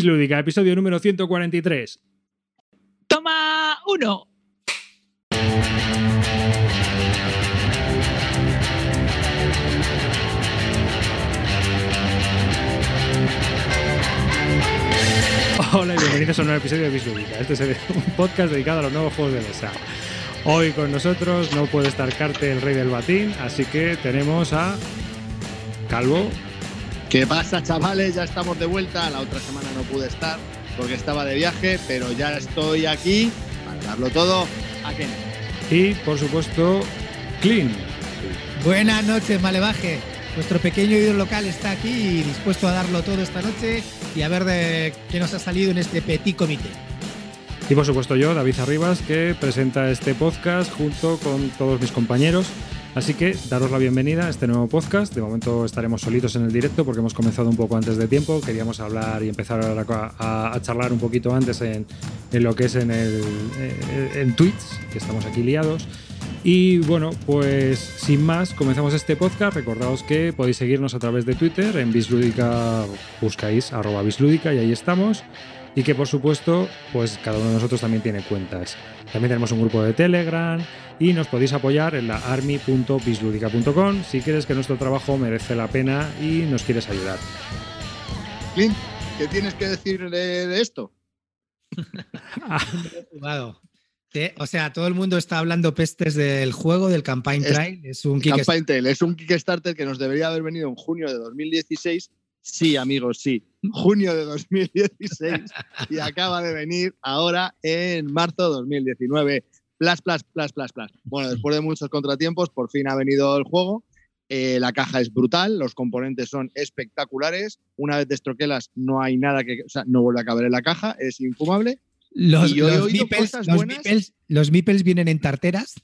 Lúdica, episodio número 143. Toma uno. Hola y bienvenidos a un nuevo episodio de Bislúdica. Este es un podcast dedicado a los nuevos juegos de mesa. Hoy con nosotros no puede estar Carte, el rey del batín, así que tenemos a Calvo. ¿Qué pasa, chavales? Ya estamos de vuelta. La otra semana no pude estar porque estaba de viaje, pero ya estoy aquí para darlo todo a Ken. Y, por supuesto, Clean. Buenas noches, Malevaje. Nuestro pequeño ídolo local está aquí y dispuesto a darlo todo esta noche y a ver de qué nos ha salido en este petit comité. Y por supuesto yo, David Arribas, que presenta este podcast junto con todos mis compañeros. Así que daros la bienvenida a este nuevo podcast. De momento estaremos solitos en el directo porque hemos comenzado un poco antes de tiempo. Queríamos hablar y empezar a, a- charlar un poquito antes en, lo que es en, el, eh, en tweets, que estamos aquí liados. Y bueno, pues sin más, comenzamos este podcast. Recordaos que podéis seguirnos a través de Twitter, en Bislúdica, buscáis arroba Bislúdica y ahí estamos. Y que por supuesto, pues cada uno de nosotros también tiene cuentas. También tenemos un grupo de Telegram y nos podéis apoyar en la army.bisludica.com si crees que nuestro trabajo merece la pena y nos quieres ayudar. Clint, ¿qué tienes que decir de, de esto? Jugado. Te- O sea, todo el mundo está hablando pestes del juego, del Campaign Trail. Es un. Campaign Tale es un Kickstarter que nos debería haber venido en junio de 2016. Sí, amigos, sí. Junio de 2016 y acaba de venir ahora en marzo de 2019. Plas, plas, plas, plas, plas. Bueno, después de muchos contratiempos, por fin ha venido el juego. Eh, la caja es brutal, los componentes son espectaculares. Una vez destroquelas, no hay nada que. O sea, no vuelve a caber en la caja, es infumable. Los, Y yo he los oído meeples, cosas los buenas. meeples- los meeples vienen en tarteras.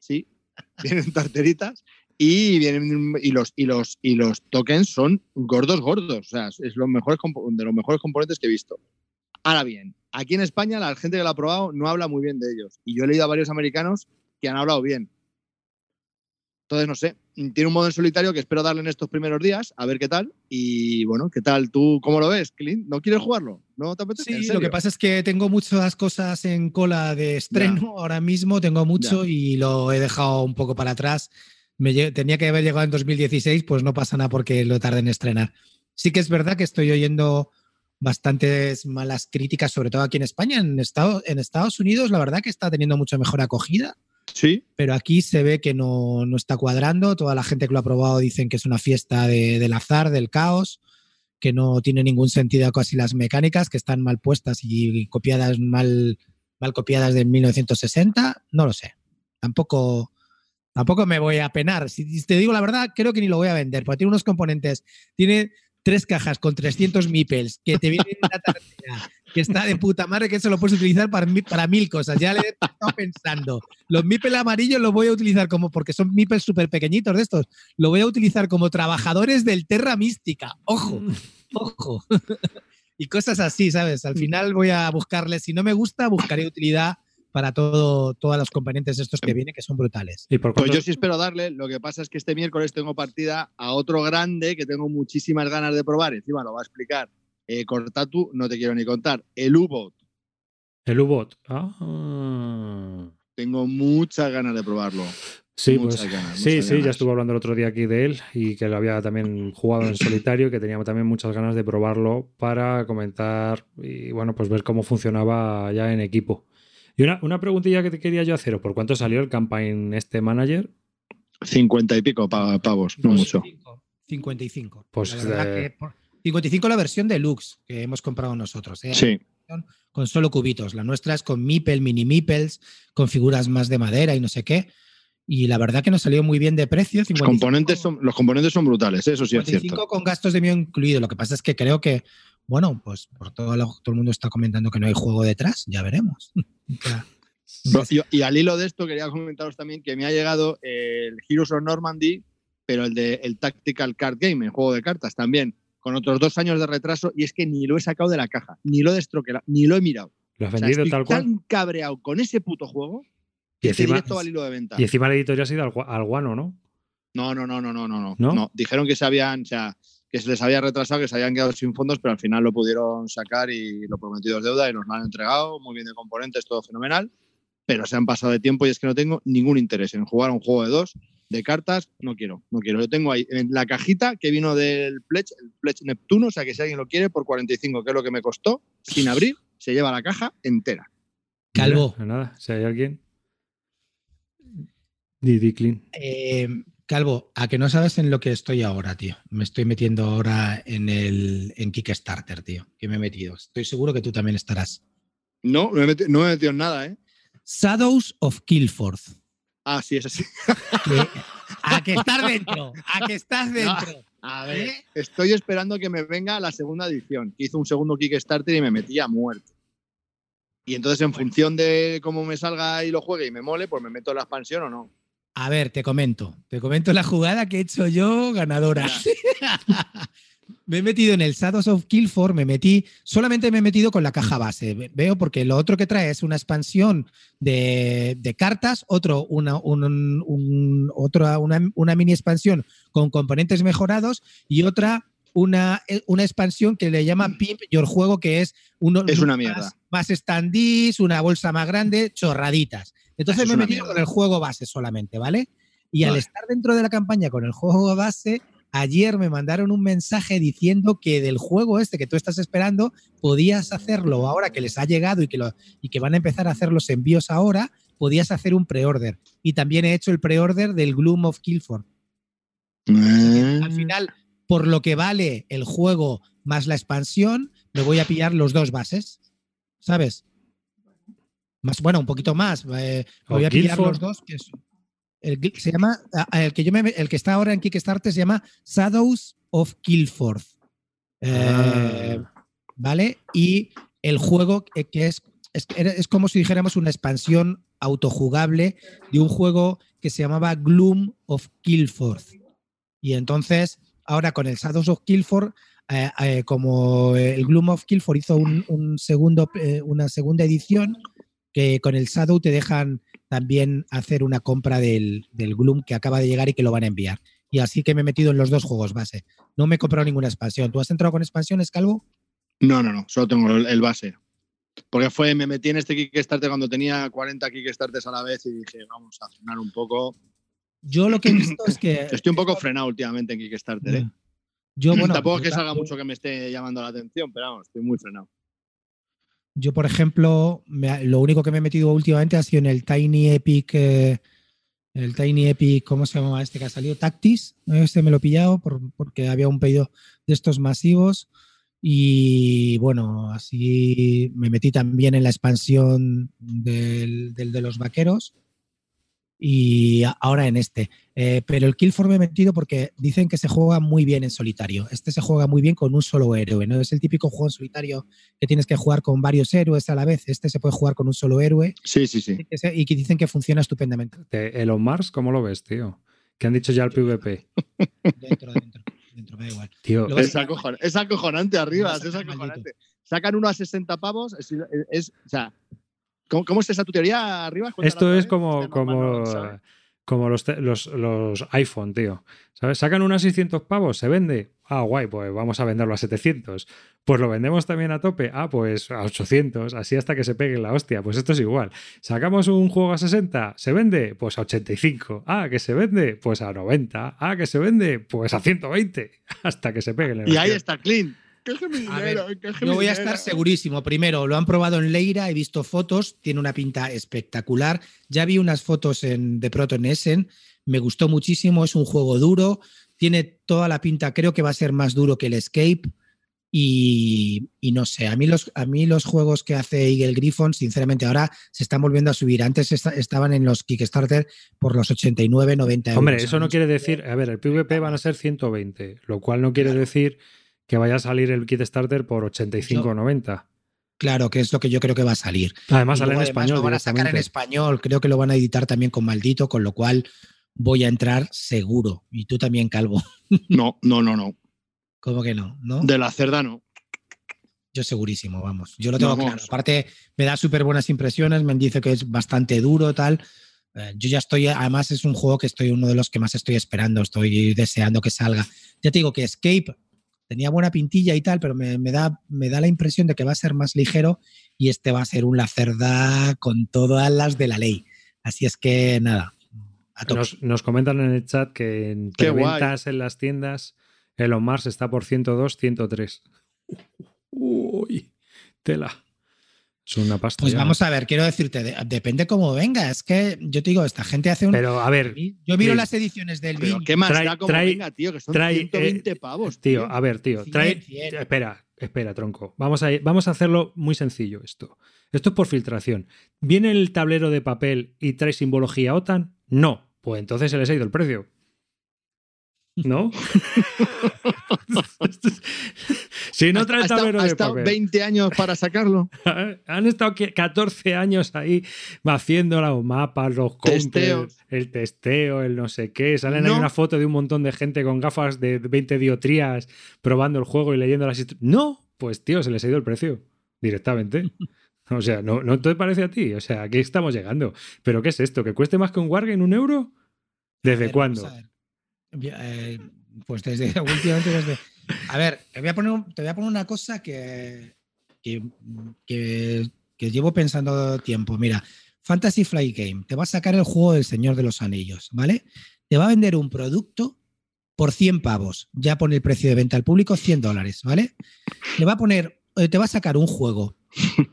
Sí, vienen tarteritas y vienen y los y los y los tokens son gordos gordos, o sea, es los mejores de los mejores componentes que he visto. Ahora bien, aquí en España la gente que lo ha probado no habla muy bien de ellos y yo he leído a varios americanos que han hablado bien. Entonces no sé, tiene un modo en solitario que espero darle en estos primeros días a ver qué tal y bueno, qué tal tú cómo lo ves, Clint? ¿No quieres jugarlo? ¿No te apetece? ¿En Sí, lo que pasa es que tengo muchas cosas en cola de estreno ahora mismo, tengo mucho y lo he dejado un poco para atrás. Me tenía que haber llegado en 2016, pues no pasa nada porque lo tarde en estrenar. Sí que es verdad que estoy oyendo bastantes malas críticas, sobre todo aquí en España. En, Estado- en Estados Unidos, la verdad que está teniendo mucha mejor acogida, Sí, pero aquí se ve que no, no está cuadrando. Toda la gente que lo ha probado dicen que es una fiesta de- del azar, del caos, que no tiene ningún sentido casi las mecánicas, que están mal puestas y copiadas mal, mal copiadas de 1960. No lo sé. Tampoco, tampoco me voy a penar. Si te digo la verdad, creo que ni lo voy a vender, porque tiene unos componentes. Tiene tres cajas con 300 meeples que te vienen en una tarjeta que está de puta madre que eso lo puedes utilizar para, para mil cosas. Ya le he estado pensando. Los meeples amarillos los voy a utilizar como, porque son meeples súper pequeñitos de estos, lo voy a utilizar como trabajadores del Terra Mística. Ojo, ojo. y cosas así, ¿sabes? Al final voy a buscarle, si no me gusta, buscaré utilidad para todo, todos los componentes estos que vienen, que son brutales. ¿Y por Pues yo sí espero darle. Lo que pasa es que este miércoles tengo partida a otro grande que tengo muchísimas ganas de probar. Encima lo va a explicar eh, Cortatu, no te quiero ni contar. El U-Bot. El U-Bot. Ah. Tengo muchas ganas de probarlo. Sí, Muchas pues, ganas, sí, muchas sí, ya estuve hablando el otro día aquí de él y que lo había también jugado en solitario, que tenía también muchas ganas de probarlo para comentar y bueno, pues ver cómo funcionaba ya en equipo. Y una, una preguntilla que te quería yo hacer, ¿por cuánto salió el campaign este manager? 50 y pico pa- pavos, no mucho. 55. Pues, La verdad eh, que por- 55 la versión deluxe que hemos comprado nosotros. ¿eh? Sí, con solo cubitos. La nuestra es con Meeple, mini Meeples, con figuras más de madera y no sé qué. Y la verdad que nos salió muy bien de precio. los 55, componentes, son, los componentes son brutales, eso sí es 55 cierto. con gastos de envío incluido. Lo que pasa es que creo que, bueno, pues por todo, lo- todo el mundo está comentando que no hay juego detrás. Ya veremos. Ya. Y, y al hilo de esto quería comentaros también que me ha llegado el Heroes of Normandy, pero el de el Tactical Card Game, el juego de cartas también, con otros dos años de retraso, y es que ni lo he sacado de la caja, ni lo he destroquelado, ni lo he mirado. ¿Lo has O sea, vendido estoy tal cual? tan cabreado con ese puto juego Y encima, directo al hilo de venta. y encima la editorial ha sido al, gua- al guano, ¿no? No, no, no, no, no, no, no, ¿No? no. Dijeron que se habían, o sea, que se les había retrasado, que se habían quedado sin fondos, pero al final lo pudieron sacar y lo prometido es deuda y nos lo han entregado. Muy bien de componentes, todo fenomenal. Pero se han pasado de tiempo y es que no tengo ningún interés en jugar un juego de dos, de cartas. No quiero, no quiero. Lo tengo ahí en la cajita que vino del Pledge, el Pledge Neptuno. O sea que si alguien lo quiere por 45, que es lo que me costó, sin abrir, se lleva la caja entera. Calvo. Nada, si hay alguien. Didi Clean. Eh, Calvo, a que no sabes en lo que estoy ahora, tío. Me estoy metiendo ahora en el en Kickstarter, tío. Que me he metido. Estoy seguro que tú también estarás. No, no me he metido, no me he metido en nada, ¿eh? Shadows of Killforth. Ah, sí, es así. A que estás dentro. A que estás dentro. A ver, ¿Eh? estoy esperando que me venga la segunda edición. Hizo un segundo Kickstarter y me metí a muerte. Y entonces, en función de cómo me salga y lo juegue y me mole, pues me meto en la expansión o no. A ver, te comento. Te comento la jugada que he hecho yo ganadora. me he metido en el Shadows of Killforth, me metí, solamente me he metido con la caja base. Ve- Veo porque lo otro que trae es una expansión de, de cartas, otro, una, un- un- otra, una, una mini expansión con componentes mejorados y otra, una, eh, una expansión que le llama Pimp Your Juego, que es uno, Es una más- mierda. Más standees, una bolsa más grande, chorraditas. Entonces me he metido mierda. con el juego base solamente, ¿vale? Y al estar dentro de la campaña con el juego base, ayer me mandaron un mensaje diciendo que del juego este que tú estás esperando, podías hacerlo ahora que les ha llegado y que, lo, y que van a empezar a hacer los envíos ahora, podías hacer un pre-order. Y también he hecho el pre-order del Gloom of Killford. Al final, por lo que vale el juego más la expansión, me voy a pillar los dos bases. ¿Sabes? Más, bueno, un poquito más. eh, voy a pillar los dos. Que es- el, se llama, el que, yo me, el que está ahora en Kickstarter se llama Shadows of Killforth. Eh, Ah. ¿Vale? Y el juego que que es, es, es como si dijéramos una expansión autojugable de un juego que se llamaba Gloom of Killforth. Y entonces, ahora con el Shadows of Killforth, eh, eh, como el Gloom of Killforth hizo un, un segundo, eh, una segunda edición, que con el Shadow te dejan también hacer una compra del, del Gloom que acaba de llegar y que lo van a enviar. Y así que me he metido en los dos juegos base. No me he comprado ninguna expansión. ¿Tú has entrado con expansiones, Calvo? No, no, no, solo tengo el, base. Porque fue, me metí en este Kickstarter cuando tenía 40 Kickstarters a la vez y dije, vamos a frenar un poco. Yo lo que he visto es que. Estoy un poco frenado últimamente en Kickstarter, ¿eh? Yo, bueno, Tampoco es que salga mucho que me esté llamando la atención, pero vamos, estoy muy frenado. Yo, por ejemplo, lo único que me he metido últimamente ha sido en el Tiny Epic. eh, el Tiny Epic, ¿cómo se llama este que ha salido? Tactis. Este me lo he pillado por- porque había un pedido de estos masivos. Y bueno, así me metí también en la expansión del de los vaqueros. Y ahora en este. Eh, pero el Killform me he metido porque dicen que se juega muy bien en solitario. Este se juega muy bien con un solo héroe. No es el típico juego en solitario que tienes que jugar con varios héroes a la vez. Este se puede jugar con un solo héroe Sí, sí, sí. y que dicen que funciona estupendamente. Elon Mars, ¿cómo lo ves, tío? Que han dicho ya el PvP. Dentro, dentro, dentro, me da igual. Tío, Es, acojon- es acojonante arriba, es acojonante. Sacan uno a 60 pavos, es, es- o sea, ¿cómo, cómo es esa tu teoría arriba? Esto es como, como, como los, los, los iPhone, tío. ¿Sabes? Sacan unos 600 pavos, se vende. Ah, guay, pues vamos a venderlo a 700. Pues lo vendemos también a tope. Ah, pues a 800, así hasta que se pegue la hostia. Pues esto es igual. Sacamos un juego a 60, ¿se vende? Pues a 85. Ah, que se vende? Pues a 90. Ah, que se vende? Pues a 120. Hasta que se pegue la Y ahí hostia. está Clean. Coge mi A dinero, ver, coge Yo mi voy a estar segurísimo. Primero, lo han probado en Leira, he visto fotos, tiene una pinta espectacular. Ya vi unas fotos en, de Proton Essen, me gustó muchísimo, es un juego duro, tiene toda la pinta, creo que va a ser más duro que el Escape. Y, y no sé, a mí, los, a mí los juegos que hace Eagle Griffon, sinceramente, ahora se están volviendo a subir. Antes esta- estaban en los Kickstarter por los 89, 90 euros. Hombre, eso no quiere decir. A ver, el PvP van a ser 120, lo cual no quiere decir que vaya a salir el kit starter por 85 o 90. Claro, que es lo que yo creo que va a salir. Además, sale en además, español. Lo van a sacar en español, creo que lo van a editar también con maldito, con lo cual voy a entrar seguro. Y tú también, Calvo. No, no, no, no. ¿Cómo que no? ¿No? De la cerda no. Yo segurísimo, vamos. Yo lo tengo Vamos. claro. Aparte, me da súper buenas impresiones, me dice que es bastante duro, tal. Eh, yo ya estoy, además es un juego que estoy uno de los que más estoy esperando, estoy deseando que salga. Ya te digo que Escape tenía buena pintilla y tal, pero me, me da, me da la impresión de que va a ser más ligero y este va a ser un lacerda con todas las de la ley. Así es que nada. a. Nos, nos comentan en el chat que en ventas en las tiendas Elon Mars está por 102, 103. Uy, tela. Es una pasta. Pues ya. vamos a ver, quiero decirte, de- depende cómo venga. Es que yo te digo, esta gente hace un. Pero a ver, yo miro sí. las ediciones del Wii. qué más Trae- da como trae- venga, tío, que son trae, 120 eh, pavos, tío, a ver, tío, trae. Espera, espera, tronco. Vamos a, vamos a hacerlo muy sencillo esto. Esto es por filtración. ¿Viene el tablero de papel y trae simbología OTAN? No. Pues entonces se les ha ido el precio. ¿No? si no trae ha el estado, tablero ha de estado papel. 20 años para sacarlo. Han estado que- 14 años ahí haciendo los mapas, los Testeos. el testeo, el no sé qué. Salen ahí una foto de un montón de gente con gafas de 20 diotrías probando el juego y leyendo las No, pues tío, se les ha ido el precio directamente. O sea, ¿no, ¿no te parece a ti? O sea, aquí estamos llegando. ¿Pero qué es esto? ¿Que cueste más que un Wargame un euro? ¿Desde A ver, cuándo? vamos a ver. Bien, eh, pues desde últimamente desde. A ver, te voy a poner, una cosa que, que, que- que llevo pensando tiempo. Mira, Fantasy Flight Game te va a sacar el juego del Señor de los Anillos, ¿vale? Te va a vender un producto por 100 pavos. Ya pone el precio de venta al público 100 dólares, ¿vale? Te va a poner, eh, te va a sacar un juego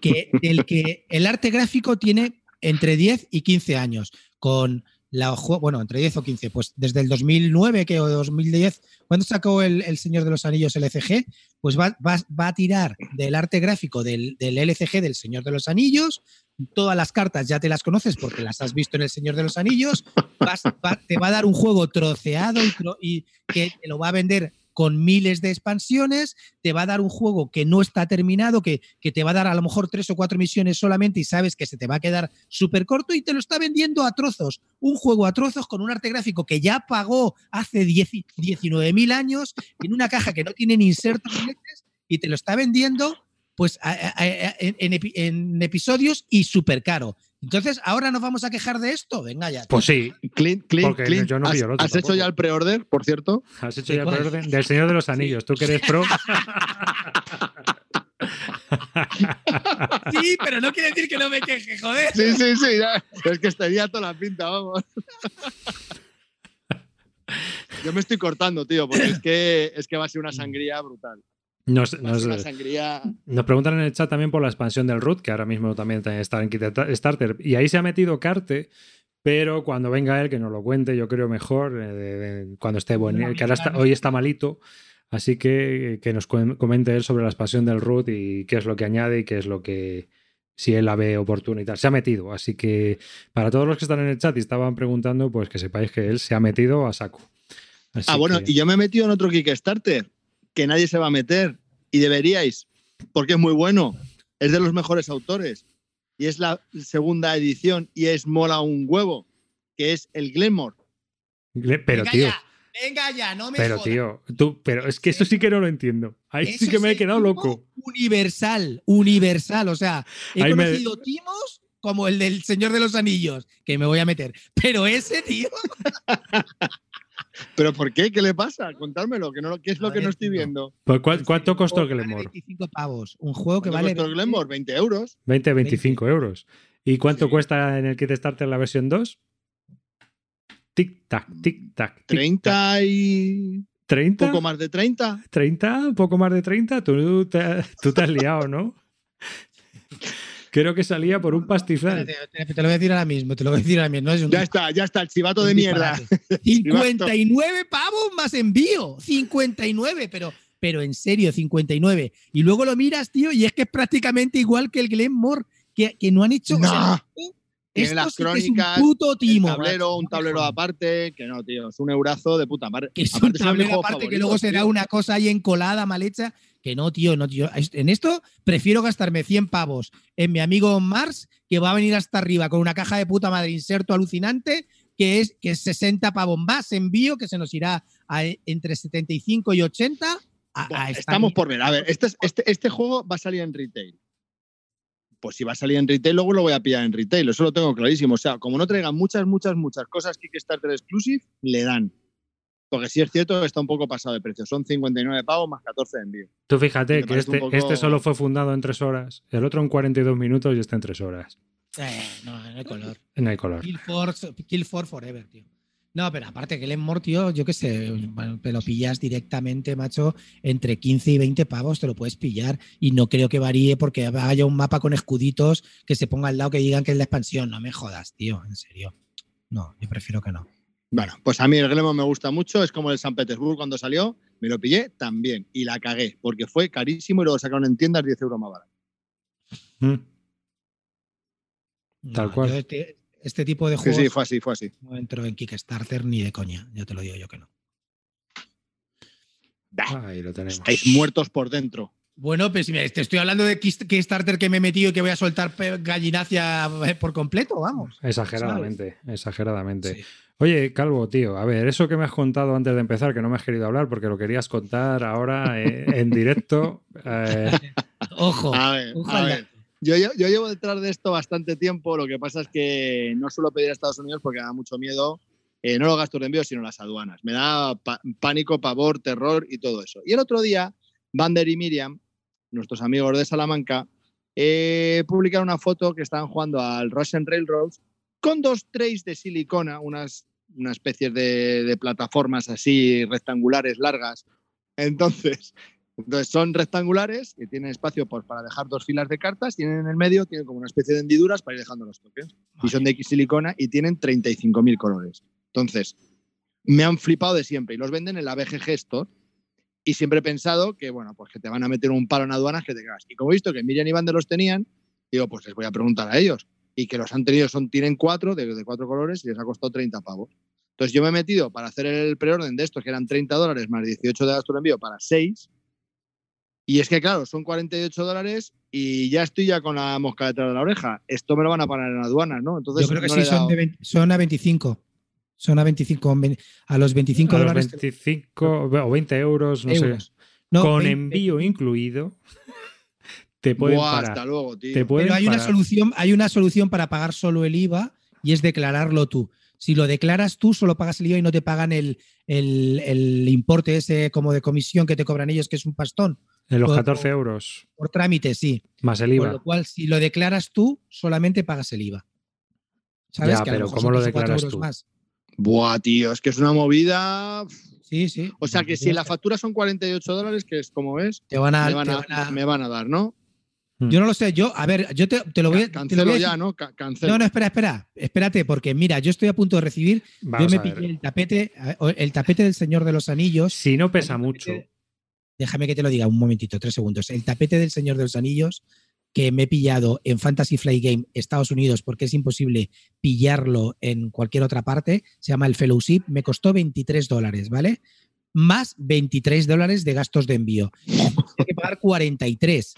que, del que el arte gráfico tiene entre 10 y 15 años, con la bueno, entre 10 o 15, pues desde el 2009 que, o 2010, cuando sacó el, el Señor de los Anillos LCG, pues va, va- va a tirar del arte gráfico del, del LCG del Señor de los Anillos, todas las cartas ya te las conoces porque las has visto en el Señor de los Anillos, va- te va a dar un juego troceado y, y que te lo va a vender con miles de expansiones, te va a dar un juego que no está terminado, que, que te va a dar a lo mejor tres o cuatro misiones solamente y sabes que se te va a quedar súper corto y te lo está vendiendo a trozos. Un juego a trozos con un arte gráfico que ya pagó hace 10 19.000 años en una caja que no tiene ni insertos y te lo está vendiendo pues a- a- a- en, en epi- en episodios y súper caro. Entonces, ¿ahora nos vamos a quejar de esto? Venga ya. tío. Pues sí, Clint, Clint, yo no ¿has, otro has hecho ya el pre-order, por cierto? has hecho ¿De ya el orden del Señor de los Anillos. Tú que eres pro. Sí, pero no quiere decir que no me queje, joder. Sí, sí, sí. ya. Es que tenía toda la pinta, vamos. Yo me estoy cortando, tío, porque es que, es que va a ser una sangría brutal. Nos, preguntan en el chat también por la expansión del root, que ahora mismo también está en Kickstarter. Y ahí se ha metido Carte, pero cuando venga él, que nos lo cuente, yo creo mejor, eh, de- de- cuando esté bueno, que ahora está- hoy está malito. Así que que nos comente él sobre la expansión del root y qué es lo que añade y qué es lo que, si él la ve oportuna y tal. Se ha metido, así que para todos los que están en el chat y estaban preguntando, pues que sepáis que él se ha metido a saco. Así Ah, bueno, que- y yo me he metido en otro Kickstarter que nadie se va a meter y deberíais, porque es muy bueno. Es de los mejores autores y es la segunda edición y es mola un huevo, que es el Glenmore. Le- pero venga tío, ya, venga ya, no me pero jodas. tío, tú, pero es que eso sí que no lo entiendo. Ahí sí que me he quedado loco. Universal, universal. O sea, he Ahí me- conocido timos como el del Señor de los Anillos, que me voy a meter. Pero ese, tío. ¿Pero por qué? ¿Qué le pasa? Contármelo, que no, ¿qué es lo que no estoy viendo? Pues, ¿cuál- ¿Cuánto costó el Vale Glenmore? 25 pavos. Un juego que ¿Cuánto vale. costó el Glenmore? 20 euros. 20, 25 euros. ¿Y cuánto Sí. cuesta en el Kickstarter la versión 2? Tic tac, tic tac. tic, tac. 30 y. 30. poco más de 30. 30, poco más de 30. Tú te, tú te has liado, ¿no? Creo que salía por un pastizal. Espérate, Te, te lo voy a decir ahora mismo, te lo voy a decir ahora mismo. No es un Ya está, ya está, el chivato de un mierda. disparate. 59 pavos más envío. 59, pero, pero en serio, 59. Y luego lo miras, tío, y es que es prácticamente igual que el Glenmore, que, que no han hecho. o sea, Tiene las que es crónicas, un puto Un timo. tablero, un tablero aparte, que no, tío, es un eurazo de puta madre. Que es un tablero aparte que luego será una cosa ahí encolada, mal hecha. Que no, tío, no, tío. En esto prefiero gastarme 100 pavos en mi amigo Mars, que va a venir hasta arriba con una caja de puta madre inserto alucinante, que es, que es 60 pavos más envío, que se nos irá a entre 75 y 80. A, esta estamos por ver. A ver, este, es- este, este juego va a salir en retail. Pues si va a salir en retail, luego lo voy a pillar en retail. Eso lo tengo clarísimo. O sea, como no traigan muchas, muchas, muchas cosas Kickstarter exclusive, le dan. Porque sí es cierto está un poco pasado de precio. Son 59 pavos más 14 de envío. Tú fíjate que este, poco- este solo fue fundado en tres horas, el otro en 42 minutos y este en tres horas. Eh, no, no hay color. No hay color. Kill for, kill for forever, tío. No, pero aparte que el Emmor, tío, yo qué sé, bueno, te lo pillas directamente, macho, entre 15 y 20 pavos te lo puedes pillar y no creo que varíe porque haya un mapa con escuditos que se ponga al lado que digan que es la expansión. No me jodas, tío, en serio. No, yo prefiero que no. Bueno, pues a mí el Gremo me gusta mucho. Es como el San Petersburg cuando salió. Me lo pillé también. Y la cagué. Porque fue carísimo y luego sacaron en tiendas 10 euros más barato. Mm. No, Tal cual. yo Este, tipo de Sí, juegos sí, fue así, fue así. no entro en Kickstarter ni de coña, ya te lo digo yo que no. Ahí lo tenemos. estáis muertos por dentro. Bueno, pues te estoy hablando de Kick- Kickstarter que me he metido y que voy a soltar gallinacia eh, por completo, vamos. Exageradamente, exageradamente. Sí. Oye, Calvo, tío, a ver, eso que me has contado antes de empezar, que no me has querido hablar porque lo querías contar ahora eh, en directo. eh, Ojo, A ver, a ver. Yo, llevo detrás de esto bastante tiempo. Lo que pasa es que no suelo pedir a Estados Unidos porque me da mucho miedo. eh, no los gastos de envío, sino las aduanas. Me da pánico, pavor, terror y todo eso. Y el otro día, Vander y Miriam, nuestros amigos de Salamanca, eh, publicaron una foto que estaban jugando al Russian Railroads con dos trays de silicona, unas, una especie de, de plataformas así rectangulares largas. Entonces, entonces son rectangulares y tienen espacio pues, para dejar dos filas de cartas. Tienen en el medio, tienen como una especie de hendiduras para ir dejando los tokens. Y son de X silicona y tienen 35.000 colores. Entonces, me han flipado de siempre y los venden en la BGG Store. Y siempre he pensado que, bueno, pues que te van a meter un palo en aduanas que te cagas. Y como he visto que Miriam y Vander los tenían, digo, pues les voy a preguntar a ellos. Y que los han tenido, son, tienen cuatro, de, de cuatro colores, y les ha costado 30 pavos. Entonces yo me he metido para hacer el preorden de estos, que eran 30 dólares más 18 de gasto de envío para 6. Y es que, claro, son 48 dólares y ya estoy ya con la mosca detrás de la oreja. Esto me lo van a pagar en aduanas, ¿no? Entonces, Yo creo que no sí, son, de 20 son a 25. Son a 25. ven- A los 25 a los dólares. 25 o 20 euros, no euros. sé. No, con 20. envío incluido, te pueden Buah, parar. hasta luego, tío. Te pueden Pero hay una parar. solución, hay una solución para pagar solo el IVA y es declararlo tú. Si lo declaras tú, solo pagas el IVA y no te pagan el, el- el importe ese como de comisión que te cobran ellos, que es un pastón. En los Por- 14 euros, Por trámite, sí. más el Con IVA. lo cual, si lo declaras tú, solamente pagas el IVA. ¿Sabes? Ya, Que pero ¿cómo lo declaras euros tú? más. Buah, tío, es que es una movida. Sí, sí. O sea que si la factura son 48 dólares, que es como es, Te van a, me van te a, van a- me van a dar, ¿no? Yo no lo sé, yo, a ver, yo te, te lo voy a. Voy Cancelo a ya, ¿no? Ca- cancelo. No, no, espera, espera. Espérate, porque mira, yo estoy a punto de recibir. Vamos yo me pillé el tapete, el tapete del Señor de los Anillos. Si no pesa mucho, tapete- Déjame que te lo diga un momentito, tres segundos. El tapete del Señor de los Anillos que me he pillado en Fantasy Flight Game Estados Unidos porque es imposible pillarlo en cualquier otra parte, se llama el Fellowship, me costó 23 dólares, ¿vale? Más 23 dólares de gastos de envío. Hay que pagar 43.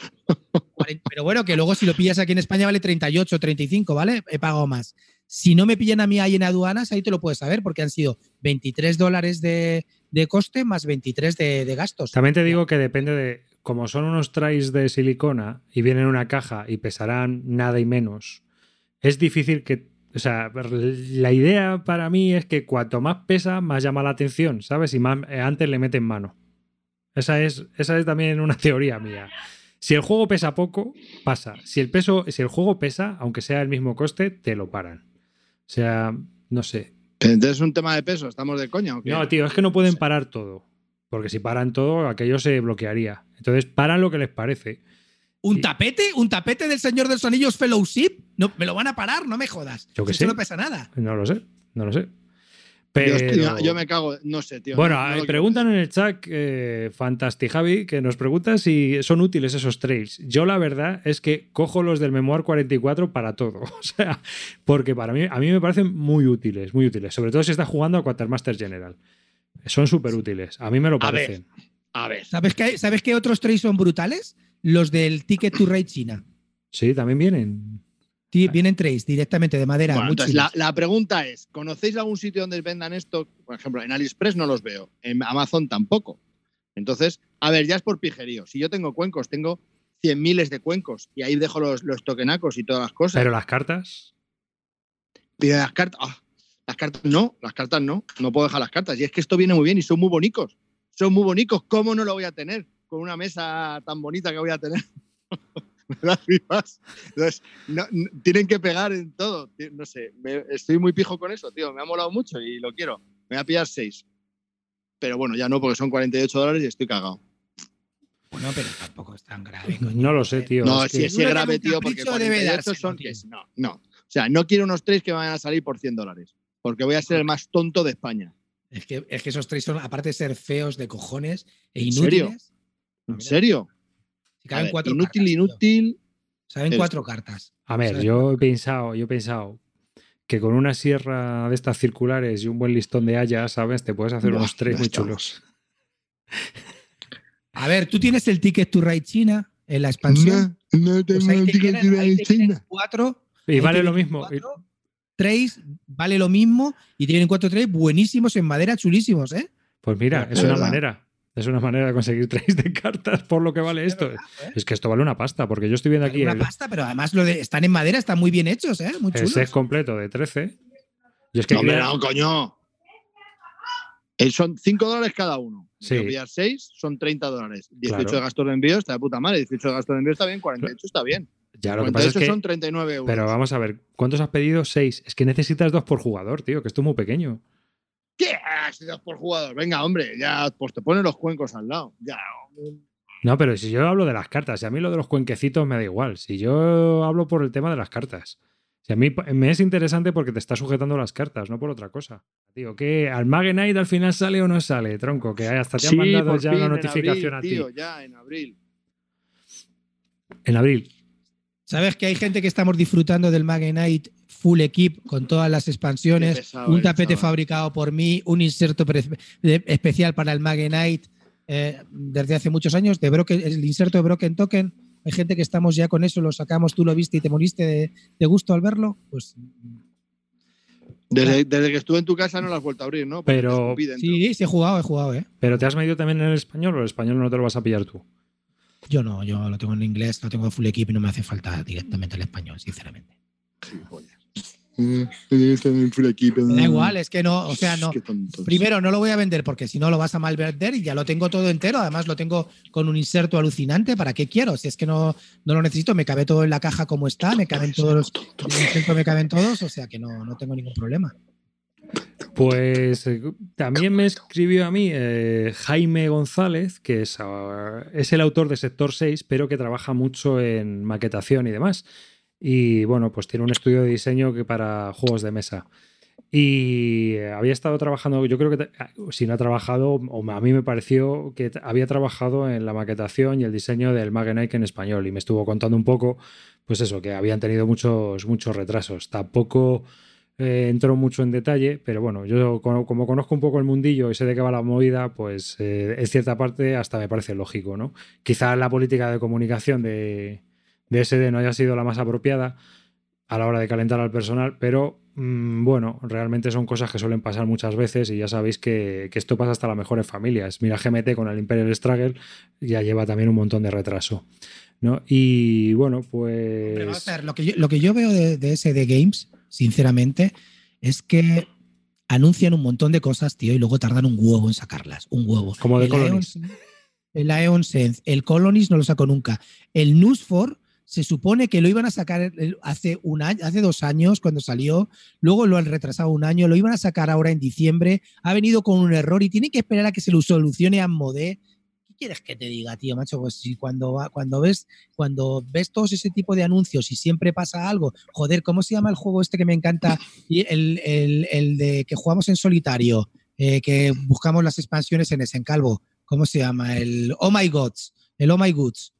Cuaren- Pero bueno, que luego si lo pillas aquí en España vale 38, 35, ¿vale? He pagado más. Si no me pillan a mí ahí en aduanas, ahí te lo puedes saber, porque han sido 23 dólares de, de coste más 23 de, de gastos. también te digo que depende de. Como son unos trays de silicona y vienen en una caja y pesarán nada y menos, es difícil que. O sea, la idea para mí es que cuanto más pesa, más llama la atención, ¿sabes? Y más eh, antes le meten mano. Esa es, esa es también una teoría mía. Si el juego pesa poco, pasa. Si el, peso, si el juego pesa, aunque sea el mismo coste, te lo paran. O sea, no sé. Entonces es un tema de peso, ¿estamos de coña o qué? No, tío, es que no pueden parar todo. Porque si paran todo, aquello se bloquearía. Entonces paran lo que les parece. ¿Un Sí. tapete? ¿Un tapete del Señor de los Anillos Fellowship? No, me lo van a parar, no me jodas. Yo que Si sé. No pesa nada. No lo sé, no lo sé. Yo, Pero... estoy- yo me cago, no sé, tío. Bueno, no- no eh, preguntan en el chat, eh, Fantastic Javi, que nos pregunta si son útiles esos trails. Yo la verdad es que cojo los del Memoir 44 para todo. O sea, porque para mí, a mí me parecen muy útiles, muy útiles. Sobre todo si estás jugando a Quatermaster General. Son súper útiles. A mí me lo A ver. parecen. A ver, ¿Sabes qué, ¿Sabes qué otros trays son brutales? Los del Ticket to Ride China. Sí, también vienen. Vienen trays directamente de madera. Bueno, entonces la, la pregunta es, ¿conocéis algún sitio donde vendan esto? Por ejemplo, en AliExpress no los veo, en Amazon tampoco. Entonces, a ver, ya es por pijerío. Si yo tengo cuencos, tengo cien miles de cuencos y ahí dejo los, los tokenacos y todas las cosas. Pero las cartas. Pero las cartas, ah, Las cartas no, las cartas no. No puedo dejar las cartas. Y es que esto viene muy bien y son muy bonitos. Son muy bonitos. ¿Cómo no lo voy a tener? Con una mesa tan bonita que voy a tener. Entonces, no- no- tienen que pegar en todo. No sé, me- estoy muy pijo con eso, tío. Me ha molado mucho y lo quiero. Me voy a pillar seis. Pero bueno, ya no, porque son 48 dólares y estoy cagado. Bueno, pero tampoco es tan grave. coño. No lo sé, tío. no, es si que- es grave, tío, porque capricho, debe 48 dárselo, son tío. no, no. O sea, no quiero unos tres que me vayan a salir por 100 dólares, porque voy a ser el más tonto de España. Es que, es que esos tres son, aparte de ser feos de cojones e ¿En serio? inútiles, ¿En serio? Si caben ver, cuatro inútil, cartas, tío. inútil. Saben cuatro cartas. A ver, ¿sabes? yo he pensado, yo he pensado que con una sierra de estas circulares y un buen listón de haya, ¿sabes? Te puedes hacer unos tres muy chulos. A ver, tú tienes el ticket to ride China en la expansión. no Pues ahí te vienen, ahí te vienen cuatro. Y vale lo mismo. cuatro trays, vale lo mismo y te vienen cuatro trays buenísimos en madera, chulísimos, ¿eh? Pues mira, es una manera. Es una manera de conseguir tres de cartas por lo que vale esto. ¿eh? Es que esto vale una pasta, porque yo estoy viendo aquí Una el, pasta, pero además lo de, están en madera, están muy bien hechos, ¿eh? Muy el chulos. set completo de 13. Y es que No, quería- no, coño. Eh, son 5 dólares cada uno. Sí. Si pillar 6, son 30 dólares. 18 Claro. de gastos de envío está de puta madre. 18 de gastos de envío está bien, 48 está bien. ya lo que pasa 48 es que. son 39 euros. Pero vamos a ver, ¿cuántos has pedido? Seis. Es que necesitas dos por jugador, tío, que esto es muy pequeño. ¿Qué? Si dos por jugador. Venga, hombre, ya pues te ponen los cuencos al lado. Ya. No, pero si yo hablo de las cartas, y a mí lo de los cuenquecitos me da igual. Si yo hablo por el tema de las cartas. Si a mí me es interesante porque te está sujetando las cartas, no por otra cosa. Tío, ¿qué? ¿Al Magenite al final sale o no sale, tronco? Que hasta te han mandado ya fin, la en notificación abril, a ti. tío, ya en abril. En abril. ¿Sabes que hay gente que estamos disfrutando del Magenite Full Equip con todas las expansiones? Pesado un tapete chaval. fabricado por mí, un inserto especial para el Magenite eh, desde hace muchos años, de Broken- el inserto de Broken Token. Hay gente que estamos ya con eso, lo sacamos, tú lo viste y te moriste de, de gusto al verlo. Pues Desde, desde que estuve en tu casa no lo has vuelto a abrir, ¿no? Porque Pero- sí, sí he jugado, he jugado, ¿eh? ¿Pero te has medido también en el español o el español no te lo vas a pillar tú? Yo no, yo lo tengo en inglés, lo tengo Full Equip y no me hace falta directamente el español, sinceramente. Me Me da igual, es que no, o sea, no. Primero, no lo voy a vender porque si no lo vas a mal vender y ya lo tengo todo entero. Además, lo tengo con un inserto alucinante. ¿Para qué quiero? Si es que no, no lo necesito, me cabe todo en la caja como está, me caben todos los. Inserto me caben todos, o sea que no, no tengo ningún problema. Pues eh, también me escribió a mí eh, Jaime González, que es, ah, es el autor de Sector 6, pero que trabaja mucho en maquetación y demás. Y bueno, pues tiene un estudio de diseño que para juegos de mesa. Y había estado trabajando, yo creo que ah, si no ha trabajado, o a mí me pareció que había trabajado en la maquetación y el diseño del Magenite en español. Y me estuvo contando un poco, pues eso, que habían tenido muchos, muchos retrasos. Tampoco eh, entró mucho en detalle, pero bueno, yo como, como conozco un poco el mundillo y sé de qué va la movida, pues eh, en cierta parte hasta me parece lógico, ¿no? Quizá la política de comunicación de, de SD no haya sido la más apropiada a la hora de calentar al personal, pero mm, bueno, realmente son cosas que suelen pasar muchas veces y ya sabéis que, que esto pasa hasta las mejores familias. Mira GMT con el Imperial Struggle ya lleva también un montón de retraso. ¿no? Y bueno, pues... ver, lo, que yo, lo que yo veo de, de SD Games, sinceramente, es que anuncian un montón de cosas, tío, y luego tardan un huevo en sacarlas. Un huevo. Como de el Colonies. Aeon- El Aeon Sense, el Colonies no lo sacó nunca. El Nusfor se supone que lo iban a sacar hace un año, hace dos años cuando salió, luego lo han retrasado un año, lo iban a sacar ahora en diciembre, ha venido con un error y tiene que esperar a que se lo solucione a Modé. ¿Qué quieres que te diga, tío, macho? Pues si cuando, va- cuando ves cuando ves todos ese tipo de anuncios y siempre pasa algo, joder, ¿cómo se llama el juego este que me encanta? Y el, el- el de que jugamos en solitario, eh, que buscamos las expansiones en ese en calvo. ¿Cómo se llama? El Oh My Gods. El Oh My Goods.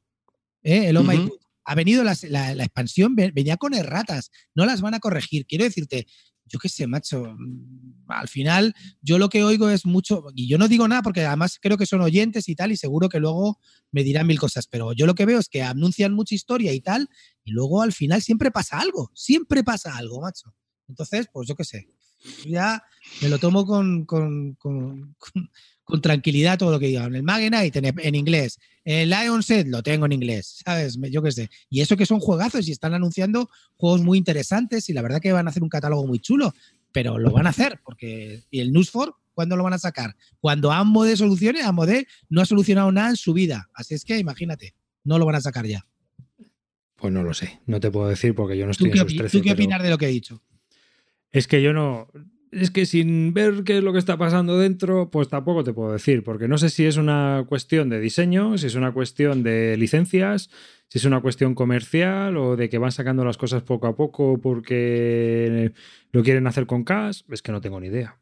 ¿eh? El Oh My. Goods. Ha venido la, la expansión, ve- venía con erratas. No las van a corregir. Quiero decirte, yo qué sé, macho. mm, Al final, yo lo que oigo es mucho, y yo no digo nada porque además creo que son oyentes y tal, y seguro que luego me dirán mil cosas, pero yo lo que veo es que anuncian mucha historia y tal, y luego al final siempre pasa algo, siempre pasa algo, macho. Entonces, pues yo qué sé, ya me lo tomo con, con- con- tranquilidad todo lo que digan. El Magenite en, en inglés, el Lion Set lo tengo en inglés, ¿sabes? Yo qué sé. Y eso que son juegazos y están anunciando juegos muy interesantes y la verdad que van a hacer un catálogo muy chulo. pero lo van a hacer, porque ¿y el Newsfor cuándo lo van a sacar? Cuando Amode solucione, Amode no ha solucionado nada en su vida, así es que imagínate, no lo van a sacar ya. Pues no lo sé, no te puedo decir porque yo no ¿Tú estoy qué, en sus opi- 13. tú qué pero- opinas de lo que he dicho? Es que yo no. Es que sin ver qué es lo que está pasando dentro, pues tampoco te puedo decir, porque no sé si es una cuestión de diseño, si es una cuestión de licencias, si es una cuestión comercial o de que van sacando las cosas poco a poco porque lo quieren hacer con cash. Es que no tengo ni idea.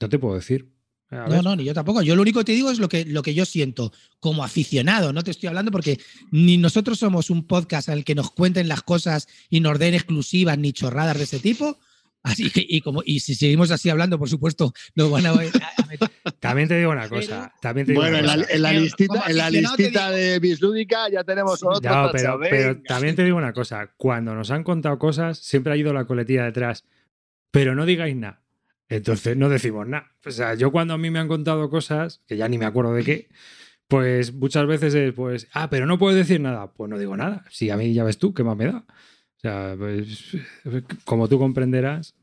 No te puedo decir. No, no, ni yo tampoco. Yo lo único que te digo es lo que, lo que yo siento como aficionado. No te estoy hablando porque ni nosotros somos un podcast en el que nos cuenten las cosas y nos den exclusivas ni chorradas de ese tipo. Así que, y, como, y si seguimos así hablando, por supuesto, nos van a, a meter. También te digo una cosa. También te digo Bueno, en una la, cosa. en la listita, en la listita de Bislúdica ya tenemos otro tacha, pero, pero también te digo una cosa. Cuando nos han contado cosas, siempre ha ido la coletilla detrás. Pero no digáis nada. Entonces no decimos nada. O sea, yo cuando a mí me han contado cosas, que ya ni me acuerdo de qué, pues muchas veces es, pues, ah, pero no puedes decir nada. Pues no digo nada. Si a mí ya ves tú, ¿qué más me da? Sea, pues, como tú comprenderás,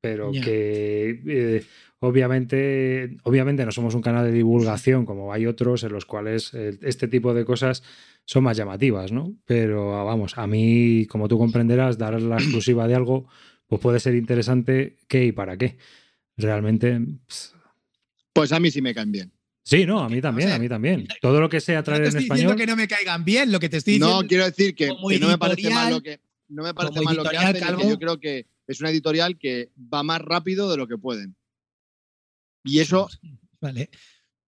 pero que eh, obviamente, obviamente no somos un canal de divulgación como hay otros en los cuales eh, este tipo de cosas son más llamativas, ¿no? Pero vamos, a mí, como tú comprenderás, dar la exclusiva de algo, pues puede ser interesante qué y para qué. Realmente, pss, Pues a mí sí me caen bien. sí, no, a mí también, O sea, a mí también. Todo lo que sea No traer te en estoy diciendo español. que no me caigan bien, lo que te estoy diciendo. No, quiero decir que, que no me parece mal lo que no me parece mal lo que hacen y que Calvo. yo creo que es una editorial que va más rápido de lo que pueden. Y eso, Vale.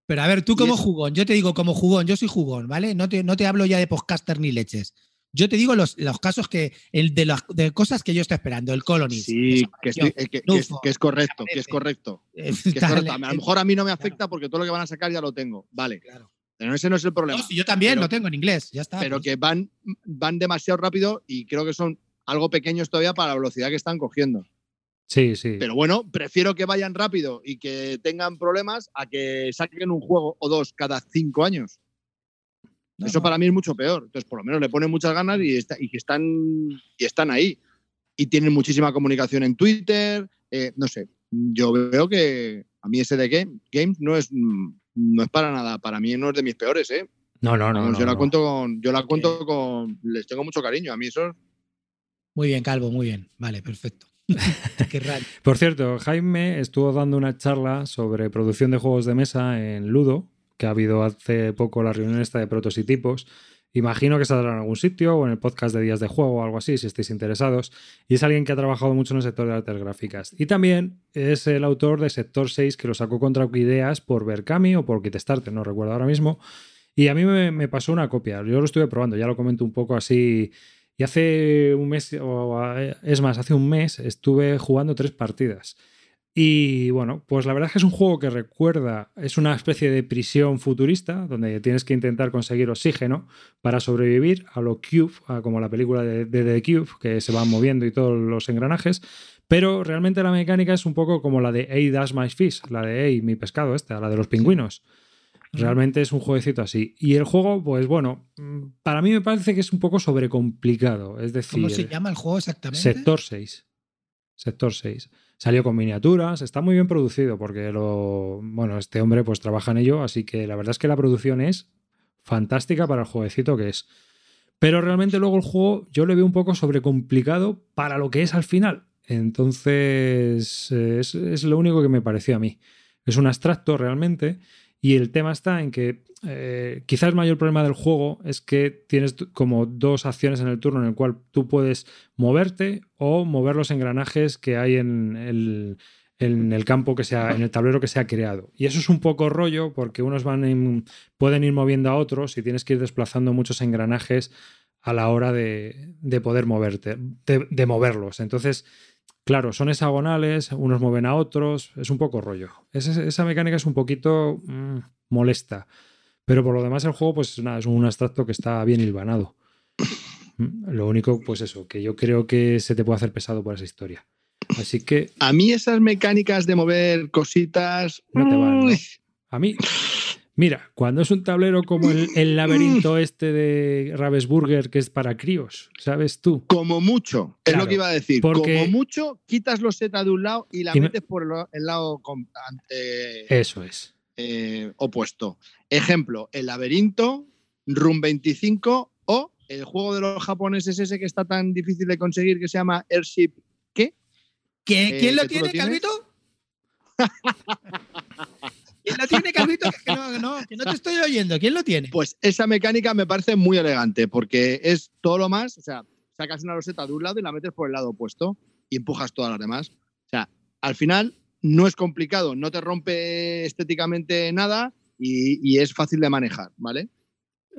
Pero a ver, tú como eso- jugón, yo te digo como jugón, yo soy jugón, ¿vale? No te, no te hablo ya de podcaster ni leches. Yo te digo los, los casos que, el de, las de cosas que yo estoy esperando, el Colonies. sí, que, estoy- eh, que- es, Nufo, que es correcto, que es correcto. Que es tal, correcto. A lo mejor a mí no me claro. afecta porque todo lo que van a sacar ya lo tengo. Vale, claro. Pero ese no es el problema. No, si yo también Pero- lo tengo en inglés, ya está. pero pues. que van, van demasiado rápido y creo que son algo pequeños todavía para la velocidad que están cogiendo. Sí, sí. Pero bueno, prefiero que vayan rápido y que tengan problemas a que saquen un juego o dos cada cinco años. No, Eso no. para mí es mucho peor. Entonces, por lo menos le ponen muchas ganas y, está- y que están, y están ahí. Y tienen muchísima comunicación en Twitter. eh, no sé, yo veo que a mí ese de Game, Games no es, mm, no es para nada. Para mí no es de mis peores. ¿eh? no, no, no. Vamos, no, yo la no. cuento con. Yo la cuento con. Les tengo mucho cariño. A mí eso. Muy bien, Calvo, muy bien. Vale, perfecto. Qué raro. Por cierto, Jaime estuvo dando una charla sobre producción de juegos de mesa en Ludo, que ha habido hace poco la reunión esta de protos y tipos. Imagino que saldrá en algún sitio o en el podcast de días de juego o algo así, si estáis interesados. Y es alguien que ha trabajado mucho en el sector de artes gráficas. Y también es el autor de Sector 6, que lo sacó contra Ideas por Berkami o por Kickstarter, no recuerdo ahora mismo. Y a mí me, pasó una copia. Yo lo estuve probando, ya lo comento un poco así. Y hace un mes, o es más, hace un mes estuve jugando tres partidas. Y bueno, pues la verdad es que es un juego que recuerda, es una especie de prisión futurista donde tienes que intentar conseguir oxígeno para sobrevivir a lo Cube, a como la película de, de The Cube, que se van moviendo y todos los engranajes. Pero realmente la mecánica es un poco como la de Hey, Dash My Fish, la de Hey, mi pescado, esta, la de los pingüinos. Realmente es un jueguecito así. Y el juego, pues bueno, para mí me parece que es un poco sobrecomplicado. Es decir, ¿Cómo se llama el juego exactamente? Sector 6. Sector 6. Salió con miniaturas, está muy bien producido porque lo, bueno, este hombre pues trabaja en ello, así que la verdad es que la producción es fantástica para el jueguecito que es. Pero realmente luego el juego yo le veo un poco sobrecomplicado para lo que es al final. Entonces eh, es, es lo único que me pareció a mí. Es un abstracto realmente y el tema está en que eh, quizás el mayor problema del juego es que tienes como dos acciones en el turno en el cual tú puedes moverte o mover los engranajes que hay en el, en el campo que sea, en el tablero que se ha creado. Y eso es un poco rollo porque unos van en- pueden ir moviendo a otros y tienes que ir desplazando muchos engranajes a la hora de, de poder moverte, de moverlos. Entonces, claro, son hexagonales, unos mueven a otros, es un poco rollo. Esa, esa mecánica es un poquito mm, molesta. Pero por lo demás el juego, pues nada, es un abstracto que está bien hilvanado. Mm, Lo único, pues eso, que yo creo que se te puede hacer pesado por esa historia. Así que A mí esas mecánicas de mover cositas. No te van, a mí Mira, cuando es un tablero como el, el laberinto este de Ravensburger que es para críos, ¿sabes tú? Como mucho, es Claro, lo que iba a decir. porque- Como mucho, quitas los Z de un lado y la Y me- metes por el, el lado con- ante- Eso es. eh, opuesto. Ejemplo, el laberinto, Room 25 o el juego de los japoneses ese que está tan difícil de conseguir que se llama Airship. ¿Qué? ¿Qué- Eh, ¿Quién lo ¿que tú tiene, lo? Calvito? ¿Quién lo tiene, Calvito? Que no, que no, que no te estoy oyendo. ¿Quién lo tiene? Pues esa mecánica me parece muy elegante porque es todo lo más, o sea, sacas una roseta de un lado y la metes por el lado opuesto y empujas todas las demás. O sea, al final no es complicado, no te rompe estéticamente nada y, y es fácil de manejar, ¿vale?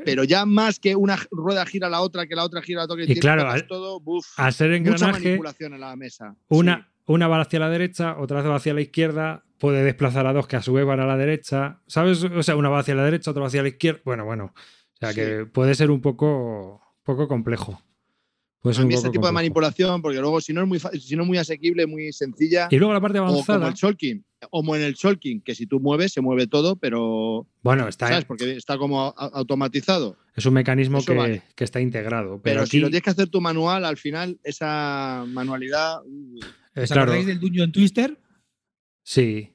Pero ya más que una rueda gira a la otra, que la otra gira a la otra, que Y claro, al- todo, buf, A ser mucha engranaje, manipulación en la mesa. una, Sí. Una va hacia la derecha, otra va hacia la izquierda, puede desplazar a dos que a su vez van a la derecha, ¿sabes? O sea, una va hacia la derecha, otra va hacia la izquierda. Bueno, bueno. O sea, Sí. que puede ser un poco, poco complejo. Puede ser A mí este tipo de manipulación, porque luego si no es muy, si no es muy asequible, muy sencilla, Y luego la parte o como avanzada. el Shulking, como en el Shulking, que si tú mueves, se mueve todo, pero Bueno, está, ¿sabes? Porque está como automatizado. es un mecanismo que, vale. que está integrado. Pero, Pero, aquí, si lo tienes que hacer tu manual, al final esa manualidad. Uh, eh, ¿Os claro, acordáis del Dungeon Twister? sí,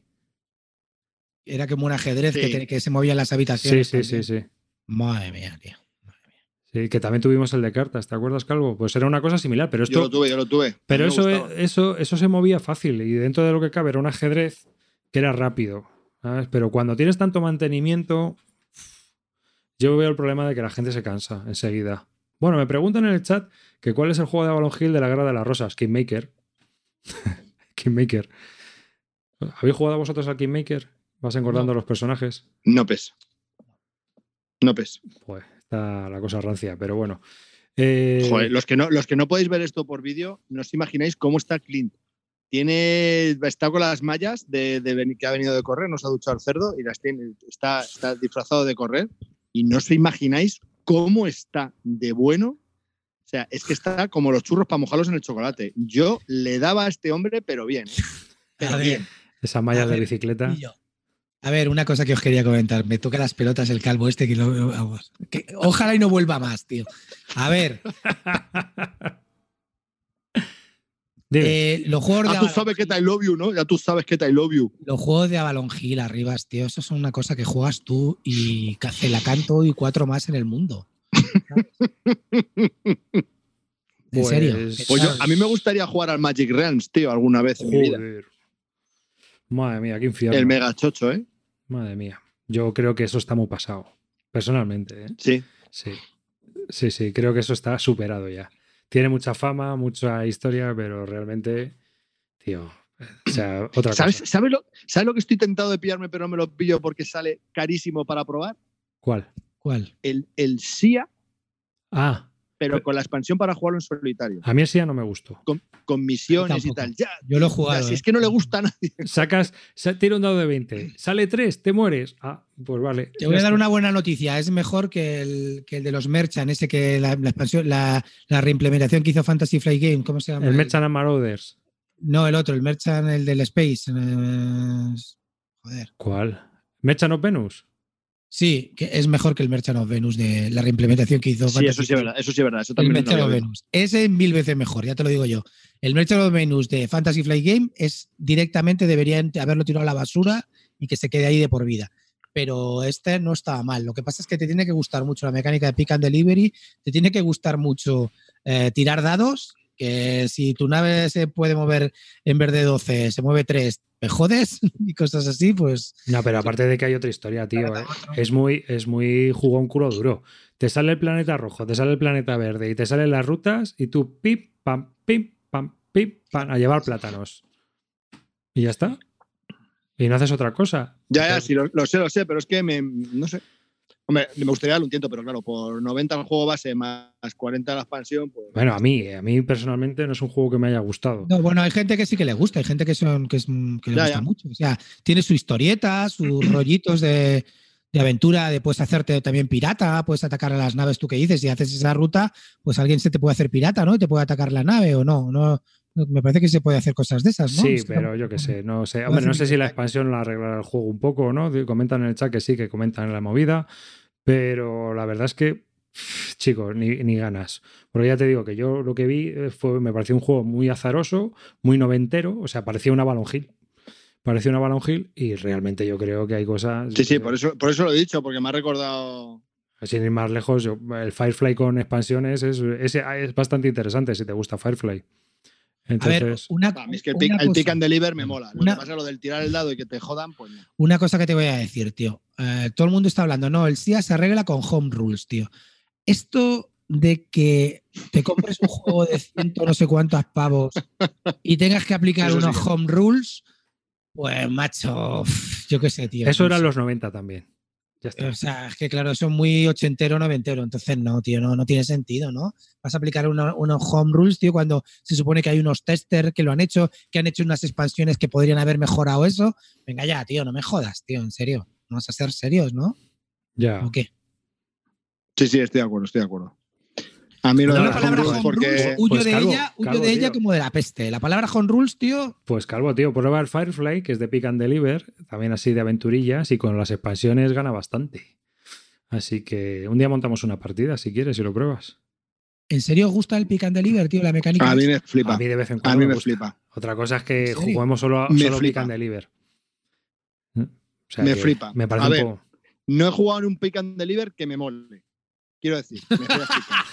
Era como un ajedrez Sí. que, te- que se movía en las sí, habitaciones. sí, sí, también. sí. Madre mía, tío. Sí, que también tuvimos el de cartas, ¿te acuerdas, Calvo? Pues era una cosa similar, pero yo esto, lo tuve, yo lo tuve. Pero eso, es- eso, eso se movía fácil y dentro de lo que cabe era un ajedrez que era rápido. ¿sabes? Pero cuando tienes tanto mantenimiento, yo veo el problema de que la gente se cansa enseguida. Bueno, me preguntan en el chat que cuál es el juego de Avalon Hill de la Guerra de las Rosas, Kingmaker. Kingmaker. ¿Habéis jugado vosotros al Kingmaker? ¿Vas engordando los personajes? No pes. No pes. Pues está la cosa rancia, pero bueno. Eh, Joder, los que no, los que no podéis ver esto por vídeo, no os imagináis cómo está Clint. Tiene, está con las mallas de, que ha venido de correr, nos ha duchado el cerdo y las tiene, está, está disfrazado de correr. Y no os imagináis cómo está de bueno. O sea, es que está como los churros para mojarlos en el chocolate. Yo le daba a este hombre, pero bien. ¿eh? Pero ver, bien. Esas mallas A de bicicleta. A ver, una cosa que os quería comentar. Me toca las pelotas el calvo este que lo vamos. que ojalá y no vuelva más, tío. A ver, eh, los juegos de Ah, tú sabes que Hill- I love you, ¿no? Ya tú sabes que I love you. los juegos de Avalon Hill arriba, tío, eso son una cosa que juegas tú y Cacelacanto y cuatro más en el mundo. En Pues- serio. Pues yo- ¿Sabes? a mí me gustaría jugar al Magic Realms, tío, alguna vez en mi vida. Madre mía, qué infierno. El mega chocho, ¿eh? Madre mía. Yo creo que eso está muy pasado. Personalmente, ¿eh? Sí. Sí. Sí, sí, creo que eso está superado ya. Tiene mucha fama, mucha historia, pero realmente, tío, o sea, otra ¿Sabes, cosa. ¿sabes, lo, ¿Sabes lo que estoy tentado de pillarme, pero no me lo pillo porque sale carísimo para probar? ¿Cuál? ¿Cuál? El, el SIA, Ah, pero Pero- con la expansión para jugarlo en solitario. a mí ese ya no me gustó. Con misiones y tal. Ya, Yo lo he jugado. si ¿eh? es que no le gusta a nadie. Sacas, sa- tira un dado de 20, sale 3, te mueres. Ah, pues vale. Te voy a dar una buena noticia. Es mejor que el, que el de los Merchant, ese que la, la expansión, la, la reimplementación que hizo Fantasy Flight Game. ¿Cómo se llama? El Merchant and Marauders. No, el otro, el Merchant, el del Space. eh, joder. ¿Cuál? ¿Merchant of Venus? Sí, que es mejor que el Merchant of Venus de la reimplementación que hizo Sí, eso sí es verdad. Eso sí es verdad. Eso también Merchant había of. Venus. Ese mil veces mejor, ya te lo digo yo. El Merchant of Venus de Fantasy Flight Game es directamente deberían haberlo tirado a la basura y que se quede ahí de por vida. Pero este no estaba mal. Lo que pasa es que te tiene que gustar mucho la mecánica de pick and delivery, te tiene que gustar mucho eh, tirar dados, que si tu nave se puede mover en vez de 12, se mueve 3, te jodes y cosas así, pues No, pero aparte de que hay otra historia, tío. Eh. Es muy, es muy jugón culo duro. Te sale el planeta rojo, te sale el planeta verde y te salen las rutas y tú pim, pam, pim, pam, pim, pam, a llevar plátanos. Y ya está. Y no haces otra cosa. Ya, ya, sí, lo, lo sé, lo sé, pero es que me. No sé. Hombre, me gustaría darle un tiento, pero claro, por 90 el juego base más 40 la expansión, pues. Bueno, a mí, a mí personalmente no es un juego que me haya gustado. No, bueno, hay gente que sí que le gusta, hay gente que, son, que, es, que le Ya, gusta ya. mucho. O sea, tiene su historieta, sus rollitos de, de aventura, de puedes hacerte también pirata, puedes atacar a las naves tú que dices, si haces esa ruta, pues alguien se te puede hacer pirata, ¿no? Y te puede atacar la nave o no, no. No, Me parece que se puede hacer cosas de esas, ¿no? Sí, Es que pero no- yo qué sé, no sé. no Hombre, no sé si la expansión la arreglará el juego un poco o no. Comentan en el chat que sí, que comentan en la movida. Pero la verdad es que, chicos, ni, ni ganas. Porque ya te digo que yo lo que vi eh, fue, me pareció un juego muy azaroso, muy noventero. O sea, parecía una Balon Hill. Parecía una Balon Hill y realmente yo creo que hay cosas. Sí, sí, por eso, por eso lo he dicho, porque me ha recordado. Sin ir más lejos, yo- el Firefly con expansiones es, es, es bastante interesante si te gusta Firefly. A Entonces, ver, una, A mí es que el una pick, el cosa- pick and deliver me mola. Lo Una- que pasa es lo del tirar el dado y que te jodan, pues no. Una cosa que te voy a decir, tío. Eh, todo el mundo está hablando, no, el SIA se arregla con home rules, tío. Esto de que te compres un juego de ciento no sé cuántos pavos y tengas que aplicar Eso unos home rules, pues macho, yo qué sé, tío. eso no eran sé. los 90 también. Ya está. O sea, es que claro, son muy ochentero, noventero. Entonces, no, tío, no, no tiene sentido, ¿no? Vas a aplicar una- unos home rules, tío, cuando se supone que hay unos testers que lo han hecho, que han hecho unas expansiones que podrían haber mejorado eso. Venga ya, tío, no me jodas, tío, en serio. No vas a ser serios, ¿no? Ya. ¿O qué? Sí, sí, estoy de acuerdo, estoy de acudo. A mí lo de la palabra home rules home porque. rules, huyo Pues de calvo, ella, huyo calvo, de ella tío. como de la peste. La palabra home rules, tío, Pues Calvo, tío, prueba el Firefly, que es de Pick and Deliver, también así de aventurillas, y con las expansiones gana bastante. Así que un día montamos una partida, si quieres, y lo pruebas. ¿en serio os gusta el pick and deliver, tío? La mecánica. A mí me flipa. A mí de vez en A cuando mí me me gusta. flipa. Otra cosa es que juguemos solo, solo Pick and Deliver. ¿Mm? O sea Me flipa. Me parece A un poco... No he jugado en un pick and deliver que me mole. Quiero decir, me estoy explicando.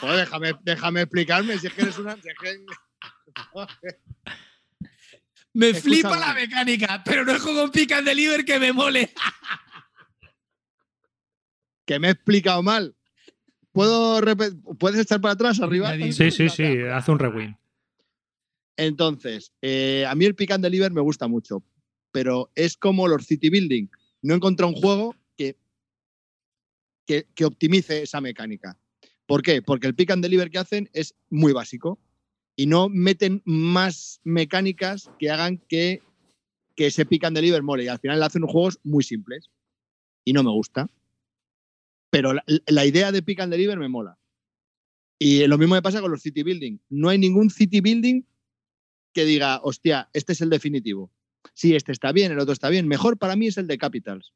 Joder, déjame, déjame explicarme si es que eres una. si es que- Me Escúchame. flipa la mecánica, pero no es con pick and deliver que me mole. que me he explicado mal. ¿Puedo ¿Puedes echar para atrás, arriba? Sí, sí, sí, hace un rewind. Entonces, eh, a mí el Pick and Deliver me gusta mucho, pero es como los City Building. No he encontrado un juego que, que, que optimice esa mecánica. ¿Por qué? Porque el Pick and Deliver que hacen es muy básico y no meten más mecánicas que hagan que, que ese Pick and Deliver mole. Y al final hacen juegos muy simples y no me gusta. Pero la, la idea de Pick and Deliver me mola. Y lo mismo me pasa con los City Building. No hay ningún City Building que diga, hostia, este es el definitivo. Sí, este está bien, el otro está bien. Mejor para mí es el de Capitals.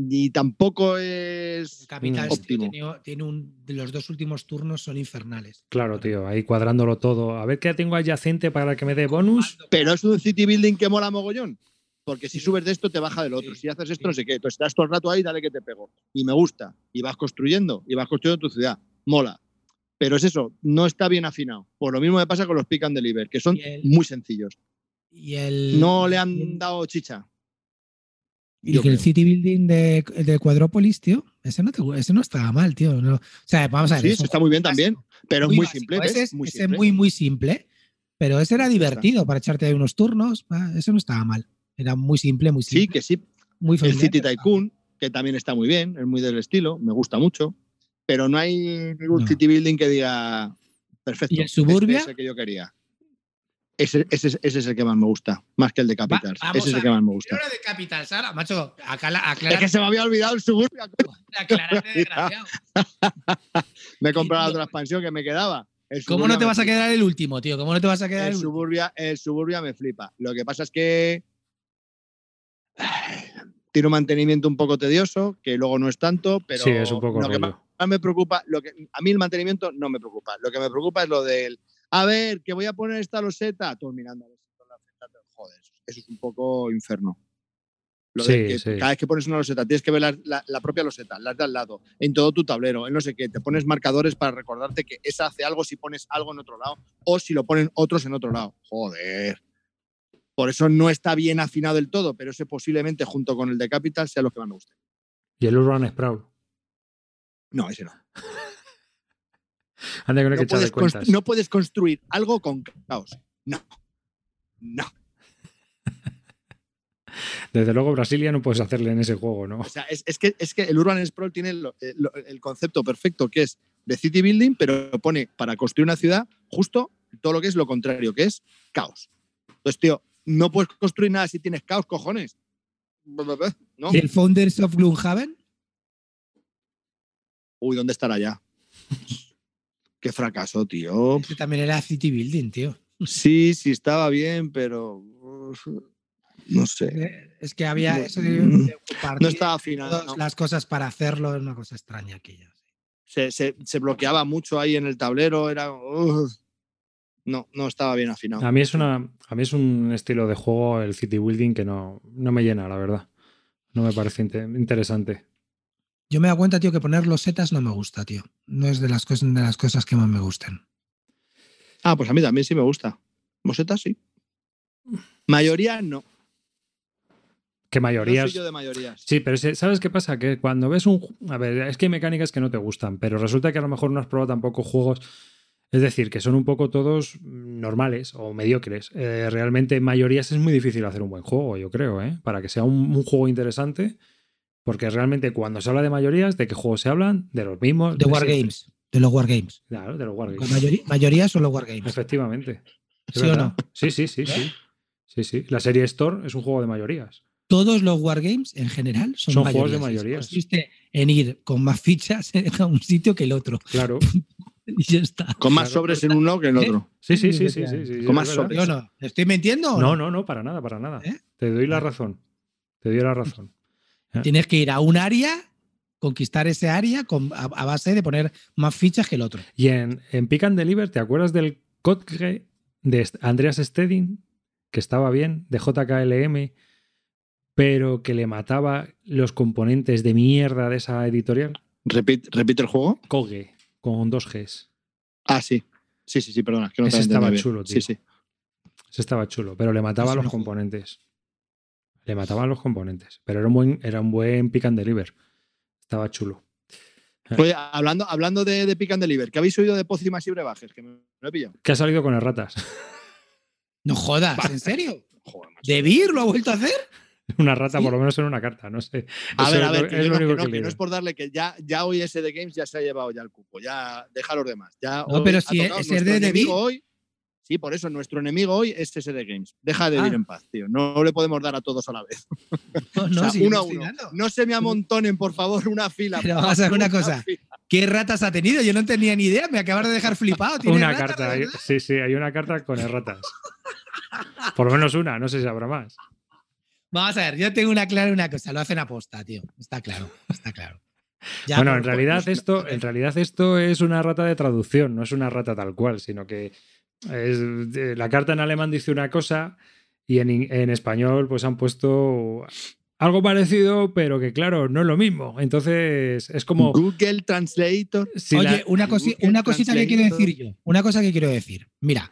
Y tampoco es. Capital Óptimo. tiene, tiene un, los dos últimos turnos son infernales. Claro, tío, ahí cuadrándolo todo. A ver qué tengo adyacente para que me dé bonus. Pero es un city building que mola mogollón. Porque si subes de esto, te baja del otro. Sí, Si haces esto, sí. no sé qué. Entonces estás todo el rato ahí, dale que te pego. Y me gusta. Y vas construyendo. Y vas construyendo tu ciudad. Mola. Pero es eso, no está bien afinado. Por lo mismo me pasa con los pick and deliver, que son Y el- muy sencillos. Y el, No le han el- dado chicha. Y yo que el creo. City Building de, de Cuadrópolis, tío, ese no, te, ese no estaba mal, tío. no. O sea, vamos a ver. Sí, es ese un está muy bien también. Pero es muy básico. simple. ¿ves? Ese es muy ese simple. muy, muy simple. Pero ese era divertido para echarte ahí unos turnos. Ese no estaba mal. Era muy simple, muy simple. Sí, que sí. muy El familiar, City pero Tycoon, que también está muy bien, es muy del estilo, me gusta mucho. Pero no hay ningún No. city building que diga perfecto. ¿Y el Suburbia? Este es el que yo quería. Ese, ese- ese es el que más me gusta, más que el de Va- Capitals. vamos ese es el que más me gusta. De Capital, Sara, macho, acala- Es aclara- que se me había olvidado el Suburbia. aclárate, desgraciado. Me he comprado la otra expansión que me quedaba. ¿Cómo no te vas a quedar el último, tío? ¿Cómo no te vas a quedar el El último? Suburbia, el Suburbia me flipa. Lo que pasa es que tiene un mantenimiento un poco tedioso, que luego no es tanto, pero sí, es un poco lo que más me preocupa, lo que a mí el mantenimiento no me preocupa. Lo que me preocupa es lo del, a ver, que voy a poner esta loseta, tú mirando a ver si con la loseta joder, eso es un poco inferno. Lo de que sí. cada vez que pones una loseta tienes que ver la, la- la propia loseta, las de al lado, en todo tu tablero, en no sé qué, te pones marcadores para recordarte que esa hace algo si pones algo en otro lado o si lo ponen otros en otro lado. Joder. Por eso no está bien afinado del todo, pero ese posiblemente junto con el de Capital sea lo que más me gusta. Y el Urban Sprawl. No, ese no. Anda no que puedes, cuentas. constru- no puedes construir algo con caos. No. No. Desde luego, Brasilia no puedes hacerle en ese juego, ¿no? O sea, es, es que, es que el Urban Sprawl tiene lo- eh, lo- el concepto perfecto que es de city building, pero pone para construir una ciudad justo todo lo que es lo contrario, que es caos. Entonces, tío, no puedes construir nada si tienes caos, cojones. ¿No? ¿Y el Founders of Gloomhaven? Uy, ¿dónde estará ya? Qué fracaso, tío. Este también era City Building, tío. Sí, sí, estaba bien, pero. No sé. Es que había No- eso de, mm, de No estaba afinado. no. las cosas para hacerlo, es una cosa extraña aquella. Se, se- se bloqueaba mucho ahí en el tablero. Era. No, no estaba bien afinado. A mí es una, a mí es un estilo de juego, el city building, que no, no me llena, la verdad. No me parece inte- interesante. Yo me he dado cuenta, tío, que poner los setas no me gusta, tío. No es de las, cosas, de las cosas que más me gusten. Ah, pues a mí también sí me gusta. Mosetas sí. Mayoría no. Que No mayorías. soy yo de mayorías. Sí, pero ¿sabes qué pasa? Que cuando ves un... A ver, es que hay mecánicas que no te gustan, pero resulta que a lo mejor no has probado tampoco juegos, es decir, que son un poco todos normales o mediocres. Eh, realmente en mayorías es muy difícil hacer un buen juego, yo creo, ¿eh? Para que sea un, un juego interesante, porque realmente cuando se habla de mayorías, ¿de qué juegos se hablan? De los mismos. De siempre. Wargames. De los Wargames. Claro, de los La Wargames. mayoría, mayoría son los Wargames. Efectivamente. ¿Es ¿Sí o no? Sí, sí, sí, sí. Sí, sí. La serie Store es un juego de mayorías. Todos los Wargames, en general, son, Son juegos de mayorías. Consiste en ir con más fichas a un sitio que el otro. Claro. Y ya está. Con más Claro. sobres en un lado que en ¿Eh? otro. Sí, sí, sí, sí, sí. sí, Con más sobres. ¿Yo no? ¿Estoy mintiendo? No, no, no, para nada, para nada. ¿Eh? Te doy la razón. Te doy la razón. Tienes que ir a un área, conquistar ese área con, a, a base de poner más fichas que el otro. Y en, en Pick and Deliver, ¿te acuerdas del Codge de Andreas Stedin? Que estaba bien, de JKLM, pero que le mataba los componentes de mierda de esa editorial. Repite, repite el juego. Koge, con dos Gs. Ah, sí. Sí, sí, sí, perdona. Que no Ese estaba chulo, tío. Sí, sí. Ese estaba chulo, pero le mataba los componentes. Le mataban los componentes. Pero era un buen, era un buen Pick and Deliver. Estaba chulo. Oye, hablando, hablando de, de Pick and Deliver, ¿qué habéis oído de pócimas y brebajes? Que me lo he pillado. Que ha salido con erratas. No jodas, ¿en serio? Joder. ¿De Beer lo ha vuelto a hacer? Una rata, ¿Sí? por lo menos en una carta, no sé. A Eso ver, a es ver, es lo no, que único no, que que leo. no es por darle que ya, ya hoy ese de Games ya se ha llevado ya el cupo. Ya deja a los demás. Ya No, pero si es el de hoy. Sí, por eso nuestro enemigo hoy es ese de Games. Deja de Ah. vivir en paz, tío. No le podemos dar a todos a la vez. No, O no, sea, sí, uno a uno. No se me amontonen, por favor, una fila. Pero vamos a ver favor, una cosa. fila. ¿Qué ratas ha tenido? Yo no tenía ni idea, me acabas de dejar flipado. ¿Tiene Una ratas, carta, verdad? sí, sí, hay una carta con erratas. Por lo menos una, no sé si habrá más. Vamos a ver, yo tengo una clara una cosa, lo hacen aposta, tío. Está claro, está claro. Ya, bueno, por- en realidad por- esto, en realidad esto es una rata de traducción, no es una rata tal cual, sino que es- la carta en alemán dice una cosa y en, español pues han puesto algo parecido, pero que claro, no es lo mismo. Entonces es como Google Translator. si Oye, la- una, cosi- Google una cosita que quiero decir yo. Una cosa que quiero decir. Mira,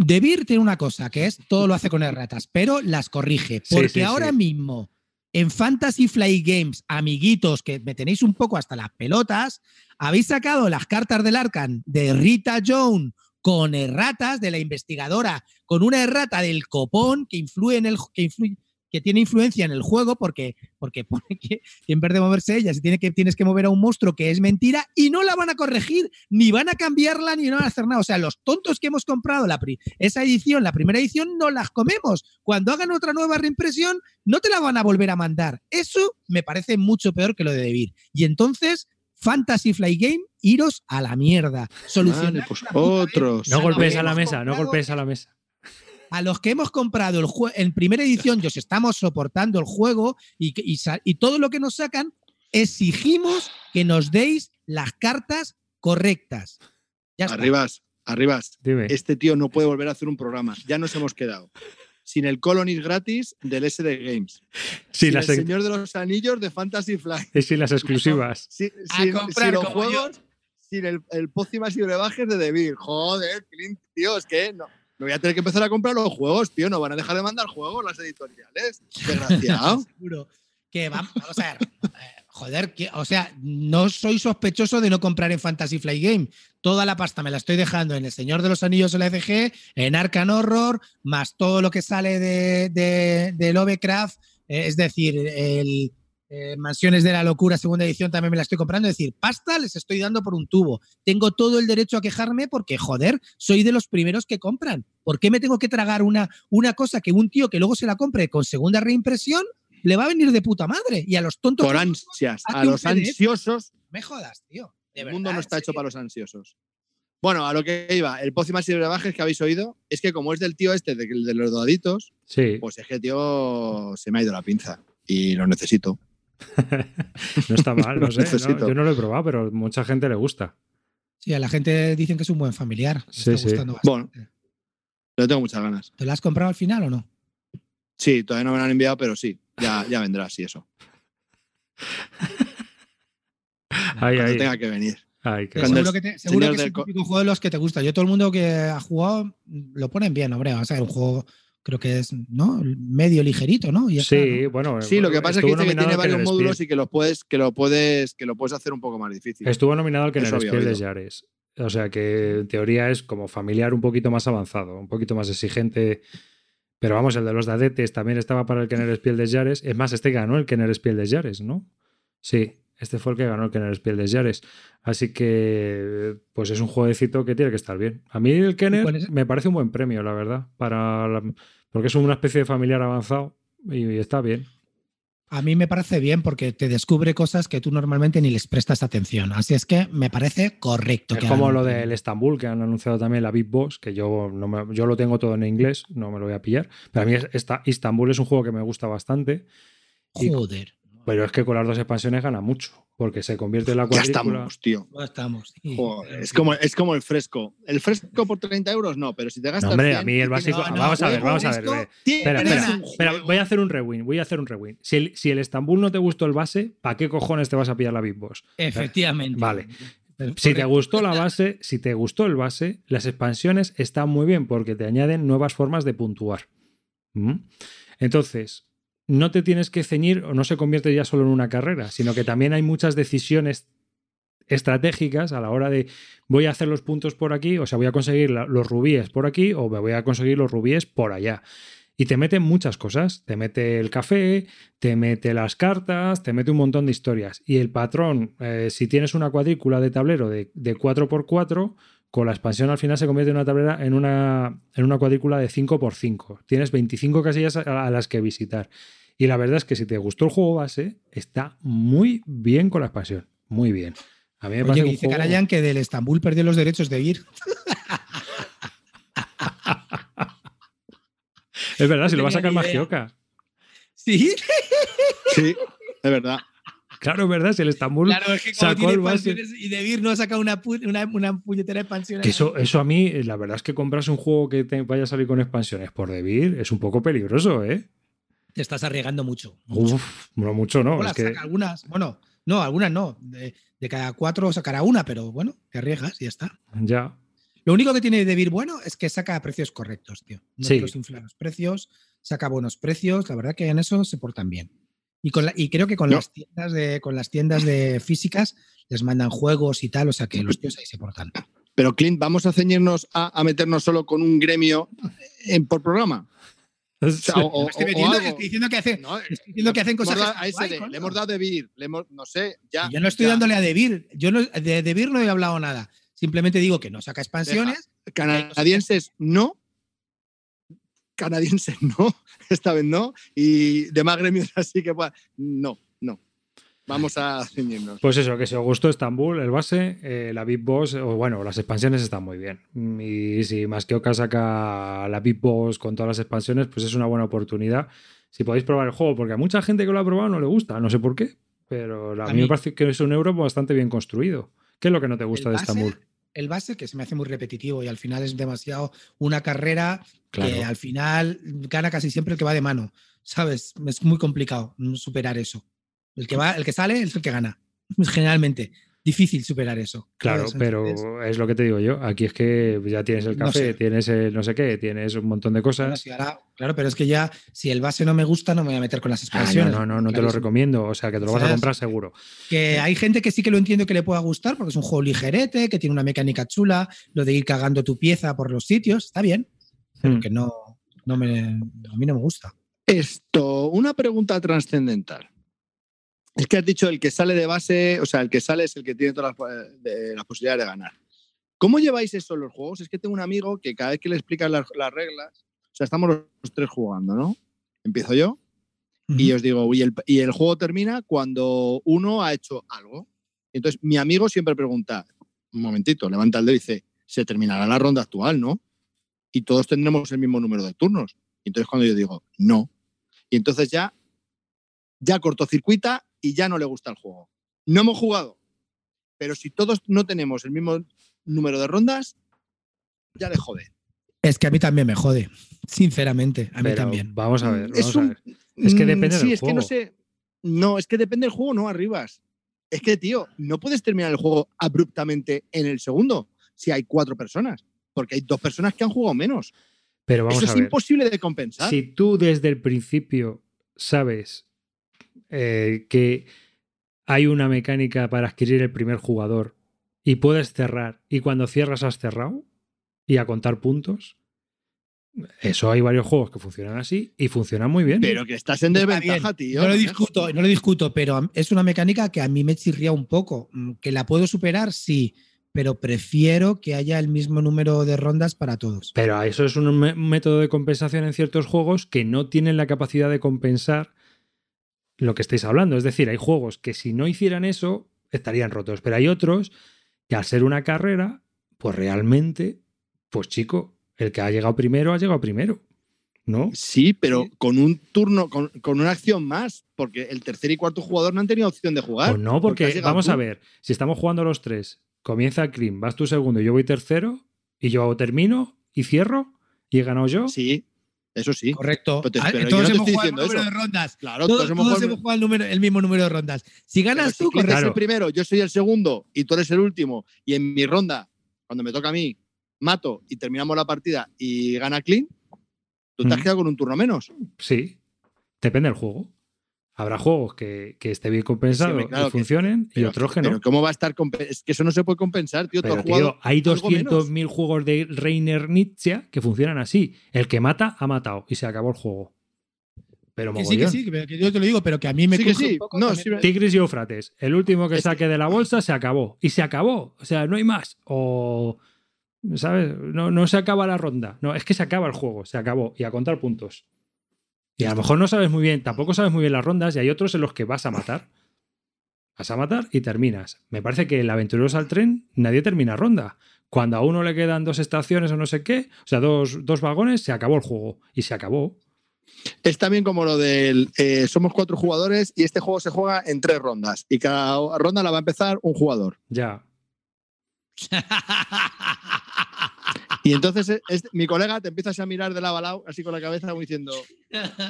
Debir tiene una cosa, que es todo lo hace con erratas, pero las corrige. Sí, Porque sí, ahora sí. mismo, en Fantasy Flight Games, amiguitos, que me tenéis un poco hasta las pelotas, habéis sacado las cartas del Arcan de Rita Jones con erratas de la investigadora, con una errata del copón que influye en el que influye que tiene influencia en el juego porque, porque pone que, en vez de moverse ella, se tiene que, tienes que mover a un monstruo que es mentira y no la van a corregir, ni van a cambiarla, ni van a hacer nada. O sea, los tontos que hemos comprado la pri- esa edición, la primera edición, no las comemos. Cuando hagan otra nueva reimpresión, no te la van a volver a mandar. Eso me parece mucho peor que lo de Debir. Y entonces, Fantasy Fly Game, iros a la mierda. Solucionad Vale, pues otros. no golpees a la mesa, no golpees a la mesa. a los que hemos comprado el juego en primera edición y os estamos soportando el juego y, y todo lo que nos sacan, exigimos que nos deis las cartas correctas. Ya está. Arribas, arribas. Dime. Este tío no puede volver a hacer un programa. Ya nos hemos quedado. Sin el Colonies gratis del SD Games. Sí, sin las, el Señor de los Anillos de Fantasy Flight. y sí, las exclusivas. Sin, A sin- comprar sin los yo. Sin el, el pócimas y brebajes de Debir. Joder, Clint, tío, es que no. Voy a tener que empezar a comprar los juegos, tío. No van a dejar de mandar juegos las editoriales. Desgraciado. Seguro que va- vamos a ver. eh, joder, que- o sea, no soy sospechoso de no comprar en Fantasy Flight Game. Toda la pasta me la estoy dejando en El Señor de los Anillos LCG, en Arcan Horror, más todo lo que sale de, de, de Lovecraft, eh, es decir, el eh, Mansiones de la Locura, segunda edición, también me la estoy comprando. Es decir, pasta les estoy dando por un tubo. Tengo todo el derecho a quejarme porque, joder, soy de los primeros que compran. ¿Por qué me tengo que tragar una, una cosa que un tío que luego se la compre con segunda reimpresión le va a venir de puta madre. Y a los tontos. Por ansias. A los PDF. ansiosos, Me jodas, tío. De el mundo no está hecho para los ansiosos. Bueno, a lo que iba, el más y brebajes que habéis oído es que como es del tío este, de, de los daditos, Sí, pues es que tío se me ha ido la pinza y lo necesito. no está mal, no sé. no, yo no lo he probado, pero mucha gente le gusta. Sí, a la gente dicen que es un buen familiar. Sí, está sí. gustando Bueno. Yo tengo muchas ganas. ¿Te lo has comprado al final o no? Sí, todavía no me lo han enviado, pero sí, ya, ya vendrá, sí, eso. Ahí, Cuando ahí. tenga que venir. Ay, seguro el que, te- seguro señor que es co- típico juego de los que te gusta. Yo todo el mundo que ha jugado lo ponen bien, hombre. Vamos a ver, un juego creo que es ¿no? medio ligerito, ¿no? Y ya está, Sí, ¿no? bueno. Sí, lo que pasa es que dice que tiene varios módulos y que lo puedes, que lo puedes, que lo puedes hacer un poco más difícil. Estuvo nominado al Kenner Eso había Spiel de. Yares. O sea que en teoría es como familiar un poquito más avanzado, un poquito más exigente. Pero vamos, el de los dadetes también estaba para el Kenner Spiel de Yares. Es más, este ganó el Kenner Spiel de Yares, ¿no? Sí, este fue el que ganó el Kenner Spiel de Yares. Así que, pues es un jueguecito que tiene que estar bien. A mí el Kenner me parece un buen premio, la verdad, para la- porque es una especie de familiar avanzado y está bien. A mí me parece bien porque te descubre cosas que tú normalmente ni les prestas atención. Así es que me parece correcto. Es que como lo del Estambul, que han anunciado también la Big Boss, que yo, no me- yo lo tengo todo en inglés, no me lo voy a pillar. Pero a mí es- esta, Istanbul es un juego que me gusta bastante, Joder. Pero es que con las dos expansiones gana mucho, porque se convierte en la Ya cuadrícula. estamos, tío. No estamos. sí. Joder, es, como, es como el fresco. El fresco por 30 euros, no, pero si te gastas. No, hombre, 100 a mí el básico. no, vamos a ver, vamos a ver. Espera, espera, voy a hacer un rewind, voy a hacer un rewind. Si el, si el Estambul no te gustó el base, ¿para qué cojones te vas a pillar la Big Boss? Efectivamente. Vale. Si te gustó la base, si te gustó el base, las expansiones están muy bien porque te añaden nuevas formas de puntuar. ¿Mm? Entonces, no te tienes que ceñir o no se convierte ya solo en una carrera, sino que también hay muchas decisiones estratégicas a la hora de voy a hacer los puntos por aquí, o sea, voy a conseguir los rubíes por aquí o me voy a conseguir los rubíes por allá. Y te mete muchas cosas. Te mete el café, te mete las cartas, te mete un montón de historias. Y el patrón, eh, si tienes una cuadrícula de tablero de, de 4x4, con la expansión al final se convierte en una tablera en una, en una cuadrícula de 5x5. Tienes 25 casillas a, a las que visitar. Y la verdad es que si te gustó el juego base, está muy bien con la expansión. Muy bien. A mí me Oye, parece un dice juego- Karayan que del Estambul perdió los derechos de ir. Es verdad, si No lo va a sacar. Magioka. Sí, Sí, es verdad. Claro, es verdad, si el Estambul. claro, es que como sacó tiene el base. expansiones y Devir no ha sacado una, pu- una, una puñetera expansión. Que eso, eso a mí, eh, la verdad es que comprarse un juego que te vaya a salir con expansiones por Debir es un poco peligroso, ¿eh? Te estás arriesgando mucho. mucho. Uf, no mucho no. Hola, Es que, saca algunas, bueno, no, algunas no. De, de cada cuatro sacará una, pero bueno, te arriesgas y ya está. ya. Lo único que tiene Devir bueno es que saca precios correctos, tío. No Sí. los infla los precios, saca buenos precios. La verdad que en eso se portan bien. Y, con la- y creo que con No. las tiendas de con las tiendas de físicas les mandan juegos y tal, o sea que los tíos ahí se portan. Pero Clint, ¿vamos a ceñirnos a, a meternos solo con un gremio en, por programa? O sea, o- o- Me estoy metiendo, diciendo que hace, No, estoy diciendo que hacen hemos cosas. a SD, le hemos dado de vir, le hemos, no sé, ya. Yo no estoy ya. dándole a Debir. Yo no, de Debir no he hablado nada. Simplemente digo que no saca expansiones. Canadienses no. Canadienses no. Esta vez no. Y demás gremios así que pues, no, no. Vamos a ceñirnos. Pues eso, que si os gustó Estambul, el base, eh, la Big Boss, o bueno, las expansiones están muy bien. Mm, Y si Masqueoka saca la Big Boss con todas las expansiones, pues es una buena oportunidad. Si podéis probar el juego, porque a mucha gente que lo ha probado no le gusta, no sé por qué, pero a, A mí, me mí- parece que es un euro bastante bien construido. ¿Qué es lo que no te gusta de Estambul? El base que se me hace muy repetitivo y al final es demasiado una carrera que al final gana casi siempre el que va de mano. ¿Sabes? Es muy complicado superar eso. El que va, el que sale es el que gana. Generalmente. Difícil superar eso. Claro, ¿sabes? pero Entonces, es lo que te digo yo. Aquí es que ya tienes el No café, sé. tienes el no sé qué, tienes un montón de bueno, cosas. si ahora- claro, pero es que ya, si el base no me gusta, no me voy a meter con las Ah, expansiones. no, no, no, no te lo recomiendo. O sea, que te lo vas a comprar seguro. Que hay gente que sí que lo entiendo que le pueda gustar porque es un juego ligerete, que tiene una mecánica chula, lo de ir cagando tu pieza por los sitios, está bien, pero Mm. que no, no me, a mí no me gusta. Esto, una pregunta trascendental. Es que has dicho el que sale de base, o sea, el que sale es el que tiene todas las, de- las posibilidades de ganar. ¿Cómo lleváis eso en los juegos? Es que tengo un amigo que cada vez que le explican las, las reglas, o sea, estamos los tres jugando, ¿no? Empiezo yo Y os digo, y el, y el juego termina cuando uno ha hecho algo. Entonces, mi amigo siempre pregunta, un momentito, levanta el dedo y dice, se terminará la ronda actual, ¿no? Y todos tendremos el mismo número de turnos. Y entonces cuando yo digo, no. Y entonces ya, ya cortocircuita y ya no le gusta el juego. No hemos jugado. Pero si todos no tenemos el mismo número de rondas, ya le jode. Es que a mí también me jode, sinceramente, a mí Pero también. Vamos a ver, Es vamos a un- ver. Es que Mm, depende sí, del es que no juego. sé. No, es que depende del juego, no arribas. Es que, tío, no puedes terminar el juego abruptamente en el segundo si hay cuatro personas. Porque hay dos personas que han jugado menos. Pero vamos Eso a es ver. imposible de compensar. Si tú desde el principio sabes eh, que hay una mecánica para adquirir el primer jugador y puedes cerrar y cuando cierras has cerrado y a contar puntos, eso hay varios juegos que funcionan así y funcionan muy bien. Pero que estás en desventaja, tío. No lo discuto, no lo discuto, pero es una mecánica que a mí me chirría un poco. Mm, ¿Que la puedo superar? Sí, pero prefiero que haya el mismo número de rondas para todos. Pero a eso es un método de compensación en ciertos juegos que no tienen la capacidad de compensar lo que estáis hablando. Es decir, hay juegos que si no hicieran eso estarían rotos, pero hay otros que al ser una carrera, pues realmente, pues chico, el que ha llegado primero ha llegado primero, ¿no? Sí, pero con un turno, con, con una acción más, porque el tercer y cuarto jugador no han tenido opción de jugar. Pues no, porque, vamos tú. a ver, si estamos jugando los tres, comienza el clean, vas tú segundo yo voy tercero, y yo termino y cierro y he ganado yo. Sí, eso sí. Correcto. Pero te- Ah, pero yo todos no te hemos estoy jugado el número eso. de rondas. Claro, Todos, todos hemos todos jugado- hemos jugado el, número- el mismo número de rondas. Si Pero ganas si tú, es correcto. el primero, yo soy el segundo y tú eres el último, y en mi ronda, cuando me toca a mí, mato y terminamos la partida y gana Clean, tú te has quedado con un turno menos. Sí, depende del juego. Habrá juegos que, que esté bien compensado hombre, claro y que- funcionen y Pero, otros que pero no. ¿cómo va a estar? Es que eso no se puede compensar, tío. Pero, tío, hay algo menos. 200.000 juegos de Reiner Nietzsche que funcionan así. El que mata, ha matado y se acabó el juego. Pero Que sí, que sí, que, yo te lo digo, pero que a mí me Sí que sí. un poco No, también. sí, Tigris y Eufrates. El último que- saque de la bolsa se acabó. Y se acabó. O sea, no hay más. O. ¿Sabes? No, no se acaba la ronda. No, es que se acaba el juego. Se acabó. Y a contar puntos. Y a lo mejor no sabes muy bien, tampoco sabes muy bien las rondas, y hay otros en los que vas a matar. Vas a matar y terminas. Me parece que el Aventureros al tren nadie termina ronda. Cuando a uno le quedan dos estaciones o no sé qué, o sea, dos, dos vagones, se acabó el juego. Y se acabó. Es también como lo del eh, somos cuatro jugadores y este juego se juega en tres rondas y cada ronda la va a empezar un jugador. Ya. Y entonces es- es- mi colega te empiezas a mirar de lado a lado, así con la cabeza, como diciendo,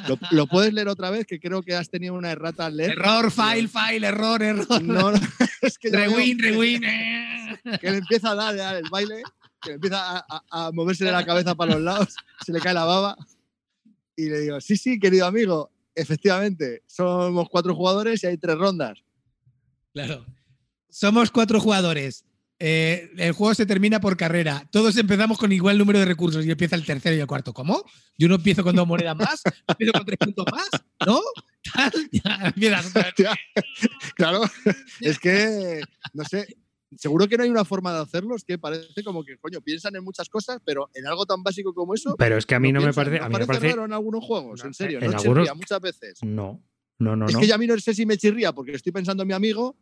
¿lo, lo puedes leer otra vez? Que creo que has tenido una errata al leer. Error, file, file, error, error. No, no, es que, veo Rewind, que- rewind. eh. que le empieza a dar, a dar el baile, que le empieza a, a- a moverse de la cabeza para los lados, se le cae la baba. Y le digo, sí, sí, querido amigo, efectivamente, somos cuatro jugadores y hay tres rondas. Claro. Somos cuatro jugadores. Eh, el juego se termina por carrera. Todos empezamos con igual número de recursos y empieza el tercero y el cuarto. ¿Cómo? Yo no empiezo con dos monedas más, empiezo con tres puntos más, ¿no? Tal, ya empiezas otra vez. Hostia, claro, es que, no sé, seguro que no hay una forma de hacerlo, es que parece como que, coño, piensan en muchas cosas, pero en algo tan básico como eso. Pero es que a mí no, me piensan. parece. ¿No A mí me parece raro en algunos juegos, en serio, En no algunos- chirría muchas veces. No, no, no. es no. que ya a mí no sé si me chirría porque estoy pensando en mi amigo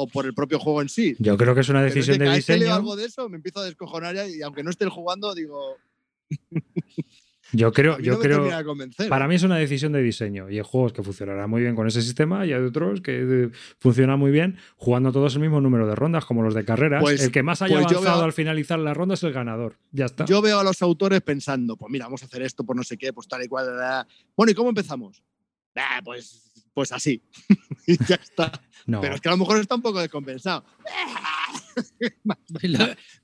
o por el propio juego en sí. Yo creo que es una Pero es decisión que de cada vez que diseño. algo de eso me empiezo a descojonar ya y aunque no esté jugando, digo, Yo creo, yo no creo. Para mí es una decisión de diseño. Y hay juegos que funcionarán muy bien con ese sistema y hay otros que eh, funcionan muy bien jugando todos el mismo número de rondas, como los de carreras. Pues- el que más haya pues avanzado veo- al finalizar la ronda es el ganador. Ya está. Yo veo a los autores pensando, pues mira, vamos a hacer esto por no sé qué, pues tal y cual. Bueno, ¿y cómo empezamos? "Ah, pues, pues así. y ya está. no. Pero es que a lo mejor está un poco descompensado.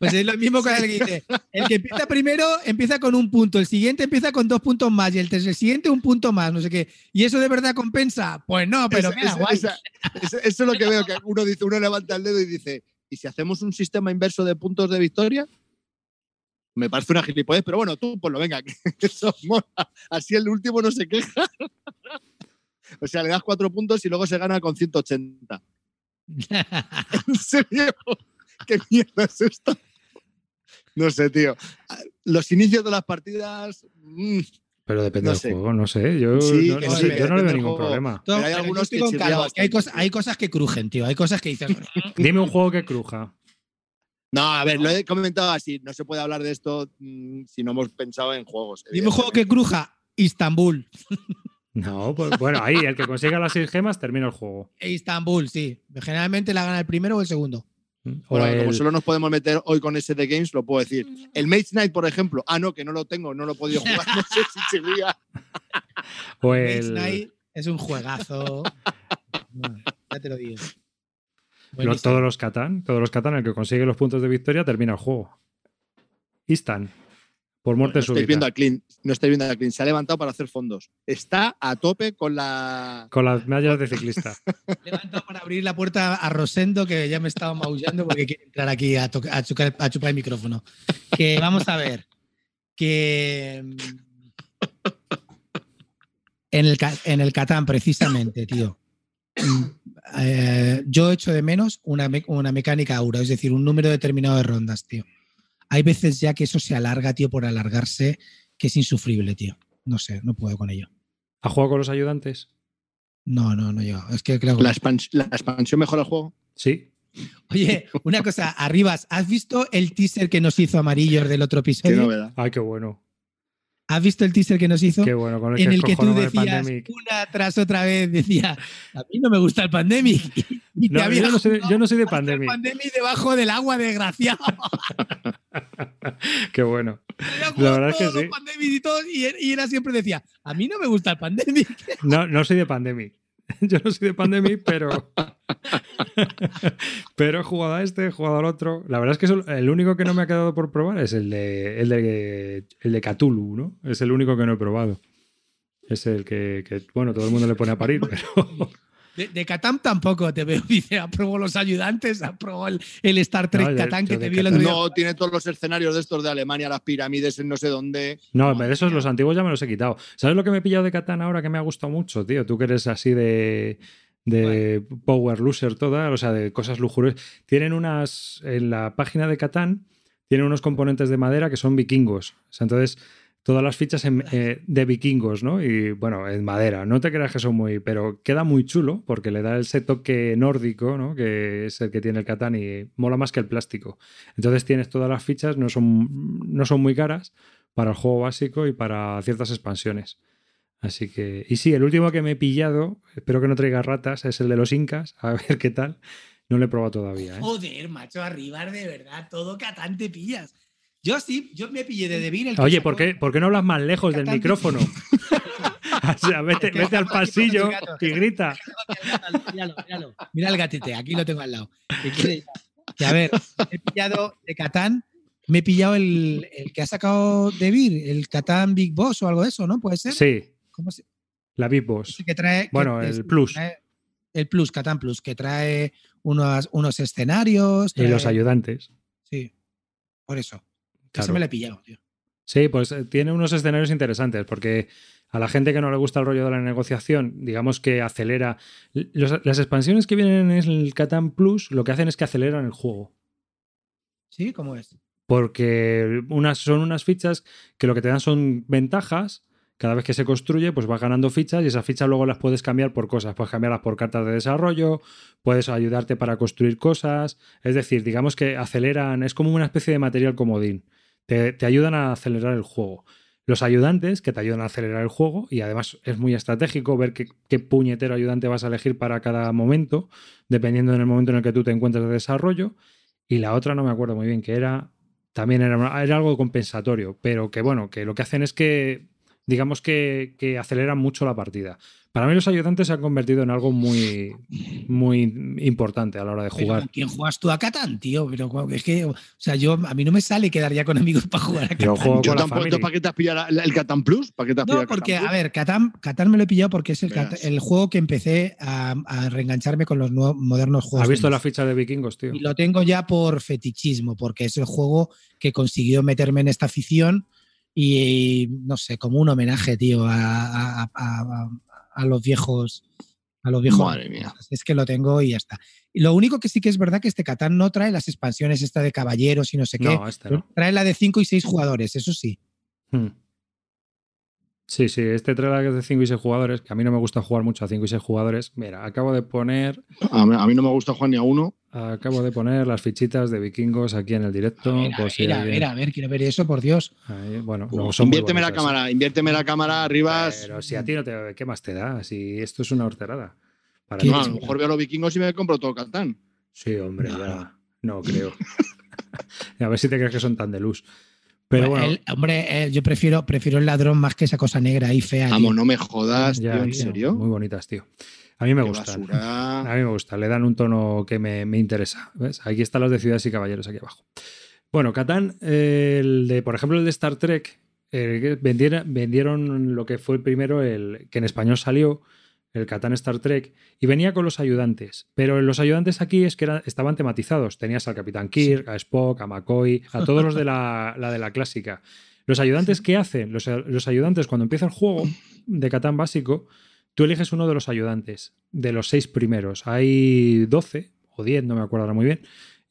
Pues es lo mismo con el que dice. El que empieza primero empieza con un punto, el siguiente empieza con dos puntos más y el, tercer- el siguiente un punto más, no sé qué. ¿Y eso de verdad compensa? Pues no, pero Esa- guay. esa- eso es lo que veo, que uno dice, uno levanta el dedo y dice, ¿y si hacemos un sistema inverso de puntos de victoria? Me parece una gilipollez, pero bueno, tú, pues lo venga, que eso mola. Así el último no se queja. O sea, le das cuatro puntos y luego se gana con 180. ¿En serio? ¿Qué mierda es esto? No sé, tío. Los inicios de las partidas. mm, Pero depende No del sé. juego, no sé. Yo Sí, no, que no sí, sé, que yo no le veo ningún juego. problema. Pero hay algunos que Carlos, que hay, cosas, hay cosas que crujen, tío. Hay cosas que dices. Dime un juego que cruja. No, a ver, lo he comentado así. No se puede hablar de esto mm, si no hemos pensado en juegos. Dime un juego que cruja. Istanbul. No, pues bueno, ahí el que consiga las seis gemas termina el juego. Istanbul, sí. Generalmente la gana el primero o el segundo. O Bueno, el- como solo nos podemos meter hoy con ese de Games, lo puedo decir. El Mage Knight, por ejemplo. Ah, no, que no lo tengo, no lo he podido jugar. No sé si o Mage el- Knight es un juegazo. Bueno, ya te lo digo. los- todos los Catán, todos los Catán, el que consigue los puntos de victoria termina el juego. Instant. Por muerte No estáis viendo a Clint. No estáis viendo a Clint. Se ha levantado para hacer fondos. Está a tope con la. Con las medallas de ciclista. Levanto para abrir la puerta a Rosendo, que ya me estaba maullando porque quiere entrar aquí a, toca- a chucar- a chupar el micrófono. Que vamos a ver. Que. mm, En el, en el Catán, precisamente, tío. mm, eh, yo echo de menos una, me- una mecánica aura, es decir, un número determinado de rondas, tío. Hay veces ya que eso se alarga, tío, por alargarse, que es insufrible, tío. No sé, no puedo con ello. ¿Ha jugado con los ayudantes? No, no, no yo. Es que creo que La, expans- la expansión mejora el juego. Sí. Oye, una cosa, Arribas, ¿has visto el teaser que nos hizo Amarillos del otro Qué episodio? novedad. Ay, qué bueno. ¿Has visto el teaser que nos hizo? Qué bueno. Con el en que el que tú decías una tras otra vez, decía, a mí no me gusta el Pandemic. Y No, yo, no soy, yo no soy de el Pandemic. Debajo del agua, desgraciado. Qué bueno. La verdad es que sí. Y, y, y era siempre decía, a mí no me gusta el Pandemic. No, no soy de Pandemic. Yo no soy de Pandemic, pero. pero he jugado a este, he jugado al otro. La verdad es que el único que no me ha quedado por probar es el de, el de, el de Cthulhu, ¿no? Es el único que no he probado. Es el que, que, bueno, todo el mundo le pone a parir, pero. De, de Catán tampoco te veo, dice, aprobó los ayudantes, aprobó el, el Star Trek No, Catán que te de vi el Catán otro día. No, tiene todos los escenarios de estos de Alemania, las pirámides en no sé dónde. No, de esos los antiguos ya me los he quitado. ¿Sabes lo que me he pillado de Catán ahora que me ha gustado mucho, tío? Tú que eres así de, de power loser toda, o sea, de cosas lujuriosas. Tienen unas, en la página de Catán, tienen unos componentes de madera que son vikingos. O sea, entonces, todas las fichas en- eh, de vikingos, ¿no? Y bueno, en madera. No te creas que son muy, pero queda muy chulo porque le da ese toque nórdico, ¿no? Que es el que tiene el Catán y mola más que el plástico. Entonces tienes todas las fichas, no son, no son muy caras para el juego básico y para ciertas expansiones. Así que, y sí, el último que me he pillado, espero que no traiga ratas, es el de los incas, a ver qué tal. No lo he probado todavía. ¿eh? Joder, macho, arribar de verdad, todo Catán te pillas. Yo sí, yo me pillé de Devir el Oye, ¿por qué, por qué no hablas más lejos del micrófono? o sea, vete, vete al pasillo y grita. Míralo, míralo. Mira el gatete, aquí lo tengo al lado. Que a ver, he pillado de Catán, me he pillado el, el que ha sacado Devir, el Catán Big Boss o algo de eso, ¿no? ¿Puede ser? Sí, ¿Cómo se, la Big Boss. ese que trae? que Bueno, es- el Plus. trae- el Plus, Catán Plus, que trae unos, unos escenarios. Y los ayudantes. Sí, por eso. Claro. Ese me lo he pillado, tío. Sí, pues eh, tiene unos escenarios interesantes porque a la gente que no le gusta el rollo de la negociación, digamos que acelera. los- las expansiones que vienen en el Catán Plus lo que hacen es que aceleran el juego. ¿Sí? ¿Cómo es? Porque unas, son unas fichas que lo que te dan son ventajas. Cada vez que se construye, pues vas ganando fichas y esas fichas luego las puedes cambiar por cosas. Puedes cambiarlas por cartas de desarrollo, puedes ayudarte para construir cosas. Es decir, digamos que aceleran, es como una especie de material comodín. Te, ayudan a acelerar el juego. Los ayudantes que te ayudan a acelerar el juego y además es muy estratégico ver qué, qué puñetero ayudante vas a elegir para cada momento, dependiendo en el momento en el que tú te encuentres de desarrollo. Y la otra no me acuerdo muy bien, que era también era, era algo compensatorio, pero que bueno, que lo que hacen es que, digamos que, que aceleran mucho la partida. Para mí los ayudantes se han convertido en algo muy, muy importante a la hora de jugar. ¿con ¿Quién juegas tú a Catán, tío? Pero es que, o sea, yo a mí no me sale quedar ya con amigos para jugar a Catán. Yo juego Yo tampoco. ¿para qué te has pillado la- el Catán Plus? ¿Para qué te has pillado No, Catán porque, Plus? a ver, Catán, Catán me lo he pillado porque es el, Verás. Cat- el juego que empecé a, a reengancharme con los nuevos, modernos juegos. ¿Has visto la ficha de vikingos, tío? Y lo tengo ya por fetichismo, porque es el juego que consiguió meterme en esta afición y, no sé, como un homenaje, tío, a, a- a- los viejos. A los viejos. Madre mía. Es que lo tengo y ya está. Y lo único que sí que es verdad que este Catán no trae las expansiones esta de caballeros y no sé qué. No, este no. Trae la de 5 y 6 jugadores, eso sí. Hmm. Sí, sí, este trailer es de 5 y 6 jugadores, que a mí no me gusta jugar mucho a 5 y 6 jugadores. Mira, acabo de poner A mí, a mí no me gusta jugar ni a uno. acabo de poner las fichitas de vikingos aquí en el directo. Si mira, alguien- mira, a ver, quiero ver eso, por Dios. Ahí, bueno, no, son inviérteme la cámara, inviérteme la cámara arriba. Pero si a ti no te. ¿Qué más te da? Si esto es una horterada. Para ¿Qué mí No, a lo mejor veo a los vikingos y me compro todo Catán. Sí, hombre, No, ya. No creo. a ver si te crees que son tan de luz. Pero bueno, El- hombre, eh, yo prefiero, prefiero el ladrón más que esa cosa negra ahí fea. tío. Vamos, no me jodas, ya, tío, ¿en tío, serio? Muy bonitas, tío. A mí me basura. A mí me gusta, le dan un tono que me, me interesa. ¿ves? Aquí están los de Ciudades y Caballeros, aquí abajo. Bueno, Catán, eh, el de, por ejemplo, el de Star Trek, eh, que vendiera- vendieron lo que fue el primero, el que en español salió, el Catán Star Trek, y venía con los ayudantes. Pero los ayudantes aquí es que era- estaban tematizados. Tenías al Capitán Kirk, a Spock, a McCoy, a todos los de la, la de la clásica. Los ayudantes, ¿qué hacen? Los, los ayudantes, cuando empieza el juego de Catán básico, tú eliges uno de los ayudantes, de los seis primeros. Hay 12 o 10, no me acuerdo ahora muy bien,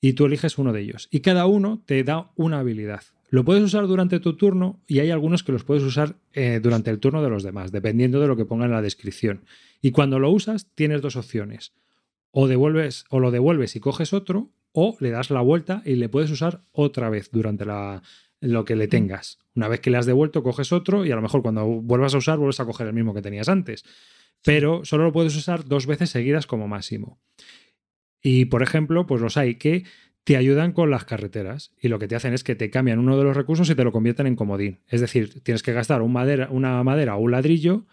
y tú eliges uno de ellos. Y cada uno te da una habilidad. Lo puedes usar durante tu turno y hay algunos que los puedes usar eh, durante el turno de los demás, dependiendo de lo que ponga en la descripción. Y cuando lo usas, tienes dos opciones. O devuelves, o lo devuelves y coges otro, o le das la vuelta y le puedes usar otra vez durante la, lo que le tengas. Una vez que le has devuelto, coges otro y a lo mejor cuando vuelvas a usar, vuelves a coger el mismo que tenías antes. Pero solo lo puedes usar dos veces seguidas como máximo. Y por ejemplo, pues los hay que te ayudan con las carreteras y lo que te hacen es que te cambian uno de los recursos y te lo convierten en comodín. Es decir, tienes que gastar un madera, una madera o un ladrillo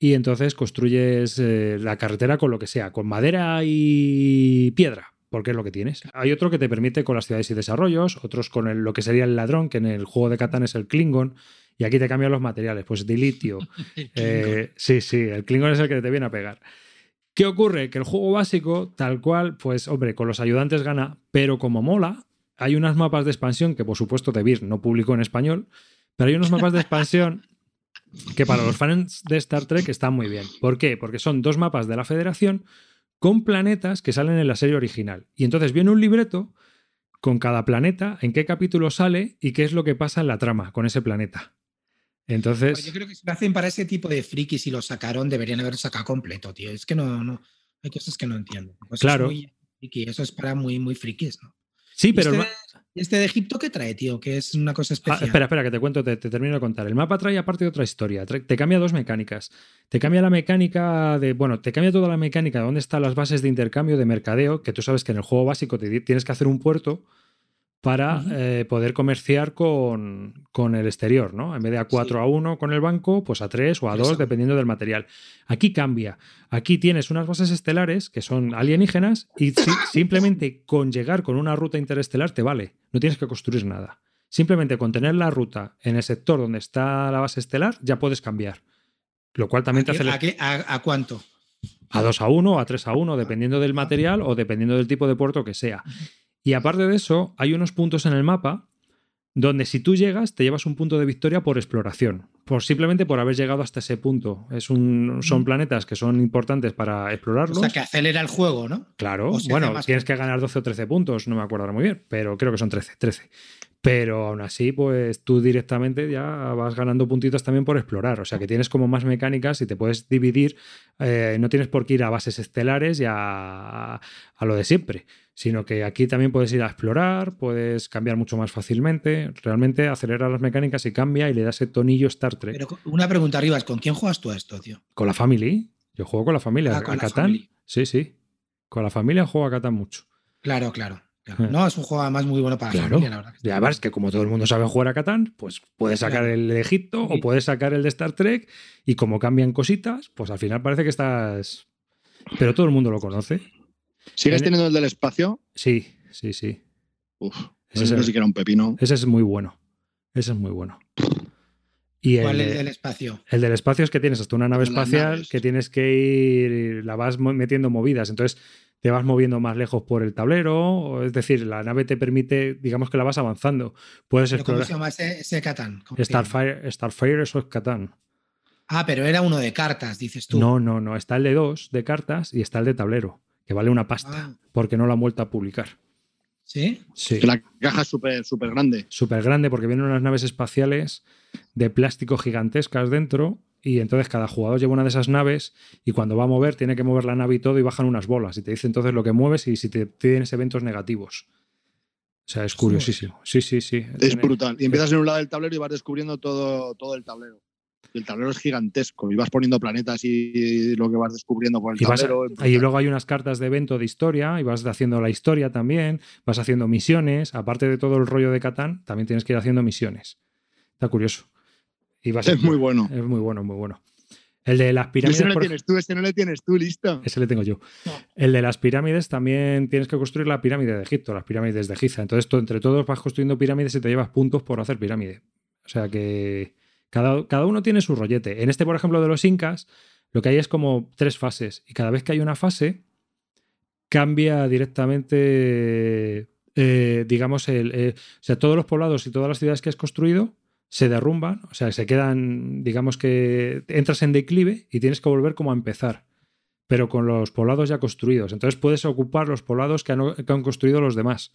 y entonces construyes eh, la carretera con lo que sea, con madera y piedra, porque es lo que tienes. Hay otro que te permite con las ciudades y desarrollos, otros con el- lo que sería el ladrón, que en el juego de Catán es el Klingon, y aquí te cambian los materiales, pues de litio. Eh, sí, sí, el Klingon es el que te viene a pegar. ¿Qué ocurre? Que el juego básico, tal cual, pues hombre, con los ayudantes gana, pero como mola, hay unas mapas de expansión que por supuesto Debir no publicó en español, pero hay unos mapas de expansión que para los fans de Star Trek están muy bien. ¿Por qué? Porque son dos mapas de la Federación con planetas que salen en la serie original. Y entonces viene un libreto con cada planeta, en qué capítulo sale y qué es lo que pasa en la trama con ese planeta. Entonces... Yo creo que si lo hacen para ese tipo de frikis y lo sacaron, deberían haber sacado completo, tío. Es que no, no. Hay cosas que no entiendo. Cosas Claro. muy friki, Eso es para muy, muy frikis, ¿no? Sí, ¿Y pero... este, de Egipto qué trae, tío? Que es una cosa Ah, especial. espera, espera, que te cuento, te, te termino de contar. El mapa trae aparte otra historia. Trae- te cambia dos mecánicas. Te cambia la mecánica de. Bueno, te cambia toda la mecánica de dónde están las bases de intercambio de mercadeo, que tú sabes que en el juego básico te tienes que hacer un puerto para eh, poder comerciar con, con el exterior, ¿no? En vez de a 4 Sí. a 1 con el banco, pues a 3 o a 2, Interesante. dependiendo del material. Aquí cambia. Aquí tienes unas bases estelares que son alienígenas y si- simplemente con llegar con una ruta interestelar te vale. No tienes que construir nada. Simplemente con tener la ruta en el sector donde está la base estelar ya puedes cambiar. Lo cual también te ¿A, hace a qué- a- a cuánto? a 2 a 1 o a 3 a 1, dependiendo del material o dependiendo del tipo de puerto que sea. Y aparte de eso, hay unos puntos en el mapa donde si tú llegas te llevas un punto de victoria por exploración, por simplemente por haber llegado hasta ese punto. Es un, son Ujú. planetas que son importantes para O explorarlos. sea, que acelera el juego, ¿no? Claro, o bueno, tienes que ganar 12 o 13 puntos, no me acuerdo ahora muy bien, pero creo que son 13, 13. Pero aún así, pues tú directamente ya vas ganando puntitos también por explorar. O sea que tienes como más mecánicas y te puedes dividir. eh, no tienes por qué ir a bases estelares y a, a lo de siempre, sino que aquí también puedes ir a explorar, puedes cambiar mucho más fácilmente. Realmente acelera las mecánicas y cambia y le da ese tonillo Star Trek. Pero una pregunta arriba, ¿con quién juegas tú a esto, tío? Con la family, yo juego con la familia. Ah, con a la Catán, family. sí, sí. Con la familia juego a Catán mucho. Claro, claro. Claro. No, es un juego además muy bueno para la Claro. familia, la verdad. está ves que como todo el mundo sabe jugar a Catán, pues puedes sacar Claro. el de Egipto o puedes sacar el de Star Trek y como cambian cositas, pues al final parece que estás... Pero todo el mundo lo conoce. ¿Sigues En- teniendo el del espacio? Sí, sí, sí. Uf, Ese ese es el- ni siquiera un pepino. Ese es muy bueno. Ese es muy bueno. Y el, ¿Cuál es de- el del espacio? el del espacio es que tienes hasta una nave espacial que tienes que ir, la vas metiendo movidas, entonces te vas moviendo más lejos por el tablero, es decir, la nave te permite, digamos que la vas avanzando. Puedes ¿Pero ¿Cómo explorar. se llama ese, ese Catán? ¿Cómo? Starfire, Starfire, eso es Catán. Ah, pero era uno de cartas, dices tú. No, no, no. Está el de dos de cartas y está el de tablero, que vale una pasta, Ah. porque no lo han vuelto a publicar. ¿Sí? Sí. Que la caja es súper súper grande. Súper grande porque vienen unas naves espaciales de plástico gigantescas dentro y entonces cada jugador lleva una de esas naves y cuando va a mover tiene que mover la nave y todo y bajan unas bolas y te dice entonces lo que mueves y si te tienes eventos negativos. O sea, es curiosísimo. Sí, sí, sí. Es Tiene- brutal. Y empiezas en un lado del tablero y vas descubriendo todo, todo el tablero. El tablero es gigantesco y vas poniendo planetas y lo que vas descubriendo por el Y, vas a- tablero. y luego hay unas cartas de evento de historia y vas haciendo la historia también, vas haciendo misiones, aparte de todo el rollo de Catán, también tienes que ir haciendo misiones. Está curioso. Y vas es muy bueno. Es muy bueno, muy bueno. El de las pirámides. Ese no le tienes tú, ese no le tienes tú, listo. Ese le tengo yo. No. El de las pirámides también tienes que construir la pirámide de Egipto, las pirámides de Giza. Entonces, tú, entre todos vas construyendo pirámides y te llevas puntos por hacer pirámide. O sea que cada, cada uno tiene su rollete. En este, por ejemplo, de los incas, lo que hay es como tres fases. Y cada vez que hay una fase, cambia directamente, eh, digamos, el, eh, o sea, todos los poblados y todas las ciudades que has construido se derrumban, o sea, se quedan, digamos que entras en declive y tienes que volver como a empezar, pero con los poblados ya construidos. Entonces puedes ocupar los poblados que han, que han construido los demás.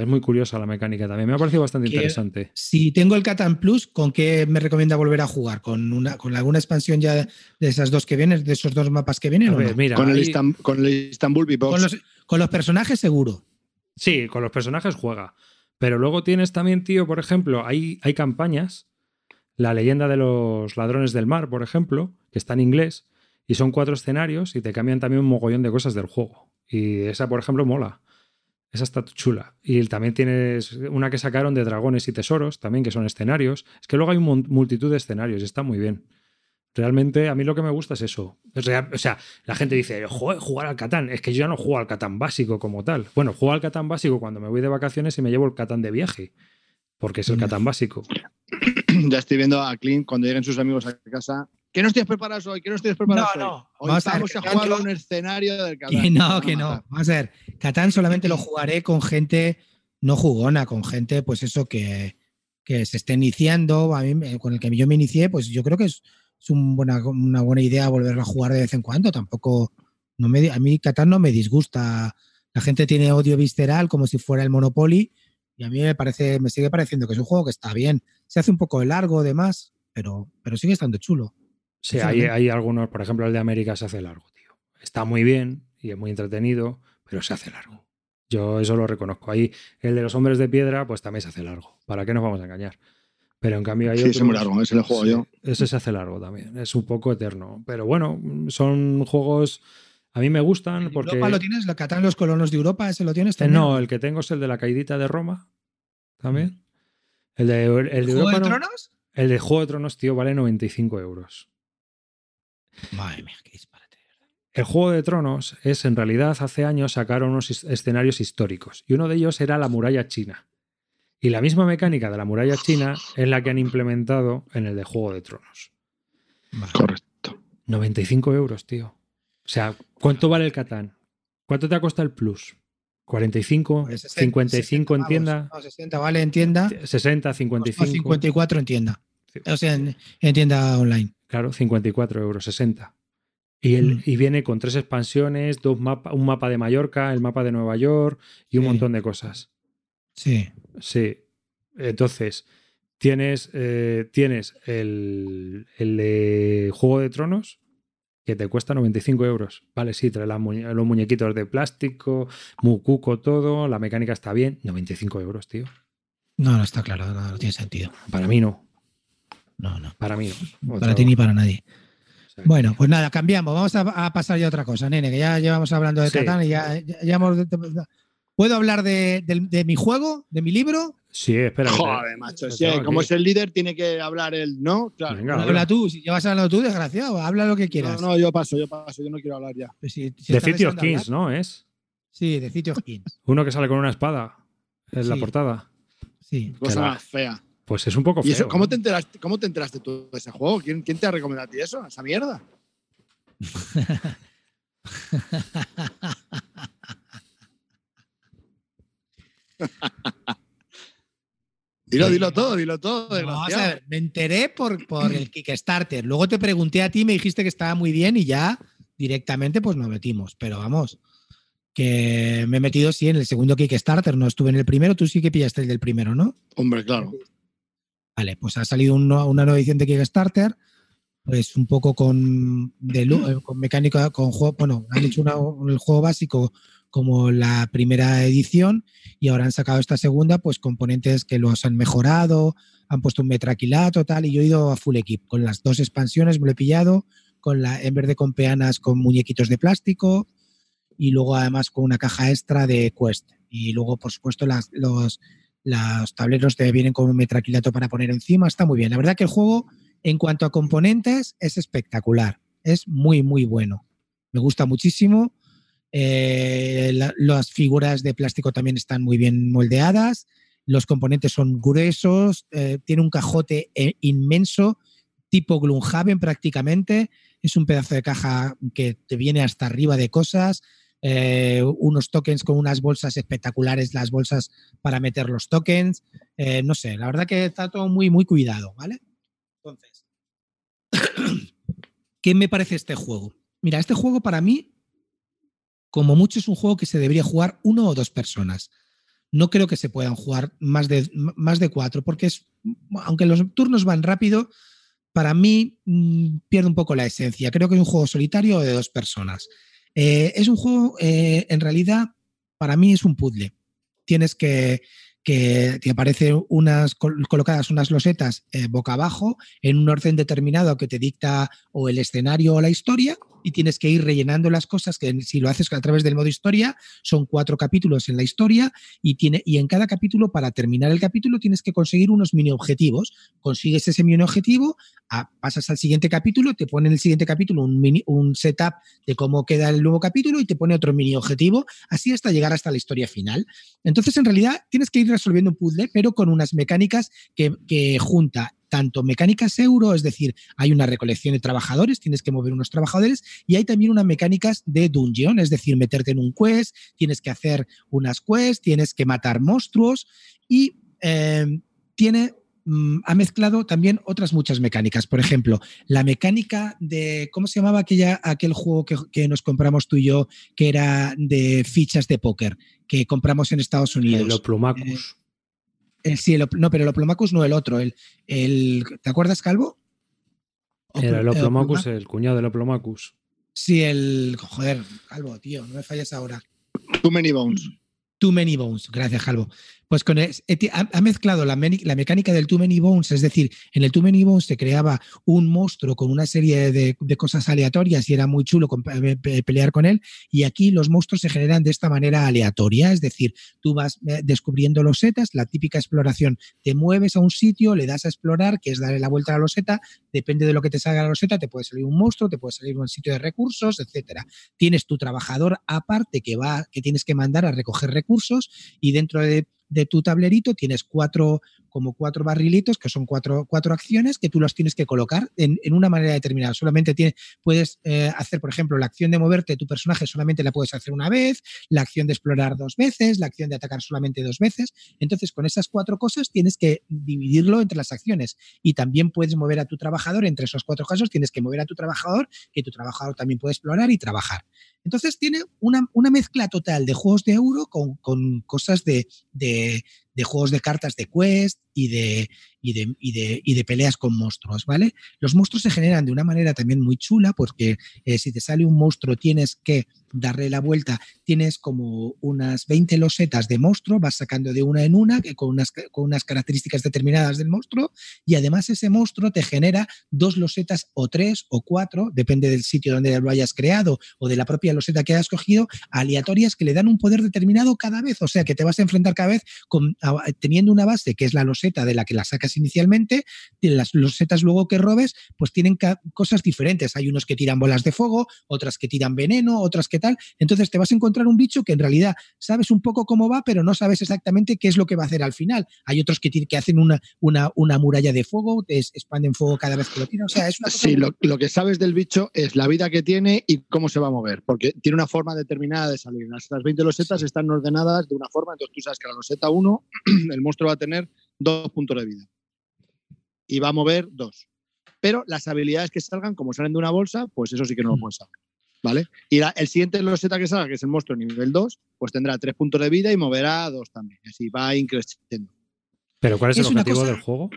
Es muy curiosa la mecánica también. Me ha parecido bastante Que- interesante. Si tengo el Catan Plus, ¿con qué me recomienda volver a jugar? ¿Con, una, con alguna expansión ya de esas dos que vienen, de esos dos mapas que vienen? A o ver, no? mira, el, con el Istanbul Beatbox. con, los, con los personajes seguro. Sí, con los personajes juega. Pero luego tienes también, tío, por ejemplo, hay, hay campañas. La leyenda de los ladrones del mar, por ejemplo, que está en inglés, y son cuatro escenarios y te cambian también un mogollón de cosas del juego. Y esa, por ejemplo, mola. Esa está chula. Y también tienes una que sacaron de dragones y tesoros, también que son escenarios. Es que luego hay un multitud de escenarios y está muy bien. Realmente a mí lo que me gusta es eso. O sea, la gente dice, "Joder, jugar al Catán. Es que yo ya no juego al Catán básico como tal. Bueno, juego al Catán básico cuando me voy de vacaciones y me llevo el Catán de viaje. Porque es el Mm. Catán básico. ya estoy viendo a Clint cuando lleguen sus amigos a casa. ¿Qué no estés preparados hoy? ¿Qué no estés preparados No, hoy? no. Hoy Vamos a vamos a, jugar a un escenario del Catán. Que no, que no. Vamos a ver, Catán solamente lo jugaré con gente no jugona, con gente, pues eso, que, que se esté iniciando. A mí, me- con el que yo me inicié, pues yo creo que es, es un buena, una buena idea volverlo a jugar de vez en cuando. Tampoco, no me, a mí Catán no me disgusta. La gente tiene odio visceral como si fuera el Monopoly y a mí me parece, me sigue pareciendo que es un juego que está bien. Se hace un poco largo, demás, pero, pero sigue estando chulo. Sí, hay, hay algunos, por ejemplo, el de América se hace largo, tío. Está muy bien y es muy entretenido, pero se hace largo. Yo eso lo reconozco. Ahí el de los hombres de piedra, pues también se hace largo. ¿Para qué nos vamos a engañar? Pero en cambio hay Sí, otros- es muy largo, ese lo juego Sí, yo. Ese se hace largo también. Es un poco eterno. Pero bueno, son juegos. A mí me gustan ¿En porque. Europa lo tienes? ¿Lo Catán los colonos de Europa? ¿Ese lo tienes Eh, también? No, el que tengo es el de la caidita de Roma. También. El de, el de ¿Juego Europa de no- Tronos? El de Juego de Tronos, tío, vale 95 euros. Madre mía, qué disparate. El Juego de Tronos es, en realidad, hace años sacaron unos escenarios históricos y uno de ellos era la muralla china. Y la misma mecánica de la muralla china es la que han implementado en el de Juego de Tronos. Vale. Correcto. 95 euros, tío. O sea, ¿cuánto vale el Catán? ¿Cuánto te ha costado el Plus? ¿45? Pues 60, 55 en 60 tienda. No, 60 vale en tienda. 60, Costó 55. 54 en tienda. O sea, en, en tienda online. Claro, 54 euros, 60. Y, el, Mm. y viene con tres expansiones, dos mapa, un mapa de Mallorca, el mapa de Nueva York y un Sí. montón de cosas. Sí. Sí. Entonces, tienes, eh, tienes el, el de Juego de Tronos, que te cuesta 95 euros. Vale, sí, trae los muñequitos de plástico, muy cuco todo, la mecánica está bien. 95 euros, tío. No, no está claro, no, no tiene sentido. Para mí no. No, no. Para mí no. Para ti ni para nadie. Bueno, pues nada, cambiamos. Vamos a, a pasar ya a otra cosa, nene, que ya llevamos hablando de Sí. Catán y ya, ya- ya hemos. ¿Puedo hablar de, de mi juego, de mi libro? Sí, espera. Joder, macho. sí, como es el líder, tiene que hablar él, ¿no? Claro. Venga, habla, tú, si llevas hablando tú, desgraciado, habla lo que quieras. No, no, yo paso, yo paso, yo no quiero hablar ya. Pues si- si De City of Kings, hablar. ¿no? Es Sí, de City of Kings. uno que sale con una espada en la portada. Sí. Cosa más fea. Pues es un poco ¿Y eso, feo. cómo, ¿no? te enteraste, cómo te enteraste tú de ese juego? ¿Quién, quién te ha recomendado a ti eso? Esa mierda. Dilo, Sí. dilo todo, dilo todo, No, vamos a desgraciado. ver, me enteré por, por el Kickstarter. Luego te pregunté a ti, me dijiste que estaba muy bien y ya directamente pues nos metimos. Pero vamos, que me he metido, sí, en el segundo Kickstarter, no estuve en el primero, tú sí que pillaste el del primero, ¿no? Hombre, claro. Vale, pues ha salido una, una nueva edición de Kickstarter, pues un poco con, de, eh, con mecánica, con juego, bueno, han hecho el juego básico como la primera edición y ahora han sacado esta segunda, pues componentes que los han mejorado, han puesto un metraquilato, tal, y yo he ido a full equip con las dos expansiones, me lo he pillado, con la, en vez de con peanas, con muñequitos de plástico y luego además con una caja extra de Quest. Y luego, por supuesto, las, los, los tableros te vienen con un metraquilato para poner encima, está muy bien. La verdad que el juego, en cuanto a componentes, es espectacular, es muy, muy bueno. Me gusta muchísimo. Eh, la- las figuras de plástico también están muy bien moldeadas. Los componentes son gruesos, eh, tiene un cajote eh, inmenso, tipo Gloomhaven prácticamente. Es un pedazo de caja que te viene hasta arriba de cosas. Eh, unos tokens con unas bolsas espectaculares, las bolsas para meter los tokens. Eh, no sé, la verdad que está todo muy, muy cuidado, ¿vale? Entonces, ¿qué me parece este juego? Mira, este juego para mí, como mucho, es un juego que se debería jugar uno o dos personas. No creo que se puedan jugar más de, más de cuatro, porque es, aunque los turnos van rápido, para mí mm, pierde un poco la esencia. Creo que es un juego solitario o de dos personas. Eh, es un juego, eh, en realidad, para mí es un puzzle. Tienes que, que te aparecen unas col- colocadas unas losetas eh, boca abajo en un orden determinado que te dicta o el escenario o la historia y tienes que ir rellenando las cosas que si lo haces a través del modo historia son cuatro capítulos en la historia y tiene y en cada capítulo para terminar el capítulo tienes que conseguir unos mini objetivos. Consigues ese mini objetivo a- pasas al siguiente capítulo te pone en el siguiente capítulo un mini un setup de cómo queda el nuevo capítulo y te pone otro mini objetivo así hasta llegar hasta la historia final. Entonces, en realidad, tienes que ir resolviendo un puzzle, pero con unas mecánicas que, que junta tanto mecánicas euro, es decir, hay una recolección de trabajadores, tienes que mover unos trabajadores, y hay también unas mecánicas de dungeon, es decir, meterte en un quest, tienes que hacer unas quests, tienes que matar monstruos, y eh, tiene mm, ha mezclado también otras muchas mecánicas. Por ejemplo, la mecánica de, ¿cómo se llamaba aquella, aquel juego que, que nos compramos tú y yo, que era de fichas de póker, que compramos en Estados Unidos? El Oplomacus. El- sí, el no, pero el Oplomacus no el otro. El, el, ¿Te acuerdas, Calvo? Era el eh, Oplomacus, Oploma- el cuñado del Oplomacus. Sí, el. Joder, Calvo, tío, no me falles ahora. Too many bones. Too Many Bones, gracias, Calvo. Pues con es- eti- ha, mezclado la, la mecánica del Too Many Bones, es decir, en el Too Many Bones se creaba un monstruo con una serie de, cosas aleatorias y era muy chulo pe- pelear con él. Y aquí los monstruos se generan de esta manera aleatoria, es decir, tú vas eh, descubriendo losetas, la típica exploración, te mueves a un sitio, le das a explorar, que es darle la vuelta a la loseta, depende de lo que te salga la loseta, te puede salir un monstruo, te puede salir un sitio de recursos, etcétera. Tienes tu trabajador aparte que va, que tienes que mandar a recoger recursos y dentro de, de tu tablerito tienes cuatro, como cuatro barrilitos, que son cuatro, cuatro acciones que tú los tienes que colocar en, en una manera determinada. Solamente tiene, puedes eh, hacer, por ejemplo, la acción de moverte, tu personaje solamente la puedes hacer una vez, la acción de explorar dos veces, la acción de atacar solamente dos veces. Entonces, con esas cuatro cosas tienes que dividirlo entre las acciones y también puedes mover a tu trabajador entre esos cuatro casos, tienes que mover a tu trabajador, que tu trabajador también puede explorar y trabajar. Entonces tiene una, una mezcla total de juegos de euro con, con cosas de, de juegos de cartas de quest y de, y, de, y, de, y de peleas con monstruos, ¿vale? Los monstruos se generan de una manera también muy chula porque eh, si te sale un monstruo tienes que darle la vuelta, tienes como unas 20 losetas de monstruo, vas sacando de una en una que con, unas, con unas características determinadas del monstruo y además ese monstruo te genera dos losetas o tres o cuatro, depende del sitio donde lo hayas creado o de la propia loseta que hayas cogido, aleatorias que le dan un poder determinado cada vez, o sea que te vas a enfrentar cada vez con, teniendo una base que es la loseta de la que la sacas inicialmente, las losetas luego que robes pues tienen cosas diferentes, hay unos que tiran bolas de fuego, otras que tiran veneno, otras que tal, entonces te vas a encontrar un bicho que en realidad sabes un poco cómo va, pero no sabes exactamente qué es lo que va a hacer al final. Hay otros que, que hacen una, una, una muralla de fuego, te expanden fuego cada vez que lo tiran, o sea, es una Sí, lo, lo, que sabes del bicho es la vida que tiene y cómo se va a mover, porque tiene una forma determinada de salir. Las, las 20 losetas sí. están ordenadas de una forma, entonces tú sabes que la loseta 1, el monstruo va a tener dos puntos de vida y va a mover dos. Pero las habilidades que salgan, como salen de una bolsa, pues eso sí que no lo puedes saber. ¿Vale? Y la- el siguiente Loseta que salga, que es el monstruo nivel 2, pues tendrá 3 puntos de vida y moverá 2 también. Así va increciendo. Pero ¿cuál es, Es el objetivo cosa- del juego?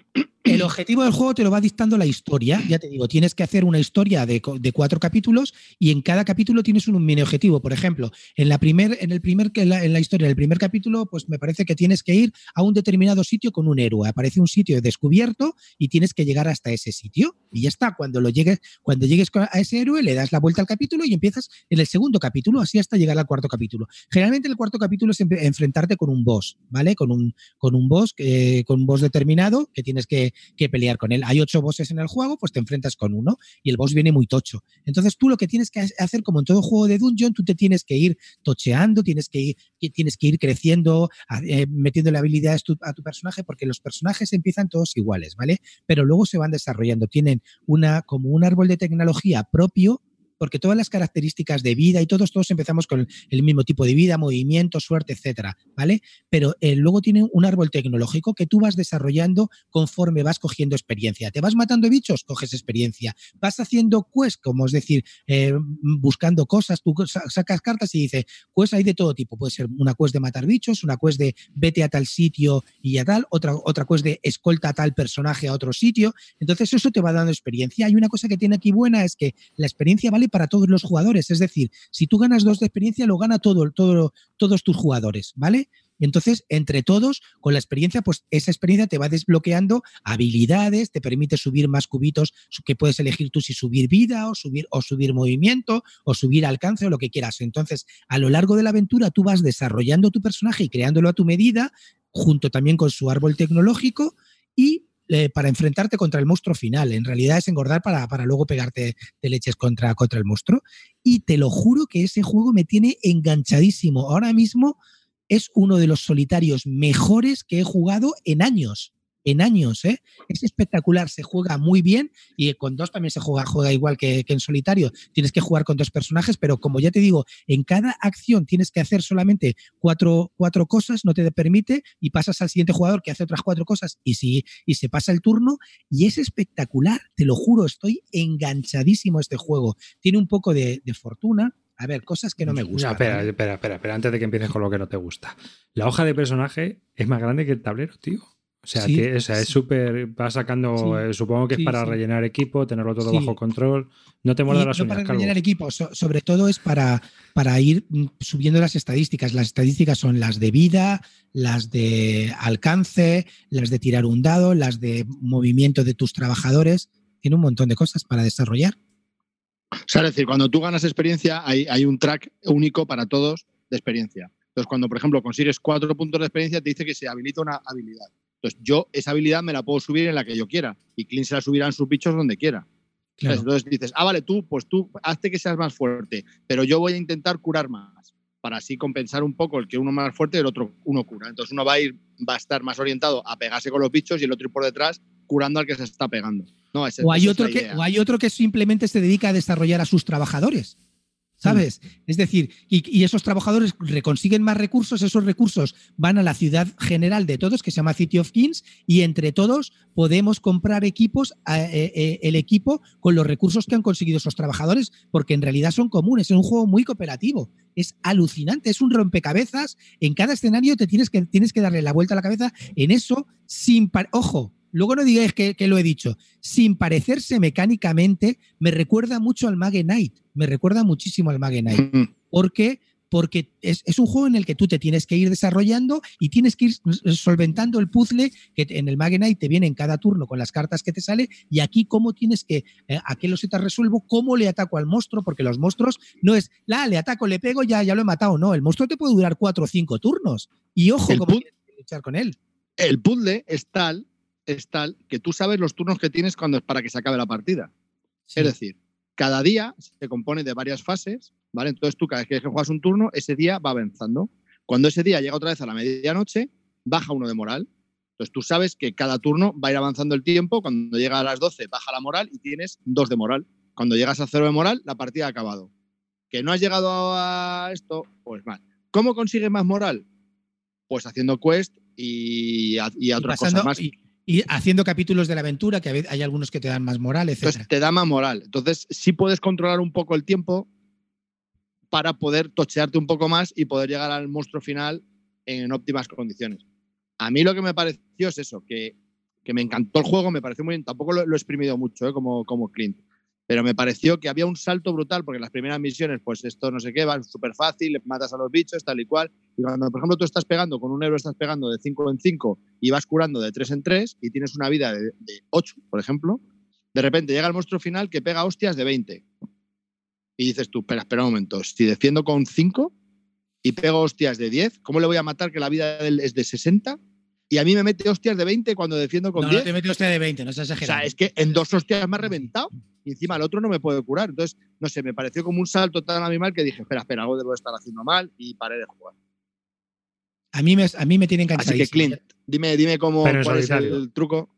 El objetivo del juego te lo va dictando la historia. Ya te digo, tienes que hacer una historia de, de cuatro capítulos y en cada capítulo tienes un mini objetivo. Por ejemplo, en la primer, en el primer, en la, en la historia del primer capítulo, pues me parece que tienes que ir a un determinado sitio con un héroe. Aparece un sitio descubierto y tienes que llegar hasta ese sitio. Y ya está. Cuando lo llegues, cuando llegues a ese héroe, le das la vuelta al capítulo y empiezas en el segundo capítulo, así hasta llegar al cuarto capítulo. Generalmente el cuarto capítulo es enfrentarte con un boss, ¿vale? Con un, con un boss, eh, con un boss determinado que tienes que, que pelear con él. Hay ocho bosses en el juego, pues te enfrentas con uno y el boss viene muy tocho. Entonces tú lo que tienes que hacer, como en todo juego de dungeon, tú te tienes que ir tocheando, tienes que ir, tienes que ir creciendo, eh, metiéndole habilidades a tu personaje, porque los personajes empiezan todos iguales, ¿vale? Pero luego se van desarrollando, tienen una, como un árbol de tecnología propio porque todas las características de vida y todos, todos empezamos con el, mismo tipo de vida, movimiento, suerte, etcétera, ¿vale? Pero eh, luego tienen un árbol tecnológico que tú vas desarrollando conforme vas cogiendo experiencia. Te vas matando bichos, coges experiencia. Vas haciendo quest, como es decir, eh, buscando cosas, tú sa- sacas cartas y dices, quest hay de todo tipo. Puede ser una quest de matar bichos, una quest de vete a tal sitio y a tal, otra, otra quest de escolta a tal personaje a otro sitio. Entonces eso te va dando experiencia. Hay una cosa que tiene aquí buena, es que la experiencia vale para todos los jugadores. Es decir, si tú ganas dos de experiencia, lo gana todo, todo, todos tus jugadores, ¿vale? Entonces, entre todos, con la experiencia, pues esa experiencia te va desbloqueando habilidades, te permite subir más cubitos que puedes elegir tú si subir vida o subir, o subir movimiento o subir alcance o lo que quieras. Entonces, a lo largo de la aventura, tú vas desarrollando tu personaje y creándolo a tu medida, junto también con su árbol tecnológico y eh, para enfrentarte contra el monstruo final. En realidad es engordar para, para luego pegarte de leches contra, contra el monstruo. Y te lo juro que ese juego me tiene enganchadísimo. Ahora mismo es uno de los solitarios mejores que he jugado en años. En años, ¿eh? Es espectacular, se juega muy bien y con dos también se juega, juega igual que, que en solitario. Tienes que jugar con dos personajes, pero como ya te digo, en cada acción tienes que hacer solamente cuatro, cuatro cosas, no te permite, y pasas al siguiente jugador que hace otras cuatro cosas y, si, y se pasa el turno. Y es espectacular, te lo juro, estoy enganchadísimo a este juego. Tiene un poco de, de fortuna. A ver, cosas que no me gustan. No, espera, ¿vale? espera, espera, espera, antes de que empieces con lo que no te gusta. La hoja de personaje es más grande que el tablero, tío. O sea, Sí, que, o sea es súper. Va sacando. Sí, eh, supongo que es sí, para sí. rellenar equipo, tenerlo todo Sí. bajo control. No te muerdas las no uñas, para Calvo. rellenar equipo, so- sobre todo es para, para ir mm, subiendo las estadísticas. Las estadísticas son las de vida, las de alcance, las de tirar un dado, las de movimiento de tus trabajadores. Tiene un montón de cosas para desarrollar. O sea, es decir, cuando tú ganas experiencia, hay, hay un track único para todos de experiencia. Entonces, cuando, por ejemplo, consigues cuatro puntos de experiencia, te dice que se habilita una habilidad. Entonces, yo esa habilidad me la puedo subir en la que yo quiera. Y Clint se la subirá en sus bichos donde quiera. Claro. Entonces dices, ah, vale, tú, pues tú, hazte que seas más fuerte, pero yo voy a intentar curar más, para así compensar un poco el que uno más fuerte y el otro uno cura. Entonces uno va a ir, va a estar más orientado a pegarse con los bichos y el otro ir por detrás curando al que se está pegando. No, ese- O hay, otro que, o hay otro que simplemente se dedica a desarrollar a sus trabajadores. ¿Sabes? Es decir, y, y esos trabajadores reconsiguen más recursos, esos recursos van a la ciudad general de todos, que se llama City of Kings, y entre todos podemos comprar equipos, eh, eh, el equipo con los recursos que han conseguido esos trabajadores, porque en realidad son comunes, es un juego muy cooperativo, es alucinante, es un rompecabezas, en cada escenario te tienes que, tienes que darle la vuelta a la cabeza en eso sin... par- Ojo, luego no digáis que, que lo he dicho, sin parecerse mecánicamente, me recuerda mucho al Mage Knight, me recuerda muchísimo al Mage Knight, porque, porque es, es un juego en el que tú te tienes que ir desarrollando y tienes que ir solventando el puzzle que en el Mage Knight te viene en cada turno con las cartas que te sale y aquí cómo tienes que, eh, a qué los te resuelvo, cómo le ataco al monstruo, porque los monstruos no es, la, le ataco, le pego, ya, ya lo he matado, no, el monstruo te puede durar cuatro o cinco turnos. Y ojo, El cómo tienes que luchar con él. El puzzle es tal, es tal que tú sabes los turnos que tienes cuando para que se acabe la partida. Es decir, cada día se compone de varias fases, ¿vale? Entonces tú cada vez que juegas un turno, ese día va avanzando. Cuando ese día llega otra vez a la medianoche, baja uno de moral. Entonces tú sabes que cada turno va a ir avanzando el tiempo. Cuando llega a las 12, baja la moral y tienes dos de moral. Cuando llegas a cero de moral, la partida ha acabado. Que no has llegado a esto, pues mal. ¿Cómo consigues más moral? Pues haciendo quest y, a- y a Y otras pasando- cosas más. y- y haciendo capítulos de la aventura, que hay algunos que te dan más moral, etc. Te da más moral. Entonces sí puedes controlar un poco el tiempo, para poder tochearte un poco más y poder llegar al monstruo final en óptimas condiciones. A mí lo que me pareció es eso, que, que me encantó el juego, me pareció muy bien, tampoco lo, lo he exprimido mucho ¿eh? como, como Clint, pero me pareció que había un salto brutal, porque las primeras misiones, pues esto no sé qué, va súper fácil, matas a los bichos, tal y cual, y cuando, por ejemplo, tú estás pegando con un euro, estás pegando de 5 en 5 y vas curando de 3 en 3 y tienes una vida de, de 8, por ejemplo, de repente llega el monstruo final que pega hostias de 20. Y dices tú, espera, espera un momento, si defiendo con 5 y pego hostias de 10, ¿cómo le voy a matar que la vida de él es de 60? Y a mí me mete hostias de 20 cuando defiendo con No, 10. no te mete usted de 20, no seas o exagerado. sea, es que en dos hostias me ha reventado y encima el otro no me puede curar. Entonces, no sé, me pareció como un salto tan animal que dije, espera, espera, algo debo estar haciendo mal y paré de jugar. A mí me, a mí me tiene Así enganchadísimo. que, Clint, dime, dime cómo, cuál es el truco.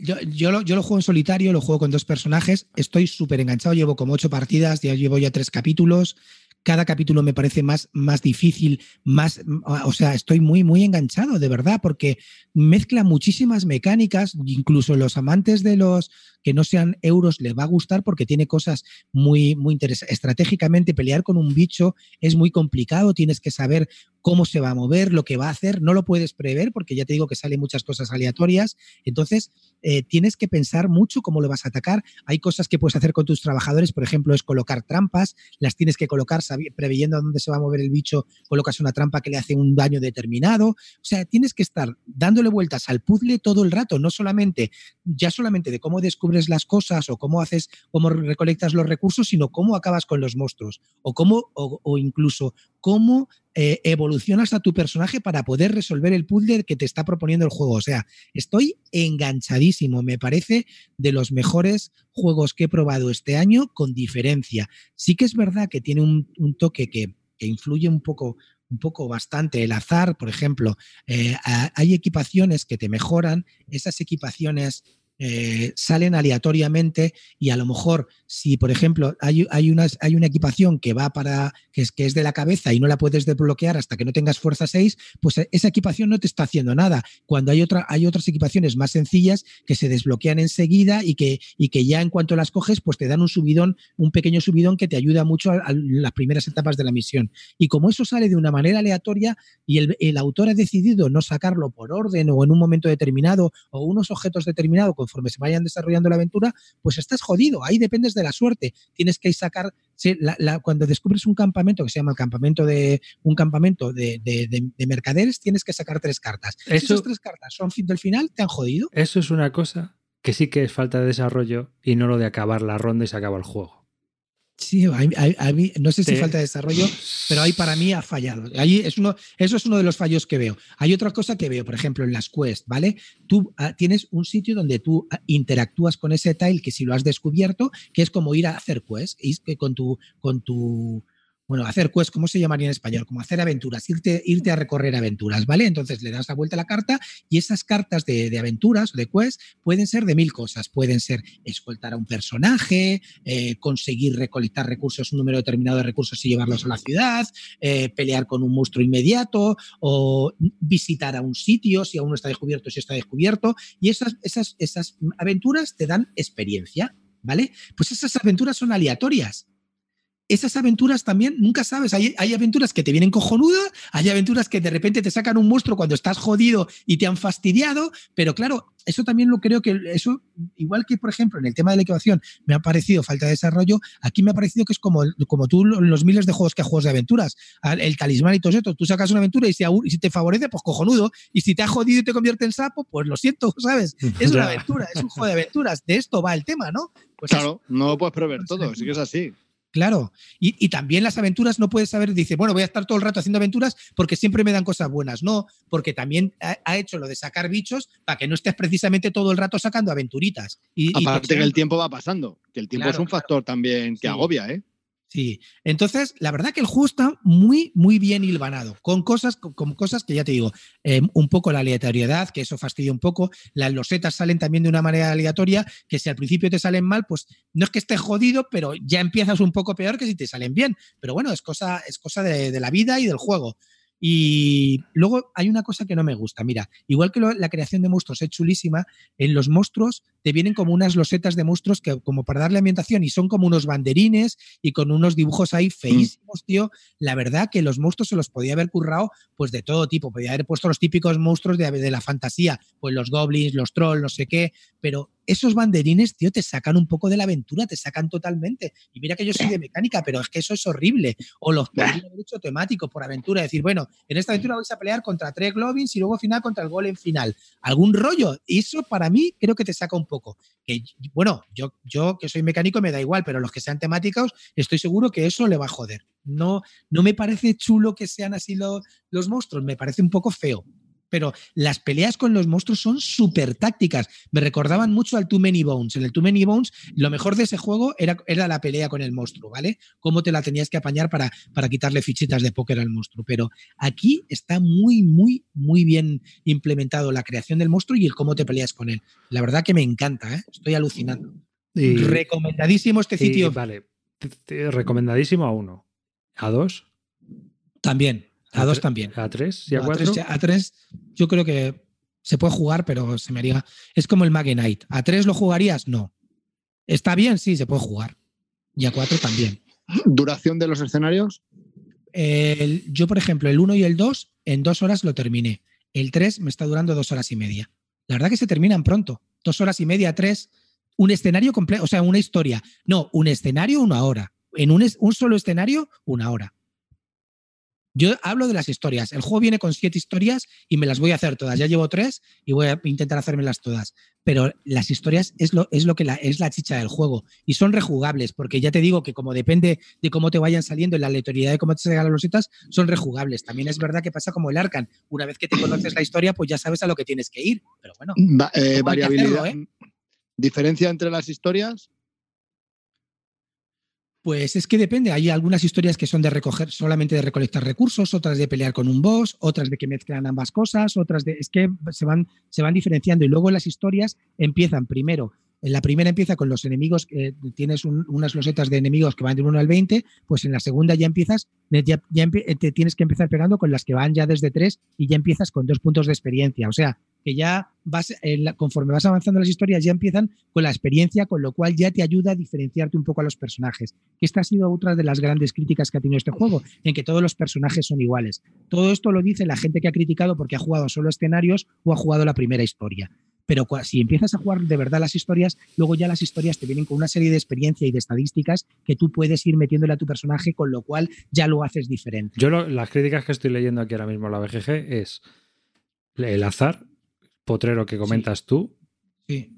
Yo, yo, lo, yo lo juego en solitario, lo juego con dos personajes. Estoy súper enganchado, llevo como ocho partidas, ya llevo ya tres capítulos. Cada capítulo me parece más, más difícil, más, o sea, estoy muy, muy enganchado, de verdad, porque mezcla muchísimas mecánicas, incluso los amantes de los que no sean euros les va a gustar porque tiene cosas muy, muy interesantes. Estratégicamente, pelear con un bicho es muy complicado, tienes que saber cómo se va a mover, lo que va a hacer, no lo puedes prever porque ya te digo que salen muchas cosas aleatorias. Entonces, eh, tienes que pensar mucho cómo lo vas a atacar. Hay cosas que puedes hacer con tus trabajadores, por ejemplo, es colocar trampas, las tienes que colocar preveyendo a dónde se va a mover el bicho, colocas una trampa que le hace un daño determinado. O sea, tienes que estar dándole vueltas al puzzle todo el rato, no solamente, ya solamente de cómo las cosas o cómo haces, cómo recolectas los recursos, sino cómo acabas con los monstruos o cómo, o, incluso cómo eh, evolucionas a tu personaje para poder resolver el puzzle que te está proponiendo el juego. O sea, estoy enganchadísimo. Me parece de los mejores juegos que he probado este año con diferencia. Sí que es verdad que tiene un, toque que, que influye un poco un poco bastante el azar, por ejemplo, eh, hay equipaciones que te mejoran, esas equipaciones eh, salen aleatoriamente y a lo mejor si, por ejemplo, hay, hay, unas, hay una equipación que va para, que es, que es de la cabeza y no la puedes desbloquear hasta que no tengas fuerza 6, pues eh, esa equipación no te está haciendo nada. Cuando hay, otra, hay otras equipaciones más sencillas que se desbloquean enseguida y que, y que ya en cuanto las coges, pues te dan un subidón, un pequeño subidón que te ayuda mucho a, las primeras etapas de la misión. Y como eso sale de una manera aleatoria y el, el autor ha decidido no sacarlo por orden o en un momento determinado o unos objetos determinados conforme se vayan desarrollando la aventura, pues estás jodido. Ahí dependes de la suerte. Tienes que sacar, sí, la- la- cuando descubres un campamento que se llama el campamento de un campamento de, de- de- de mercaderes, tienes que sacar tres cartas. Si Eso- esas tres cartas son fin del final, te han jodido. Eso es una cosa que sí que es falta de desarrollo y no lo de acabar la ronda y se acaba el juego. Sí, a mí- a- a mí- no sé si falta de desarrollo, pero ahí para mí ha fallado. Ahí es uno, eso es uno de los fallos que veo. Hay otra cosa que veo, por ejemplo, en las quests, ¿vale? Tú ah, tienes un sitio donde tú ah, interactúas con ese tile que si lo has descubierto, que es como ir a hacer quests, y con tu, con tu, bueno, hacer quests, ¿cómo se llamaría en español? Como hacer aventuras, irte, irte a recorrer aventuras, ¿vale? Entonces le das la vuelta a la carta y esas cartas de, aventuras, de quests, pueden ser de mil cosas. Pueden ser escoltar a un personaje, eh, conseguir recolectar recursos, un número determinado de recursos y llevarlos a la ciudad, eh, pelear con un monstruo inmediato o visitar a un sitio si aún no está descubierto, si está descubierto. Y esas, esas, esas aventuras te dan experiencia, ¿vale? Pues esas aventuras son aleatorias. Esas aventuras también, nunca sabes, hay, hay aventuras que te vienen cojonudas, hay aventuras que de repente te sacan un monstruo cuando estás jodido y te han fastidiado, pero claro, eso también lo creo que eso, igual que por ejemplo en el tema de la ecuación me ha parecido falta de desarrollo, aquí me ha parecido que es como, como tú los miles de juegos que juegos de aventuras, el talismán y todo eso, tú sacas una aventura y si, aún- y si te favorece, pues cojonudo, y si te ha jodido y te convierte en sapo, pues lo siento, ¿sabes? Es una aventura, es un juego de aventuras, de esto va el tema, ¿no? Pues Claro, no lo puedes prever todo, sí que es así. Claro, y, y también las aventuras no puedes saber, dice, bueno, voy a estar todo el rato haciendo aventuras porque siempre me dan cosas buenas. No, porque también ha, ha hecho lo de sacar bichos para que no estés precisamente todo el rato sacando aventuritas. Y, Aparte te que el tiempo va pasando, que el tiempo Claro, es un claro. factor también que Sí. agobia, ¿eh? Sí, entonces la verdad que el juego está muy, muy bien hilvanado, con cosas, con, cosas que ya te digo, eh, un poco la aleatoriedad, que eso fastidia un poco, las losetas salen también de una manera aleatoria, que si al principio te salen mal, pues no es que estés jodido, pero ya empiezas un poco peor que si te salen bien. Pero bueno, es cosa, es cosa de, de la vida y del juego. Y luego hay una cosa que no me gusta. Mira, igual que lo- la creación de monstruos es chulísima, en los monstruos te vienen como unas losetas de monstruos que como para darle ambientación y son como unos banderines y con unos dibujos ahí feísimos, tío. La verdad que los monstruos se los podía haber currado pues de todo tipo, podía haber puesto los típicos monstruos de, de la fantasía, pues los goblins, los trolls, no sé qué, pero esos banderines, tío, te sacan un poco de la aventura, te sacan totalmente. Y mira que yo soy de mecánica, pero es que eso es horrible. O los podrían haber hecho temáticos por aventura, decir, bueno, en esta aventura vais a pelear contra tres globins y luego final contra el golem final. Algún rollo. Y eso para mí creo que te saca un poco. Bueno, yo, yo que soy mecánico me da igual, pero los que sean temáticos, estoy seguro que eso le va a joder. No, no me parece chulo que sean así los monstruos, me parece un poco feo pero las peleas con los monstruos son súper tácticas. Me recordaban mucho al Too Many Bones. En el Too Many Bones, lo mejor de ese juego era, era la pelea con el monstruo, ¿vale? Cómo te la tenías que apañar para, para quitarle fichitas de póker al monstruo. Pero aquí está muy, muy, muy bien implementado la creación del monstruo y el cómo te peleas con él. La verdad que me encanta, ¿eh? Estoy alucinando. Y- Recomendadísimo este y, sitio. vale, recomendadísimo a uno. A dos. También. A dos también. A tres y a No, cuatro. tres, a tres, yo creo que se puede jugar, pero se me haría. Es como el Mague Knight. ¿A tres lo jugarías? No. ¿Está bien? Sí, se puede jugar. Y a cuatro también. Duración de los escenarios. El- yo, por ejemplo, el 1 y el 2 en dos horas lo terminé. El 3 me está durando dos horas y media. La verdad que se terminan pronto. Dos horas y media, tres. Un escenario completo, o sea, una historia. No, un escenario, una hora. En un, es- un solo escenario, una hora. Yo hablo de las historias. El juego viene con siete historias y me las voy a hacer todas. Ya llevo tres y voy a intentar hacérmelas todas. Pero las historias es lo, es lo que la, es la chicha del juego. Y son rejugables, porque ya te digo que como depende de cómo te vayan saliendo en la aleatoriedad de cómo te salgan las losetas, son rejugables. También es verdad que pasa como el Arcan. Una vez que te conoces la historia, pues ya sabes a lo que tienes que ir. Pero bueno, Va- eh, ¿Cómo hay que variabilidad. hacerlo, Diferencia entre las historias. Pues es que depende. Hay algunas historias que son de recoger, solamente de recolectar recursos, otras de pelear con un boss, otras de que mezclan ambas cosas, otras de. Es que se van, se van diferenciando. Y luego las historias empiezan primero. En la primera empieza con los enemigos, eh, tienes un- unas losetas de enemigos que van del 1 al 20, pues en la segunda ya empiezas, ya, ya eh, te tienes que empezar pegando con las que van ya desde 3 y ya empiezas con dos puntos de experiencia. O sea, que ya vas, la- conforme vas avanzando las historias, ya empiezan con la experiencia, con lo cual ya te ayuda a diferenciarte un poco a los personajes. Esta ha sido otra de las grandes críticas que ha tenido este juego, en que todos los personajes son iguales. Todo esto lo dice la gente que ha criticado porque ha jugado solo escenarios o ha jugado la primera historia. Pero si empiezas a jugar de verdad las historias, luego ya las historias te vienen con una serie de experiencia y de estadísticas que tú puedes ir metiéndole a tu personaje, con lo cual ya lo haces diferente. Yo las críticas que estoy leyendo aquí ahora mismo en la BGG es el azar, potrero que comentas tú, Sí.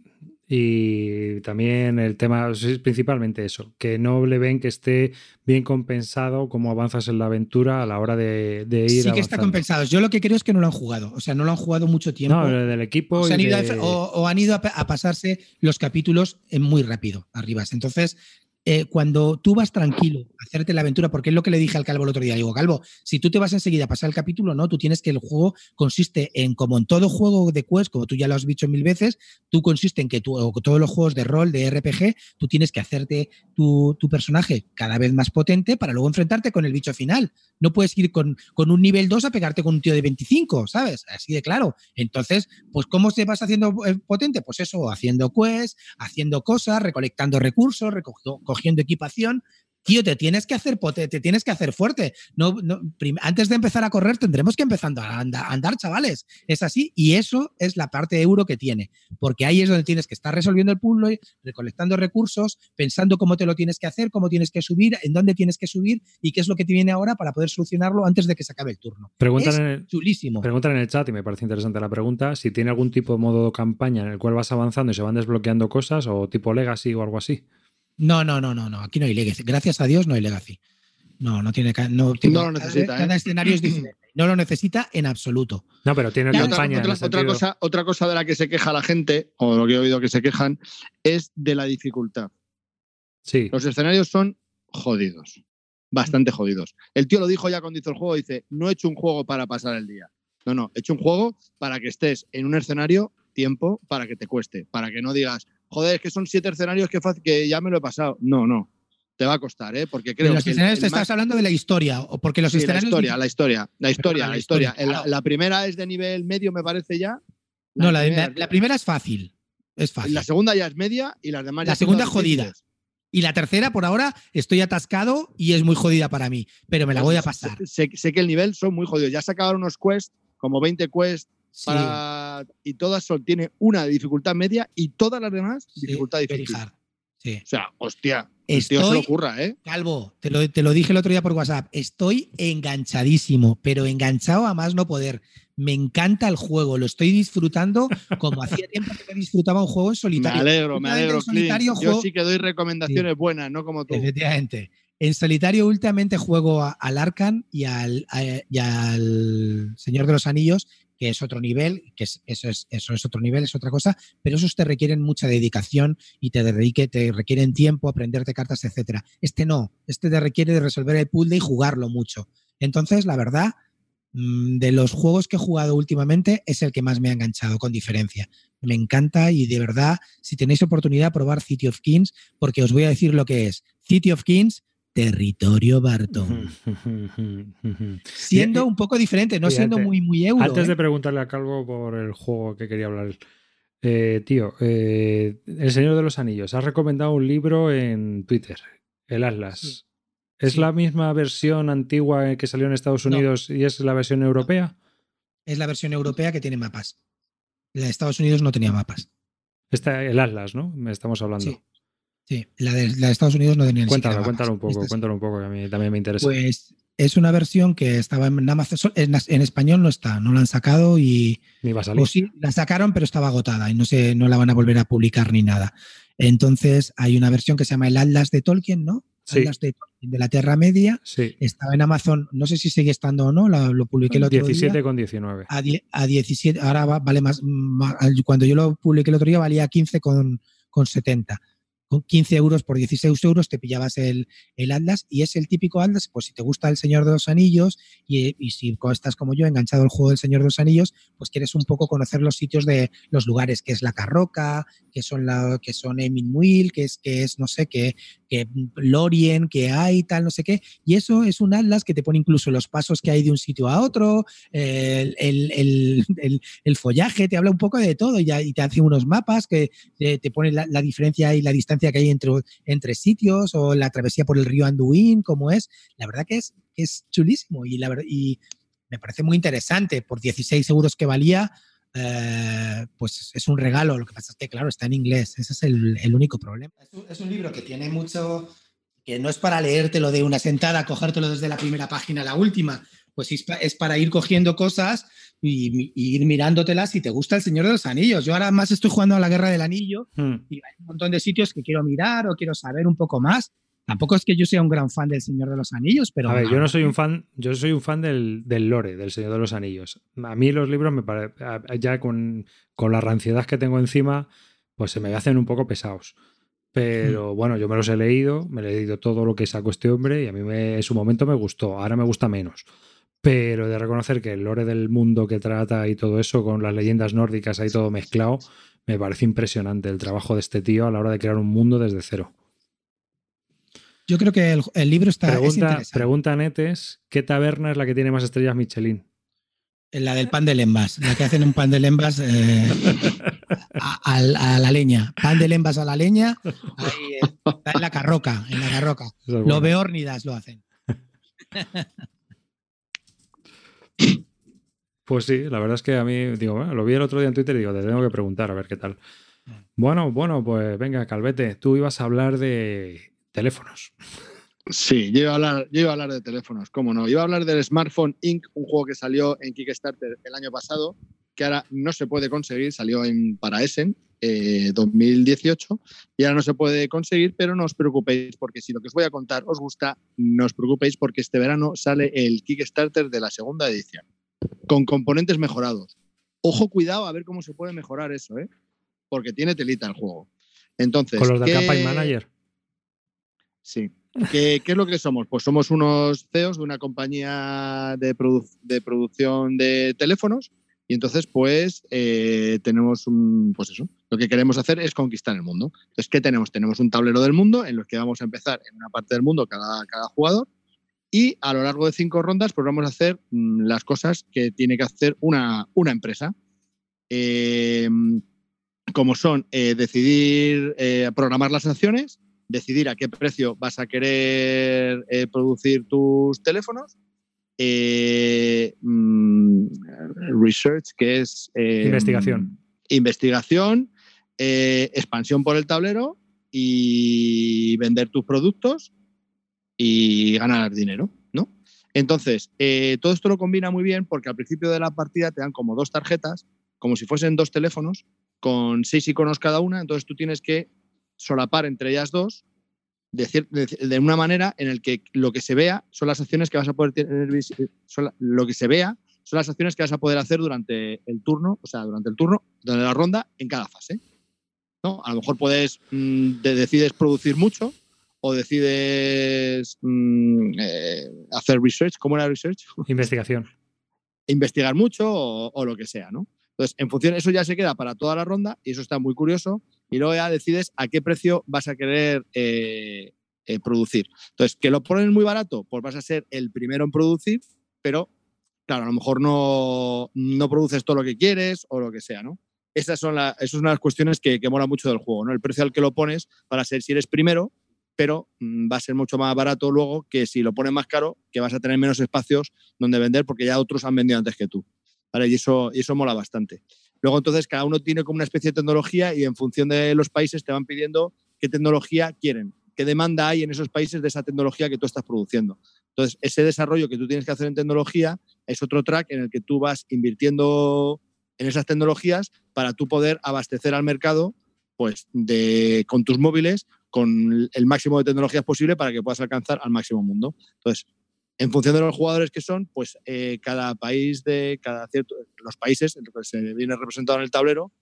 y también el tema, sí, principalmente eso, que no le ven que esté bien compensado cómo avanzas en la aventura a la hora de, de ir Sí que está compensado. Yo lo que creo es que no lo han jugado. O sea, no lo han jugado mucho tiempo. No, del equipo o, han ido a de- efe- o- o han ido a, pa- a pasarse los capítulos en muy rápido, arriba. Entonces, eh, cuando tú vas tranquilo a hacerte la aventura, porque es lo que le dije al Calvo el otro día, digo, Calvo, si tú te vas enseguida a pasar el capítulo, no, tú tienes que el juego consiste en, como en todo juego de quest, como tú ya lo has dicho mil veces, tú consiste en que tú, o todos los juegos de rol, de RPG, tú tienes que hacerte tu, tu personaje cada vez más potente para luego enfrentarte con el bicho final. No puedes ir con, con un nivel 2 a pegarte con un tío de 25, ¿sabes? Así de claro. Entonces, pues ¿cómo te vas haciendo eh, potente? Pues eso, haciendo quests, haciendo cosas, recolectando recursos, recogiendo, cogiendo equipación. Tío, te tienes que hacer te tienes que hacer fuerte. No, antes de empezar a correr tendremos que empezar a andar, a andar, chavales. Es así y eso es la parte euro que tiene, porque ahí es donde tienes que estar resolviendo el puzzle, recolectando recursos, pensando cómo te lo tienes que hacer, cómo tienes que subir, en dónde tienes que subir y qué es lo que te viene ahora para poder solucionarlo antes de que se acabe el turno. Preguntan Es en el- chulísimo. Preguntan en el chat y me parece interesante la pregunta si tiene algún tipo de modo de campaña en el cual vas avanzando y se van desbloqueando cosas o tipo Legacy o algo así. No, no, no, no, no. Aquí no hay legacy. Gracias a Dios no hay legacy. No, no tiene. No, tiene- No lo cada- necesita, Cada, ¿eh? escenario es diferente. No lo necesita en absoluto. No, pero tiene campaña. otra- cosa, otra cosa de la que se queja la gente, o lo que he oído que se quejan, es de la dificultad. Sí. Los escenarios son jodidos. Bastante jodidos. El tío lo dijo ya cuando hizo el juego, dice, no he hecho un juego para pasar el día. No, no, he hecho un juego para que estés en un escenario tiempo para que te cueste, para que no digas, joder, es que son siete escenarios que, fácil, que ya me lo he pasado. No, no. Te va a costar, ¿eh? Porque creo los que el- escenarios el te estás hablando de la historia, o porque los Sí, la escenarios. historia, la historia, la historia, la la historia. claro. La primera es de nivel medio, me parece ya. no, la, primera- la- la primera es fácil. Es fácil. La segunda ya es media y las demás La ya segunda jodida. difíciles. Y la tercera, por ahora, estoy atascado y es muy jodida para mí, pero me la voy a pasar. Sé, sé que el nivel son muy jodidos. Ya sacaron unos quests, como 20 quests, Sí, para, y todas son, tiene una de dificultad media y todas las demás sí, dificultad difícil. Sí. O sea, hostia, el tío se Estoy- lo ocurra, ¿eh? Calvo, te lo, te lo dije el otro día por WhatsApp. Estoy enganchadísimo, pero enganchado a más no poder. Me encanta el juego, lo estoy disfrutando como hacía tiempo que disfrutaba un juego en Me solitario. alegro, me alegro, solitario. Yo sí que doy recomendaciones buenas, no como tú. Efectivamente. En solitario últimamente juego a- al Arcan y al, a- y al Señor de los Anillos, que es otro nivel, que es, eso, es, eso es otro nivel, es otra cosa, pero esos te requieren mucha dedicación y te, dedique, te requieren tiempo, aprenderte cartas, etcétera. Este no, este te requiere de resolver el puzzle y jugarlo mucho. Entonces, la verdad, mm, de los juegos que he jugado últimamente es el que más me ha enganchado, con diferencia. Me encanta y de verdad, si tenéis oportunidad, probar City of Kings, porque os voy a decir lo que es. City of Kings, territorio Barton. Siendo Y- y- un poco diferente, no siendo muy, muy euro. Antes ¿eh? de preguntarle a Calvo por el juego que quería hablar, eh, tío, eh, El Señor de los Anillos, has recomendado un libro en Twitter, El Atlas. Sí. ¿Es Sí. la misma versión antigua que salió en Estados No. Unidos y es la versión europea? Es la versión europea que tiene mapas. La de Estados Unidos no tenía mapas. Esta, el Atlas, ¿no? Estamos hablando. Sí. Sí, la de, la de Estados Unidos no tenía ni cuéntalo, siquiera cuéntalo un poco, cuéntalo un poco, que a mí también me interesa. Pues es una versión que estaba en Amazon. En, en español no está, no la han sacado y. Ni va a salir. O sí, la sacaron, pero estaba agotada y no, se, no la van a volver a publicar ni nada. Entonces hay una versión que se llama el Atlas de Tolkien, ¿no? Sí. Atlas de Tolkien de la Tierra Media. Sí, Estaba en Amazon, no sé si sigue estando o no, la- lo publiqué el otro 17 día. con 19. A, die- a 17, ahora va- vale más, más- Cuando yo lo publiqué el otro día valía 15 con, con 70. Con 15 euros por 16 euros te pillabas el, el Atlas y es el típico Atlas, pues si te gusta el Señor de los Anillos y, y si estás como yo enganchado al juego del Señor de los Anillos, pues quieres un poco conocer los sitios de los lugares, que es la Carroca, que son la que son Emin Muil, que es que es no sé qué, que Lorien, que hay tal no sé qué, y eso es un atlas que te pone incluso los pasos que hay de un sitio a otro, el, el- el- follaje, te habla un poco de todo y, y te hace unos mapas que te, te pone la, diferencia y la distancia que hay entre, entre sitios o la travesía por el río Anduin, como es. La verdad que es, es chulísimo y, la, y me parece muy interesante. Por 16 euros que valía, eh, pues es un regalo. Lo que pasa es que, claro, está en inglés. Ese es el, el único problema. Es un, es un libro que tiene mucho, que no es para leértelo de una sentada, cogértelo desde la primera página a la última. Pues es, es para ir cogiendo cosas y, y ir mirándotelas si te gusta el Señor de los Anillos. Yo ahora más estoy jugando a la Guerra del Anillo Hmm. y hay un montón de sitios que quiero mirar o quiero saber un poco más. Tampoco es que yo sea un gran fan del Señor de los Anillos, pero. A ver, yo no soy un fan, yo soy un fan del, del lore, del Señor de los Anillos. A mí los libros me pare- a- ya con, con la ranciedad que tengo encima, pues se me hacen un poco pesados. Pero bueno, yo me los he leído, me he leído todo lo que sacó este hombre y a mí me- en su momento me gustó, ahora me gusta menos. Pero he de reconocer que el lore del mundo que trata y todo eso, con las leyendas nórdicas ahí todo mezclado, me parece impresionante el trabajo de este tío a la hora de crear un mundo desde cero. Yo creo que el, el libro está. es Pregunta, interesante. pregunta a Netes, ¿qué taberna es la que tiene más estrellas Michelin? La del pan de lembas, la que hacen un pan de lembas eh, a, a- a la leña. Pan de lembas a la leña, ahí, eh, está en la carroca, en la carroca. Es Lo buena. beórnidas lo hacen. Pues sí, la verdad es que a mí, digo, bueno, lo vi el otro día en Twitter y digo, te tengo que preguntar a ver qué tal. Bueno, bueno, pues venga, Calvete, tú ibas a hablar de teléfonos. Sí, yo iba, a hablar, yo iba a hablar de teléfonos, cómo no. Iba a hablar del Smartphone Inc., un juego que salió en Kickstarter el año pasado, que ahora no se puede conseguir, salió en, para Essen eh, 2018 y ahora no se puede conseguir, pero no os preocupéis porque si lo que os voy a contar os gusta, no os preocupéis porque este verano sale el Kickstarter de la segunda edición, con componentes mejorados. Ojo, cuidado a ver cómo se puede mejorar eso, ¿eh? porque tiene telita el juego. Entonces, Con los de ¿qué- Campaign Manager. Sí. ¿Qué, qué es lo que somos? Pues somos unos CEOs de una compañía de, produ- de producción de teléfonos y entonces pues eh, tenemos un, pues eso, lo que queremos hacer es conquistar el mundo. Entonces, ¿qué tenemos? Tenemos un tablero del mundo en los que vamos a empezar en una parte del mundo cada, cada jugador y a lo largo de cinco rondas pues vamos a hacer mm, las cosas que tiene que hacer una, una empresa. Eh, como son eh, decidir programar las acciones, decidir a qué precio vas a querer eh, producir tus teléfonos, eh, mm, research, que es... eh, Investigación. Investigación, expansión por el tablero y vender tus productos y ganar dinero, ¿no? Entonces, todo esto lo combina muy bien porque al principio de la partida te dan como dos tarjetas, como si fuesen dos teléfonos, con seis iconos cada una, entonces tú tienes que solapar entre ellas dos de, de- de una manera en el que lo que se vea son las acciones que vas a poder tener, son la- lo que se vea son las acciones que vas a poder hacer durante el turno, o sea, durante el turno, durante la ronda, en cada fase. ¿no? A lo mejor puedes, mm, de- decides producir mucho o decides mm, eh, hacer research, ¿cómo era research? Investigación. investigar mucho o, o lo que sea, ¿no? Entonces, en función, eso ya se queda para toda la ronda y eso está muy curioso. Y luego ya decides a qué precio vas a querer eh, eh, producir. Entonces, que lo ponen muy barato, pues vas a ser el primero en producir, pero claro, a lo mejor no, no produces todo lo que quieres o lo que sea, ¿no? Esas son, esas son las cuestiones que, que mola mucho del juego, ¿no? El precio al que lo pones para ser si eres primero, pero mm, va a ser mucho más barato luego que si lo pones más caro, que vas a tener menos espacios donde vender porque ya otros han vendido antes que tú. ¿vale? Y, eso, y eso mola bastante. Luego, entonces, cada uno tiene como una especie de tecnología y en función de los países te van pidiendo qué tecnología quieren, qué demanda hay en esos países de esa tecnología que tú estás produciendo. Entonces, ese desarrollo que tú tienes que hacer en tecnología es otro track en el que tú vas invirtiendo en esas tecnologías para tú poder abastecer al mercado pues, con tus móviles con el máximo de tecnologías posible para que puedas alcanzar al máximo mundo. Entonces, en función de los jugadores que son, pues eh, cada país de cada cierto, los países, en lo que se viene representado en el tablero,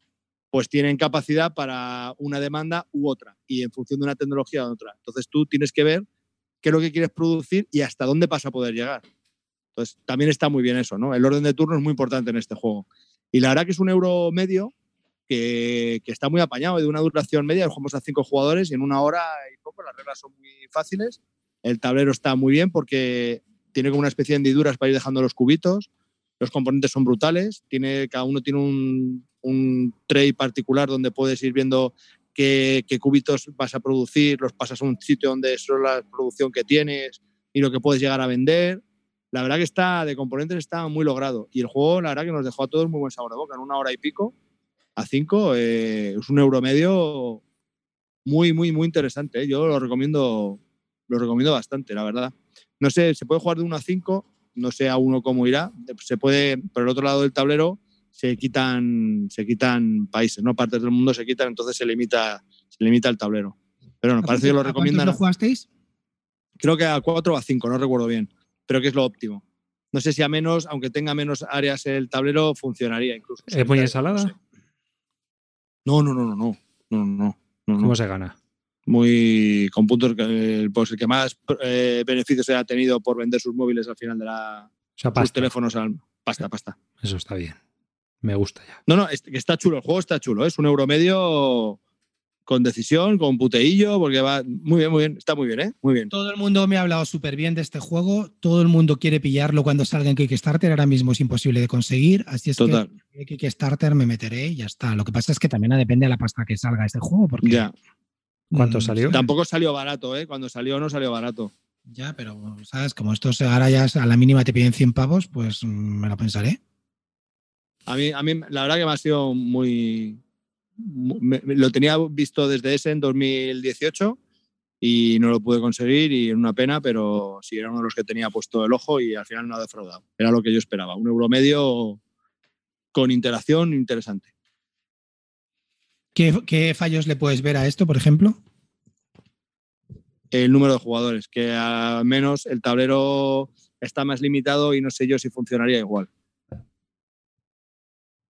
pues tienen capacidad para una demanda u otra y en función de una tecnología u otra. Entonces tú tienes que ver qué es lo que quieres producir y hasta dónde vas a poder llegar. Entonces también está muy bien eso, ¿no? El orden de turno es muy importante en este juego. Y la verdad que es un euro medio que, que está muy apañado, de una duración media, jugamos a cinco jugadores y en una hora y poco, las reglas son muy fáciles. El tablero está muy bien porque tiene como una especie de hendiduras para ir dejando los cubitos. Los componentes son brutales. Tiene, cada uno tiene un, tray particular donde puedes ir viendo qué, qué cubitos vas a producir, los pasas a un sitio donde es la producción que tienes y lo que puedes llegar a vender. La verdad que está de componentes está muy logrado. Y el juego, la verdad que nos dejó a todos muy buen sabor de boca. En una hora y pico, a cinco, eh, es un euro medio muy, muy, muy interesante. ¿eh? Yo lo recomiendo, lo recomiendo bastante, la verdad. No sé, se puede jugar de 1 a 5, no sé a uno cómo irá. Se puede, por el otro lado del tablero, se quitan, se quitan países, ¿no? Partes del mundo se quitan, entonces se limita, se limita el tablero. Pero bueno, parece que lo ¿A cuántos recomiendan. lo jugasteis? Creo que a 4 o a 5, no recuerdo bien, pero que es lo óptimo. No sé si a menos, aunque tenga menos áreas el tablero, funcionaría incluso. ¿Es muy No ensalada? sé. No, no, no, no, no. No, no, no. no, no. ¿Cómo se gana? Muy con puntos que pues el que más eh, beneficios ha tenido por vender sus móviles al final de la O sea, sus teléfonos al pasta, pasta. Eso está bien. Me gusta ya. No, no, es- que está chulo, el juego está chulo, ¿eh? es un euro medio con decisión, con puteillo, porque va muy bien, muy bien, está muy bien, ¿eh? Muy bien. Todo el mundo me ha hablado súper bien de este juego. Todo el mundo quiere pillarlo cuando salga en Kickstarter. Ahora mismo es imposible de conseguir. Así es Total. que en Kickstarter me meteré y ya está. Lo que pasa es que también depende de la pasta que salga este juego. Porque, Ya. ¿Cuánto mm, salió? Tampoco salió barato, ¿eh? Cuando salió no salió barato. Ya, pero, ¿sabes? Como estos ahora ya a la mínima te piden 100 pavos, pues mm, me lo pensaré. A mí, a mí la verdad que me ha sido muy... mu- me- me- lo tenía visto desde ese en 2018 y no lo pude conseguir y es una pena, pero sí era uno de los que tenía puesto el ojo y al final no ha defraudado. Era lo que yo esperaba, un euro medio con interacción interesante. ¿Qué, qué fallos le puedes ver a esto, por ejemplo? El número de jugadores, que al menos el tablero está más limitado y no sé yo si funcionaría igual.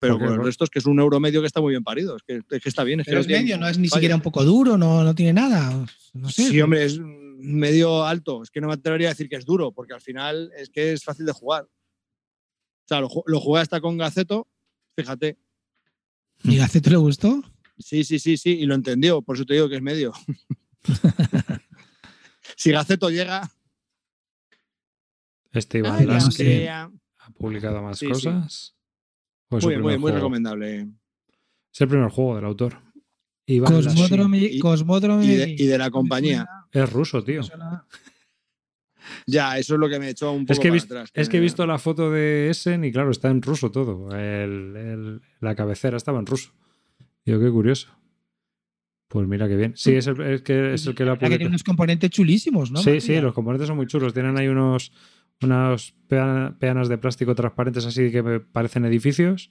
Pero con el resto es que es un euro medio que está muy bien parido, es que, es que está bien. Es que Pero no es medio, no es ni siquiera un poco duro, no, no tiene nada. No sé. Sí, hombre, es medio alto. Es que no me atrevería a decir que es duro, porque al final es que es fácil de jugar. O sea, lo, lo jugué hasta con Gaceto, fíjate. ¿Y Gaceto le gustó? Sí, sí, sí, sí, y lo entendió, por eso te digo que es medio. si Gaceto llega, Este Iván ha publicado más Sí, cosas. ¿O es su muy bien, muy, muy recomendable. Es el primer juego del autor. Cosmódromo y- de- y de la compañía. es ruso, tío. Ya, eso es lo que me echó un poco Es que, he para visto, atrás. es que he visto la foto de Essen y claro, está en ruso todo. El- el- la cabecera estaba en ruso. Digo, qué curioso. Pues mira qué bien. Sí, es el, es que, es el que lo ha tiene unos componentes chulísimos, ¿no? Sí, sí, los componentes son muy chulos. Tienen ahí unos unas pea- peanas de plástico transparentes así que me parecen edificios.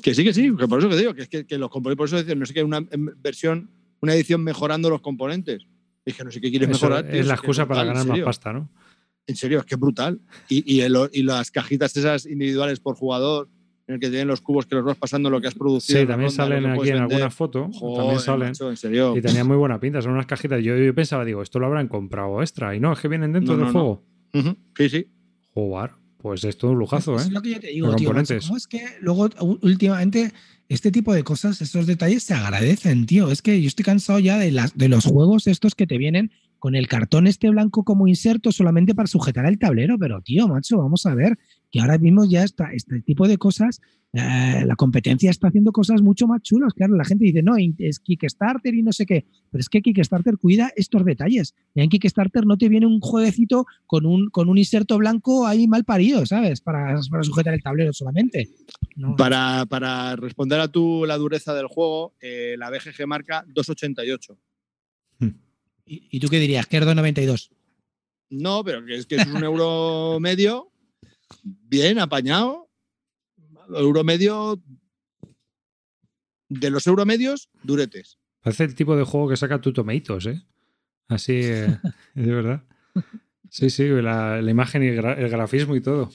Que sí, que sí, que por eso que digo, que es que, que los componentes, por eso decir, no sé qué, una em, versión, una edición mejorando los componentes. Es que no sé qué quieres Eso mejorar. tío, es la excusa para brutal, ganar más pasta, ¿no? En serio, es que es brutal. Y, y, el- y las cajitas esas individuales por jugador, en el que tienen los cubos que los vas pasando lo que has producido. Sí, también ronda, salen aquí en vender. alguna foto. Joder, también salen. macho, en serio. Y tenían muy buena pinta, son unas cajitas. Yo, yo pensaba, digo, esto lo habrán comprado extra. Y no, es que vienen dentro No, del no, no. juego. Sí, sí. Jugar. Pues es un lujazo, Es ¿eh? lo que yo te digo, tío. ¿Cómo es que luego últimamente este tipo de cosas, estos detalles se agradecen, tío? Es que yo estoy cansado ya de, las, de los juegos estos que te vienen con el cartón este blanco como inserto solamente para sujetar el tablero, pero tío, macho, vamos a ver que ahora mismo ya está este tipo de cosas, eh, la competencia está haciendo cosas mucho más chulas. Claro, la gente dice, no, es Kickstarter y no sé qué, pero es que Kickstarter cuida estos detalles. En Kickstarter no te viene un jueguecito con un, con un inserto blanco ahí mal parido, ¿sabes? Para, para sujetar el tablero solamente. Para, para responder a tu la dureza del juego, eh, la BGG marca 288. ¿Y, y tú qué dirías? Que es 2,92. No, pero que es que es un euro medio, bien apañado. Euro medio. De los euro medios, duretes. Parece el tipo de juego que saca tu Tomatoes, ¿eh? Así, eh, de verdad. Sí, sí, la, la imagen y el, gra- el grafismo y todo.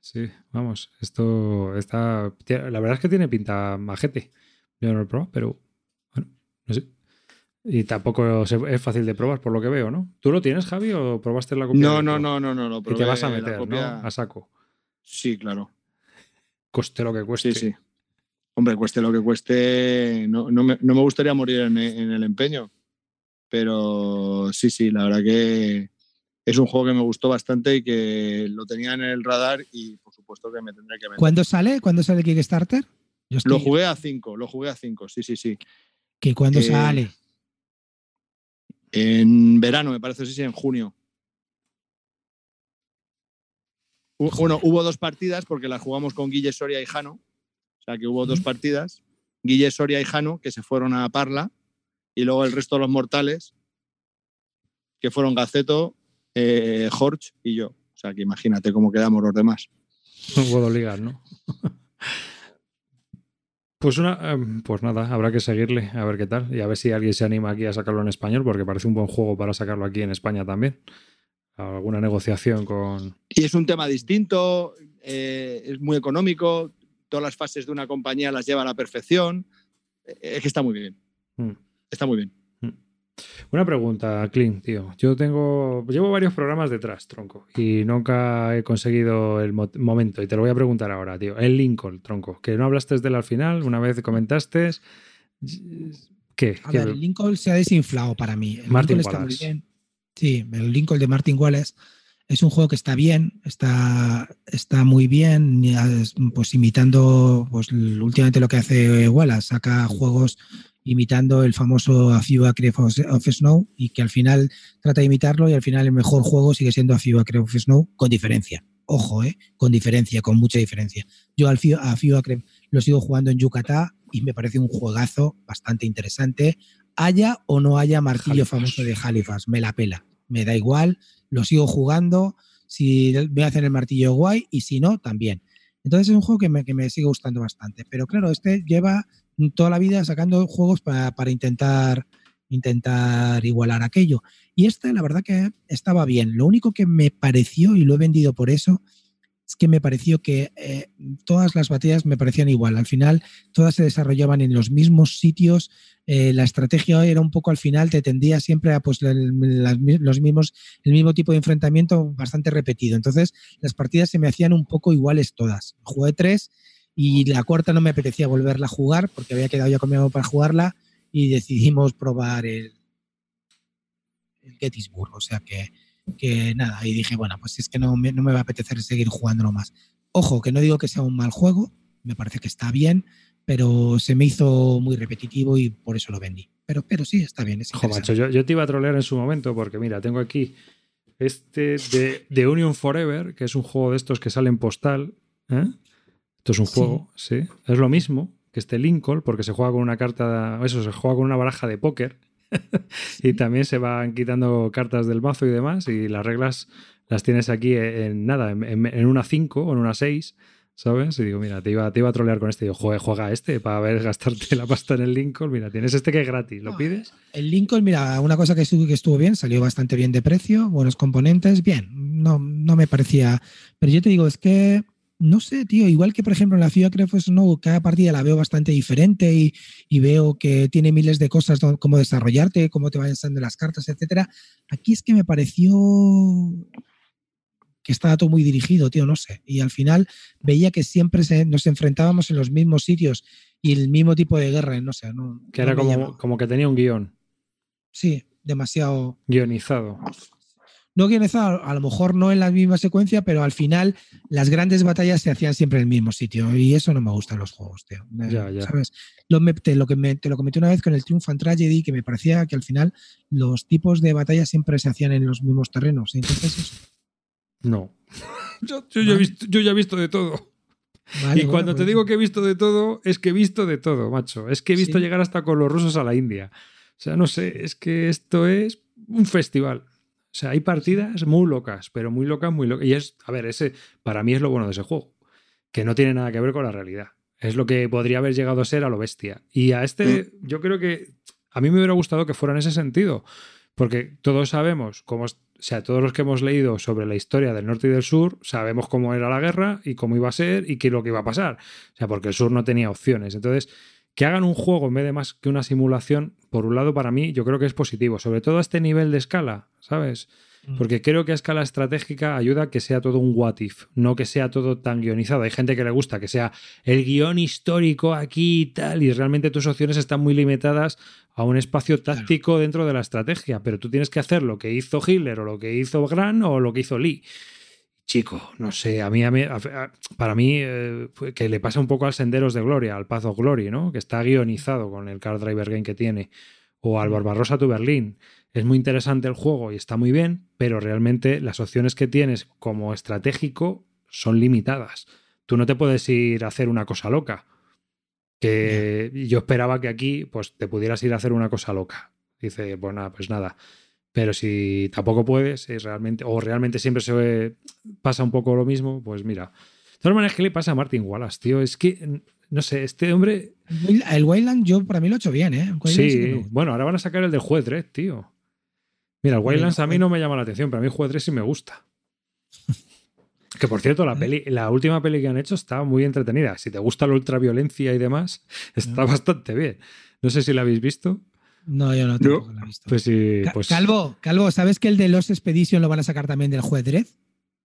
Sí, vamos, esto está. La verdad es que tiene pinta majete. Yo no lo he probado, pero bueno, no sé. Y tampoco es fácil de probar, por lo que veo, ¿no? ¿Tú lo tienes, Javi, o probaste la copia? No, no, no, no, no. no Y te vas a meter, copia- ¿no? A saco. Sí, claro. Coste lo que cueste. Sí, sí. Hombre, cueste lo que cueste, no, no me, no me gustaría morir en, en el empeño. Pero sí, sí, la verdad que es un juego que me gustó bastante y que lo tenía en el radar y por supuesto que me tendré que meter. ¿Cuándo sale? ¿Cuándo sale Kickstarter? Yo estoy- Lo jugué a 5, lo jugué a 5, sí, sí, sí. ¿Que cuándo Eh, sale? En verano, me parece, sí, sí, en junio. Bueno, hubo dos partidas porque las jugamos con Guille Soria y Jano. O sea que hubo dos partidas. Guille Soria y Jano, que se fueron a Parla. Y luego el resto de los mortales, que fueron Gaceto, eh, Jorge y yo. O sea que imagínate cómo quedamos los demás. No puedo ligar, ¿no? Pues una, em, pues nada, habrá que seguirle a ver qué tal y a ver si alguien se anima aquí a sacarlo en español porque parece un buen juego para sacarlo aquí en España también. Alguna negociación con. Y es un tema distinto, eh, es muy económico, todas las fases de una compañía las lleva a la perfección. Eh, Es que está muy bien, Mm. está muy bien. Una pregunta, Clint, tío. Yo tengo. Llevo varios programas detrás, tronco, y nunca he conseguido el mo- momento. Y te lo voy a preguntar ahora, tío. El Lincoln, tronco. Que no hablaste de él al final, una vez comentaste. ¿Qué? A ¿Qué- ver, el Lincoln se ha desinflado para mí. El Martin Lincoln está muy bien. Sí, el Lincoln de Martin Wallace es un juego que está bien, está, está muy bien, pues imitando pues, últimamente lo que hace Wallace, saca juegos imitando el famoso A Few Acre of Snow y que al final trata de imitarlo y al final el mejor juego sigue siendo A Few Acre of Snow con diferencia. Ojo, ¿eh? con diferencia, con mucha diferencia. Yo al Few- a Few Acre lo sigo jugando en Yucatán y me parece un juegazo bastante interesante. Haya o no haya martillo Halifax. famoso de Halifax, me la pela. Me da igual, lo sigo jugando. Si me hacen el martillo guay y si no, también. Entonces es un juego que me, que me sigue gustando bastante. Pero claro, este lleva toda la vida sacando juegos para, para intentar, intentar igualar aquello. Y este, la verdad que estaba bien. Lo único que me pareció, y lo he vendido por eso, es que me pareció que eh, todas las batallas me parecían igual. Al final, todas se desarrollaban en los mismos sitios. Eh, la estrategia era un poco al final, te tendía siempre a pues, el, los mismos, el mismo tipo de enfrentamiento bastante repetido. Entonces, las partidas se me hacían un poco iguales todas. Jugué tres y la cuarta no me apetecía volverla a jugar porque había quedado ya conmigo para jugarla y decidimos probar el, el Gettysburg. O sea que, que nada, y dije, bueno, pues es que no me, no me va a apetecer seguir jugándolo más. Ojo, que no digo que sea un mal juego, me parece que está bien, pero se me hizo muy repetitivo y por eso lo vendí. Pero, pero sí, está bien. Es Jo, macho, yo, yo te iba a trolear en su momento porque, mira, tengo aquí este de, de Union Forever, que es un juego de estos que sale en postal. ¿eh? Esto es un juego, sí. Es lo mismo que este Lincoln, porque se juega con una carta, eso, se juega con una baraja de póker. y también se van quitando cartas del mazo y demás. Y las reglas las tienes aquí en, nada, en, en- en una 5 o en una 6. ¿Sabes? Y digo, mira, te iba, te iba a trolear con este. Y digo, "Joder, juega este para ver gastarte la pasta en el Lincoln. Mira, tienes este que es gratis. ¿Lo No, pides? El Lincoln, mira, una cosa que estuvo, que estuvo bien, salió bastante bien de precio, buenos componentes, bien, no, no me parecía. Pero yo te digo, es que, no sé, tío, igual que por ejemplo en la FIA Cref Snow, cada partida la veo bastante diferente y, y veo que tiene miles de cosas, cómo desarrollarte, cómo te vayan saliendo las cartas, etcétera. Aquí es que me pareció que estaba todo muy dirigido, tío, no sé. Y al final veía que siempre se- nos enfrentábamos en los mismos sitios y el mismo tipo de guerra, no sé. No, Que era como, como que tenía un guion Sí, demasiado. guionizado. No guionizado, a lo mejor no en la misma secuencia, pero al final las grandes batallas se hacían siempre en el mismo sitio. Y eso no me gusta en los juegos, tío. Eh, Ya, ya. ¿Sabes? Lo, me- te, lo que me, te lo comenté una vez con el Triumph and Tragedy, que me parecía que al final los tipos de batallas siempre se hacían en los mismos terrenos. Entonces, eso- No. Yo, yo ya he visto, yo ya he visto de todo. vale, y bueno, cuando te pues- digo que he visto de todo, es que he visto de todo, macho. Es que he visto Sí. llegar hasta con los rusos a la India. O sea, no sé, es que esto es un festival. O sea, hay partidas muy locas, pero muy locas, muy locas. Y es, a ver, ese para mí es lo bueno de ese juego, que no tiene nada que ver con la realidad. Es lo que podría haber llegado a ser a lo bestia. Y a este, yo creo que a mí me hubiera gustado que fuera en ese sentido, porque todos sabemos cómo, o sea, todos los que hemos leído sobre la historia del norte y del sur, sabemos cómo era la guerra y cómo iba a ser y qué es lo que iba a pasar. O sea, porque el sur no tenía opciones. Entonces, que hagan un juego en vez de más que una simulación, por un lado, para mí, yo creo que es positivo, sobre todo a este nivel de escala, ¿sabes? Mm. Porque creo que a escala estratégica ayuda a que sea todo un what if, no que sea todo tan guionizado. Hay gente que le gusta que sea el guion histórico aquí y tal, y realmente tus opciones están muy limitadas a un espacio táctico dentro de la estrategia, pero tú tienes que hacer lo que hizo Hitler o lo que hizo Gran o lo que hizo Lee. Chico, no sé, a mí, a mí- a- para mí, eh, que le pasa un poco al Senderos de Gloria, al Path of Glory, ¿no? Que está guionizado con el Car Driver Game que tiene, o al Barbarossa to Berlin. Es muy interesante el juego y está muy bien, pero realmente las opciones que tienes como estratégico son limitadas. Tú no te puedes ir a hacer una cosa loca. Que yo esperaba que aquí pues te pudieras ir a hacer una cosa loca. Dice, pues nada, pues nada. Pero si tampoco puedes, es realmente, o realmente siempre se pasa un poco lo mismo, pues mira. De todas maneras, ¿qué le pasa a Martin Wallace, tío? Es que, no sé, este hombre. El- Wayland, yo para mí lo he hecho bien, ¿eh? El sí bueno, ahora van a sacar el del juez Dredd, tío. Mira, el Wildlands a mí no me llama la atención, pero a mí juez Dredd sí me gusta. Que por cierto, la, ¿Eh? peli, la última peli que han hecho está muy entretenida. Si te gusta la ultraviolencia y demás, está Ah. bastante bien. No sé si la habéis visto. No, yo no, tampoco lo he visto. Pues sí, pues. Calvo, Calvo, ¿sabes que el de los Expedition lo van a sacar también del juez Dredd?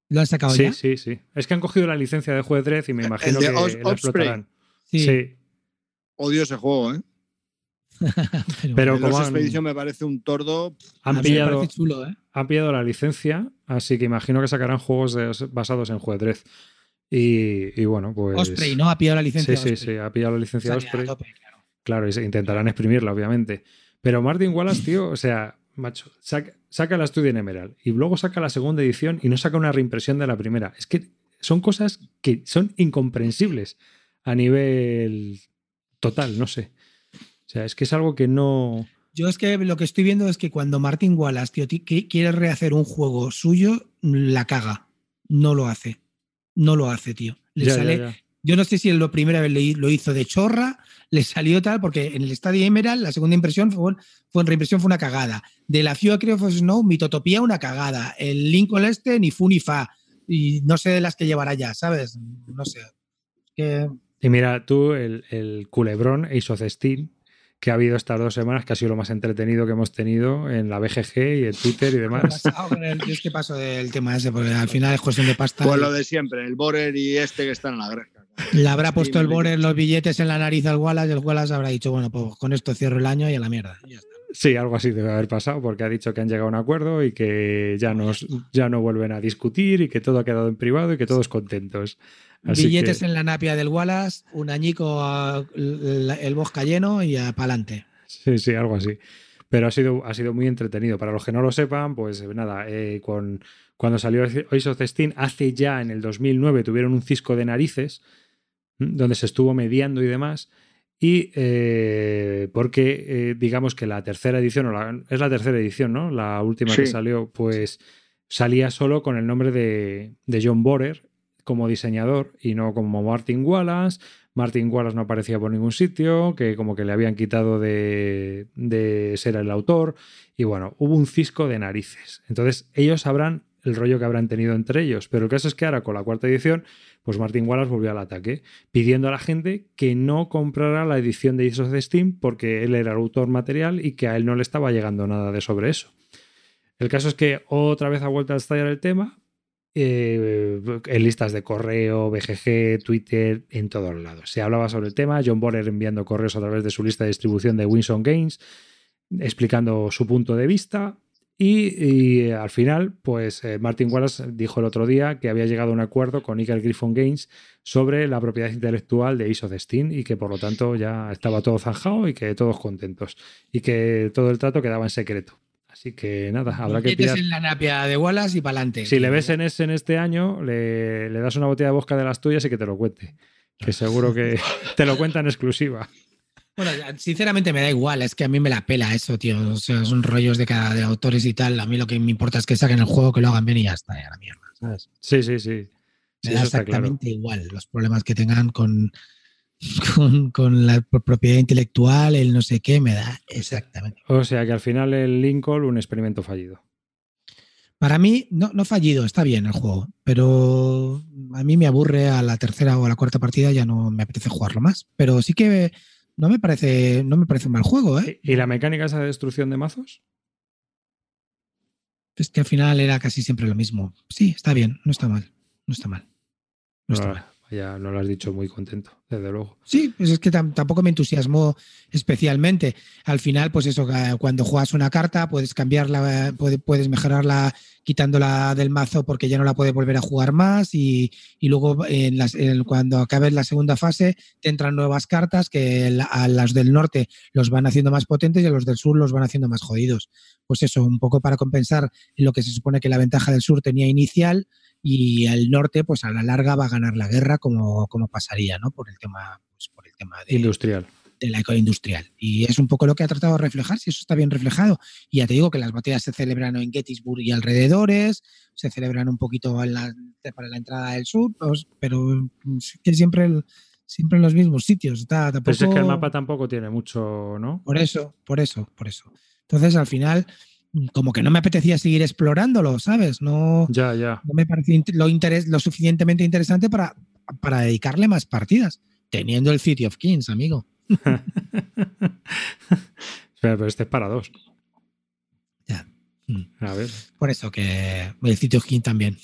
¿Lo han sacado Sí, ya? sí, sí. Es que han cogido la licencia de juez Dredd y me imagino de que Os- la explotarán. Sí. Odio ese juego, ¿eh? Pero como Lost han, Expedition me parece un tordo. han pillado, parece chulo, ¿eh? han pillado la licencia, así que imagino que sacarán juegos de- basados en juez. Y, y bueno, pues. Osprey, ¿no? Ha pillado la licencia. Sí, sí, Osprey. sí, ha pillado la licencia a Osprey. tope, claro. Claro, y se intentarán exprimirla, obviamente. Pero Martin Wallace, tío, o sea, macho, saca, saca la Studio en Emerald y luego saca la segunda edición y no saca una reimpresión de la primera. Es que son cosas que son incomprensibles a nivel total, no sé. O sea, es que es algo que no. Yo es que lo que estoy viendo es que cuando Martin Wallace, tío, quiere rehacer un juego suyo, la caga. No lo hace. No lo hace, tío. Le Ya, ya, sale, ya. Yo no sé si la primera vez lo hizo de chorra, le salió tal, porque en el Estadio Emerald la segunda impresión fue, fue en reimpresión fue una cagada. De la Ciudad Creo of Snow, Mitotopía, una cagada. El Lincoln este, ni fu ni fa. Y no sé de las que llevará ya, ¿sabes? No sé. Que, Y mira, tú, el, el culebrón Ace of Steel que ha habido estas dos semanas, que ha sido lo más entretenido que hemos tenido en la BGG y en Twitter y ¿qué ha demás. yo es que paso del tema ese, porque al final es cuestión de pasta. Pues lo de siempre, el Borer y este que están en la greja. Le habrá puesto el Borer los billetes en la nariz al Wallace y el Wallace habrá dicho, bueno, pues con esto cierro el año y a la mierda. Y ya está. Sí, algo así debe haber pasado porque ha dicho que han llegado a un acuerdo y que ya, nos, ya no vuelven a discutir y que todo ha quedado en privado y que todos contentos. Así Billetes que- en la napia del Wallace, un añico, a- el, el bosca lleno y para adelante. Sí, sí, algo así. Pero ha sido, ha sido muy entretenido. Para los que no lo sepan, pues nada, eh, con, cuando salió the Steam, hace ya en el 2009 tuvieron un cisco de narices. Donde se estuvo mediando y demás. Y eh, porque eh, digamos que la tercera edición, o la- es la tercera edición, ¿no? La última que salió, pues salía solo con el nombre de, de John Borer como diseñador y no como Martin Wallace. Martin Wallace no aparecía por ningún sitio, que como que le habían quitado de, de ser el autor. Y bueno, hubo un cisco de narices. Entonces ellos sabrán el rollo que habrán tenido entre ellos. Pero el caso es que ahora con la cuarta edición, pues Martin Wallace volvió al ataque, pidiendo a la gente que no comprara la edición de ISO de Steam porque él era el autor material y que a él no le estaba llegando nada de sobre eso. El caso es que otra vez ha vuelto a estallar el tema eh, en listas de correo, BGG, Twitter, en todos lados. Se hablaba sobre el tema, John Borer enviando correos a través de su lista de distribución de Winson Games, explicando su punto de vista. Y, y, al final, pues eh, Martin Wallace dijo el otro día que había llegado a un acuerdo con Eagle Griffon Games sobre la propiedad intelectual de ISO de Steam y que por lo tanto ya estaba todo zanjado y que todos contentos y que todo el trato quedaba en secreto. Así que nada, habrá que pillar. en la napia de Wallace y para adelante. Si le ves en ese en este año, le, le das una botella de bosca de las tuyas y que te lo cuente. Que seguro que te lo cuenta en exclusiva. Bueno, sinceramente me da igual, es que a mí me la pela eso, tío. O sea, son rollos de cada de autores y tal. A mí lo que me importa es que saquen el juego, que lo hagan bien y ya está, ya la mierda, ¿sabes? Sí, sí, sí. Sí, Me da claro. exactamente igual los problemas que tengan con, con, con la propiedad intelectual, el no sé qué, me da exactamente. O sea que al final el Lincoln, un experimento fallido. Para mí, no, no fallido, está bien el juego, pero a mí me aburre a la tercera o a la cuarta partida, ya no me apetece jugarlo más. Pero sí que no me parece, no me parece un mal juego, ¿eh? ¿Y la mecánica esa de destrucción de mazos? Es que al final era casi siempre lo mismo. Sí, está bien, no está mal, no está mal. No está mal. Vaya, no lo has dicho muy contento, desde luego. Sí, pues es que tam- tampoco me entusiasmó especialmente. Al final, pues eso, cuando juegas una carta, puedes cambiarla, puede- puedes mejorarla quitándola del mazo porque ya no la puedes volver a jugar más y, y luego en las- en- cuando acabes la segunda fase te entran nuevas cartas que a las del norte los van haciendo más potentes y a los del sur los van haciendo más jodidos. Pues eso, un poco para compensar lo que se supone que la ventaja del sur tenía inicial y el norte, pues a la larga va a ganar la guerra como, como pasaría, ¿no? Por el tema, pues, por el tema de, Industrial. de la industrial. Y es un poco lo que ha tratado de reflejar, si eso está bien reflejado. Y ya te digo que las batallas se celebran en Gettysburg y alrededores, se celebran un poquito en la- para la entrada del sur, pues, pero sí que siempre, el- siempre en los mismos sitios. Está, tampoco... si es que el mapa tampoco tiene mucho, ¿no? Por eso, por eso, por eso. Entonces, al final, como que no me apetecía seguir explorándolo, ¿sabes? No, Ya, ya. no me parecía lo, interes- lo suficientemente interesante para, para dedicarle más partidas, teniendo el City of Kings, amigo. Pero, este es para dos. Ya. Mm. A ver. Por eso que el City of Kings también.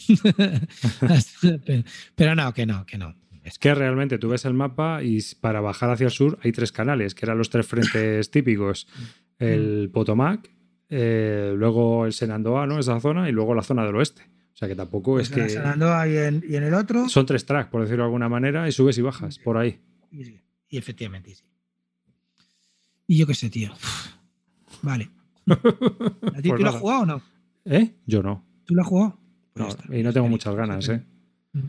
Pero- Pero no, que no, que no. Es que realmente tú ves el mapa y para bajar hacia el sur hay tres canales, que eran los tres frentes típicos. El Potomac, eh, luego el Senandoa, ¿no? Esa zona, y luego la zona del oeste. O sea que tampoco es Pues en que... Andúa y en, y en el otro. Son tres tracks, por decirlo de alguna manera, y subes y bajas por ahí. Y, y efectivamente, sí. Y yo qué sé, tío. Vale. ¿A ti Pues tú lo has jugado o no? ¿Eh? Yo no. ¿Tú lo has jugado? Pues No, está. y no tengo muchas ganas, ¿eh? O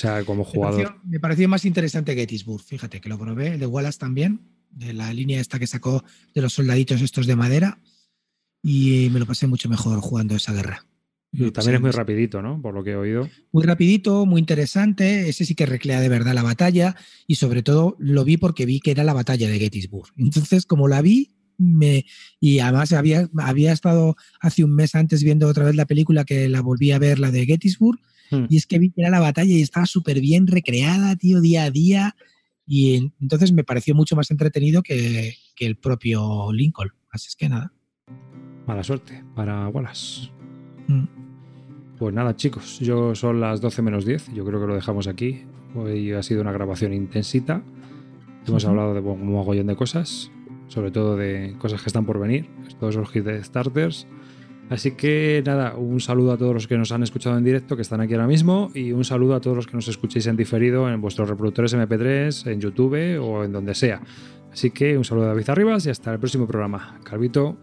sea, como Me jugador. pareció, me pareció más interesante Gettysburg, fíjate, que lo probé, el de Wallace también, de la línea esta que sacó de los soldaditos estos de madera, y me lo pasé mucho mejor jugando esa guerra. Y también es muy rapidito, ¿no? Por lo que he oído. Muy rapidito, muy interesante, ese sí que recrea de verdad la batalla, y sobre todo lo vi porque vi que era la batalla de Gettysburg. Entonces, como la vi, me, y además había, había estado hace un mes antes viendo otra vez la película que la volví a ver, la de Gettysburg, Hmm. y es que vi que era la batalla y estaba súper bien recreada, tío, día a día. Y en- entonces me pareció mucho más entretenido que, que el propio Lincoln. Así es que nada. Mala suerte para Wallace. Mm. Pues nada, chicos, yo son las 12 menos 10. Yo creo que lo dejamos aquí. Hoy ha sido una grabación intensita. Hemos hablado de un mogollón de cosas. sobre todo de cosas que están por venir, todos los hits de starters. Así que nada, un saludo a todos los que nos han escuchado en directo, que están aquí ahora mismo, y un saludo a todos los que nos escuchéis en diferido en vuestros reproductores MP3, en YouTube o en donde sea. Así que un saludo a David Arribas y hasta el próximo programa. Calvito.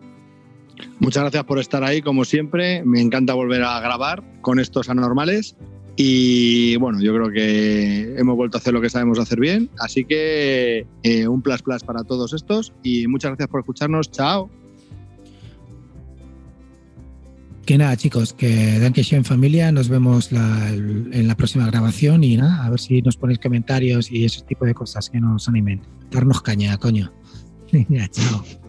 Muchas gracias por estar ahí, como siempre. Me encanta volver a grabar con estos anormales. Y bueno, yo creo que hemos vuelto a hacer lo que sabemos hacer bien. Así que eh, un plus plus para todos estos. Y muchas gracias por escucharnos. Chao. Que nada, chicos, que dan que en familia. Nos vemos en la próxima grabación y nada, a ver si nos ponéis comentarios y ese tipo de cosas que nos animen. Darnos caña, coño. Chao.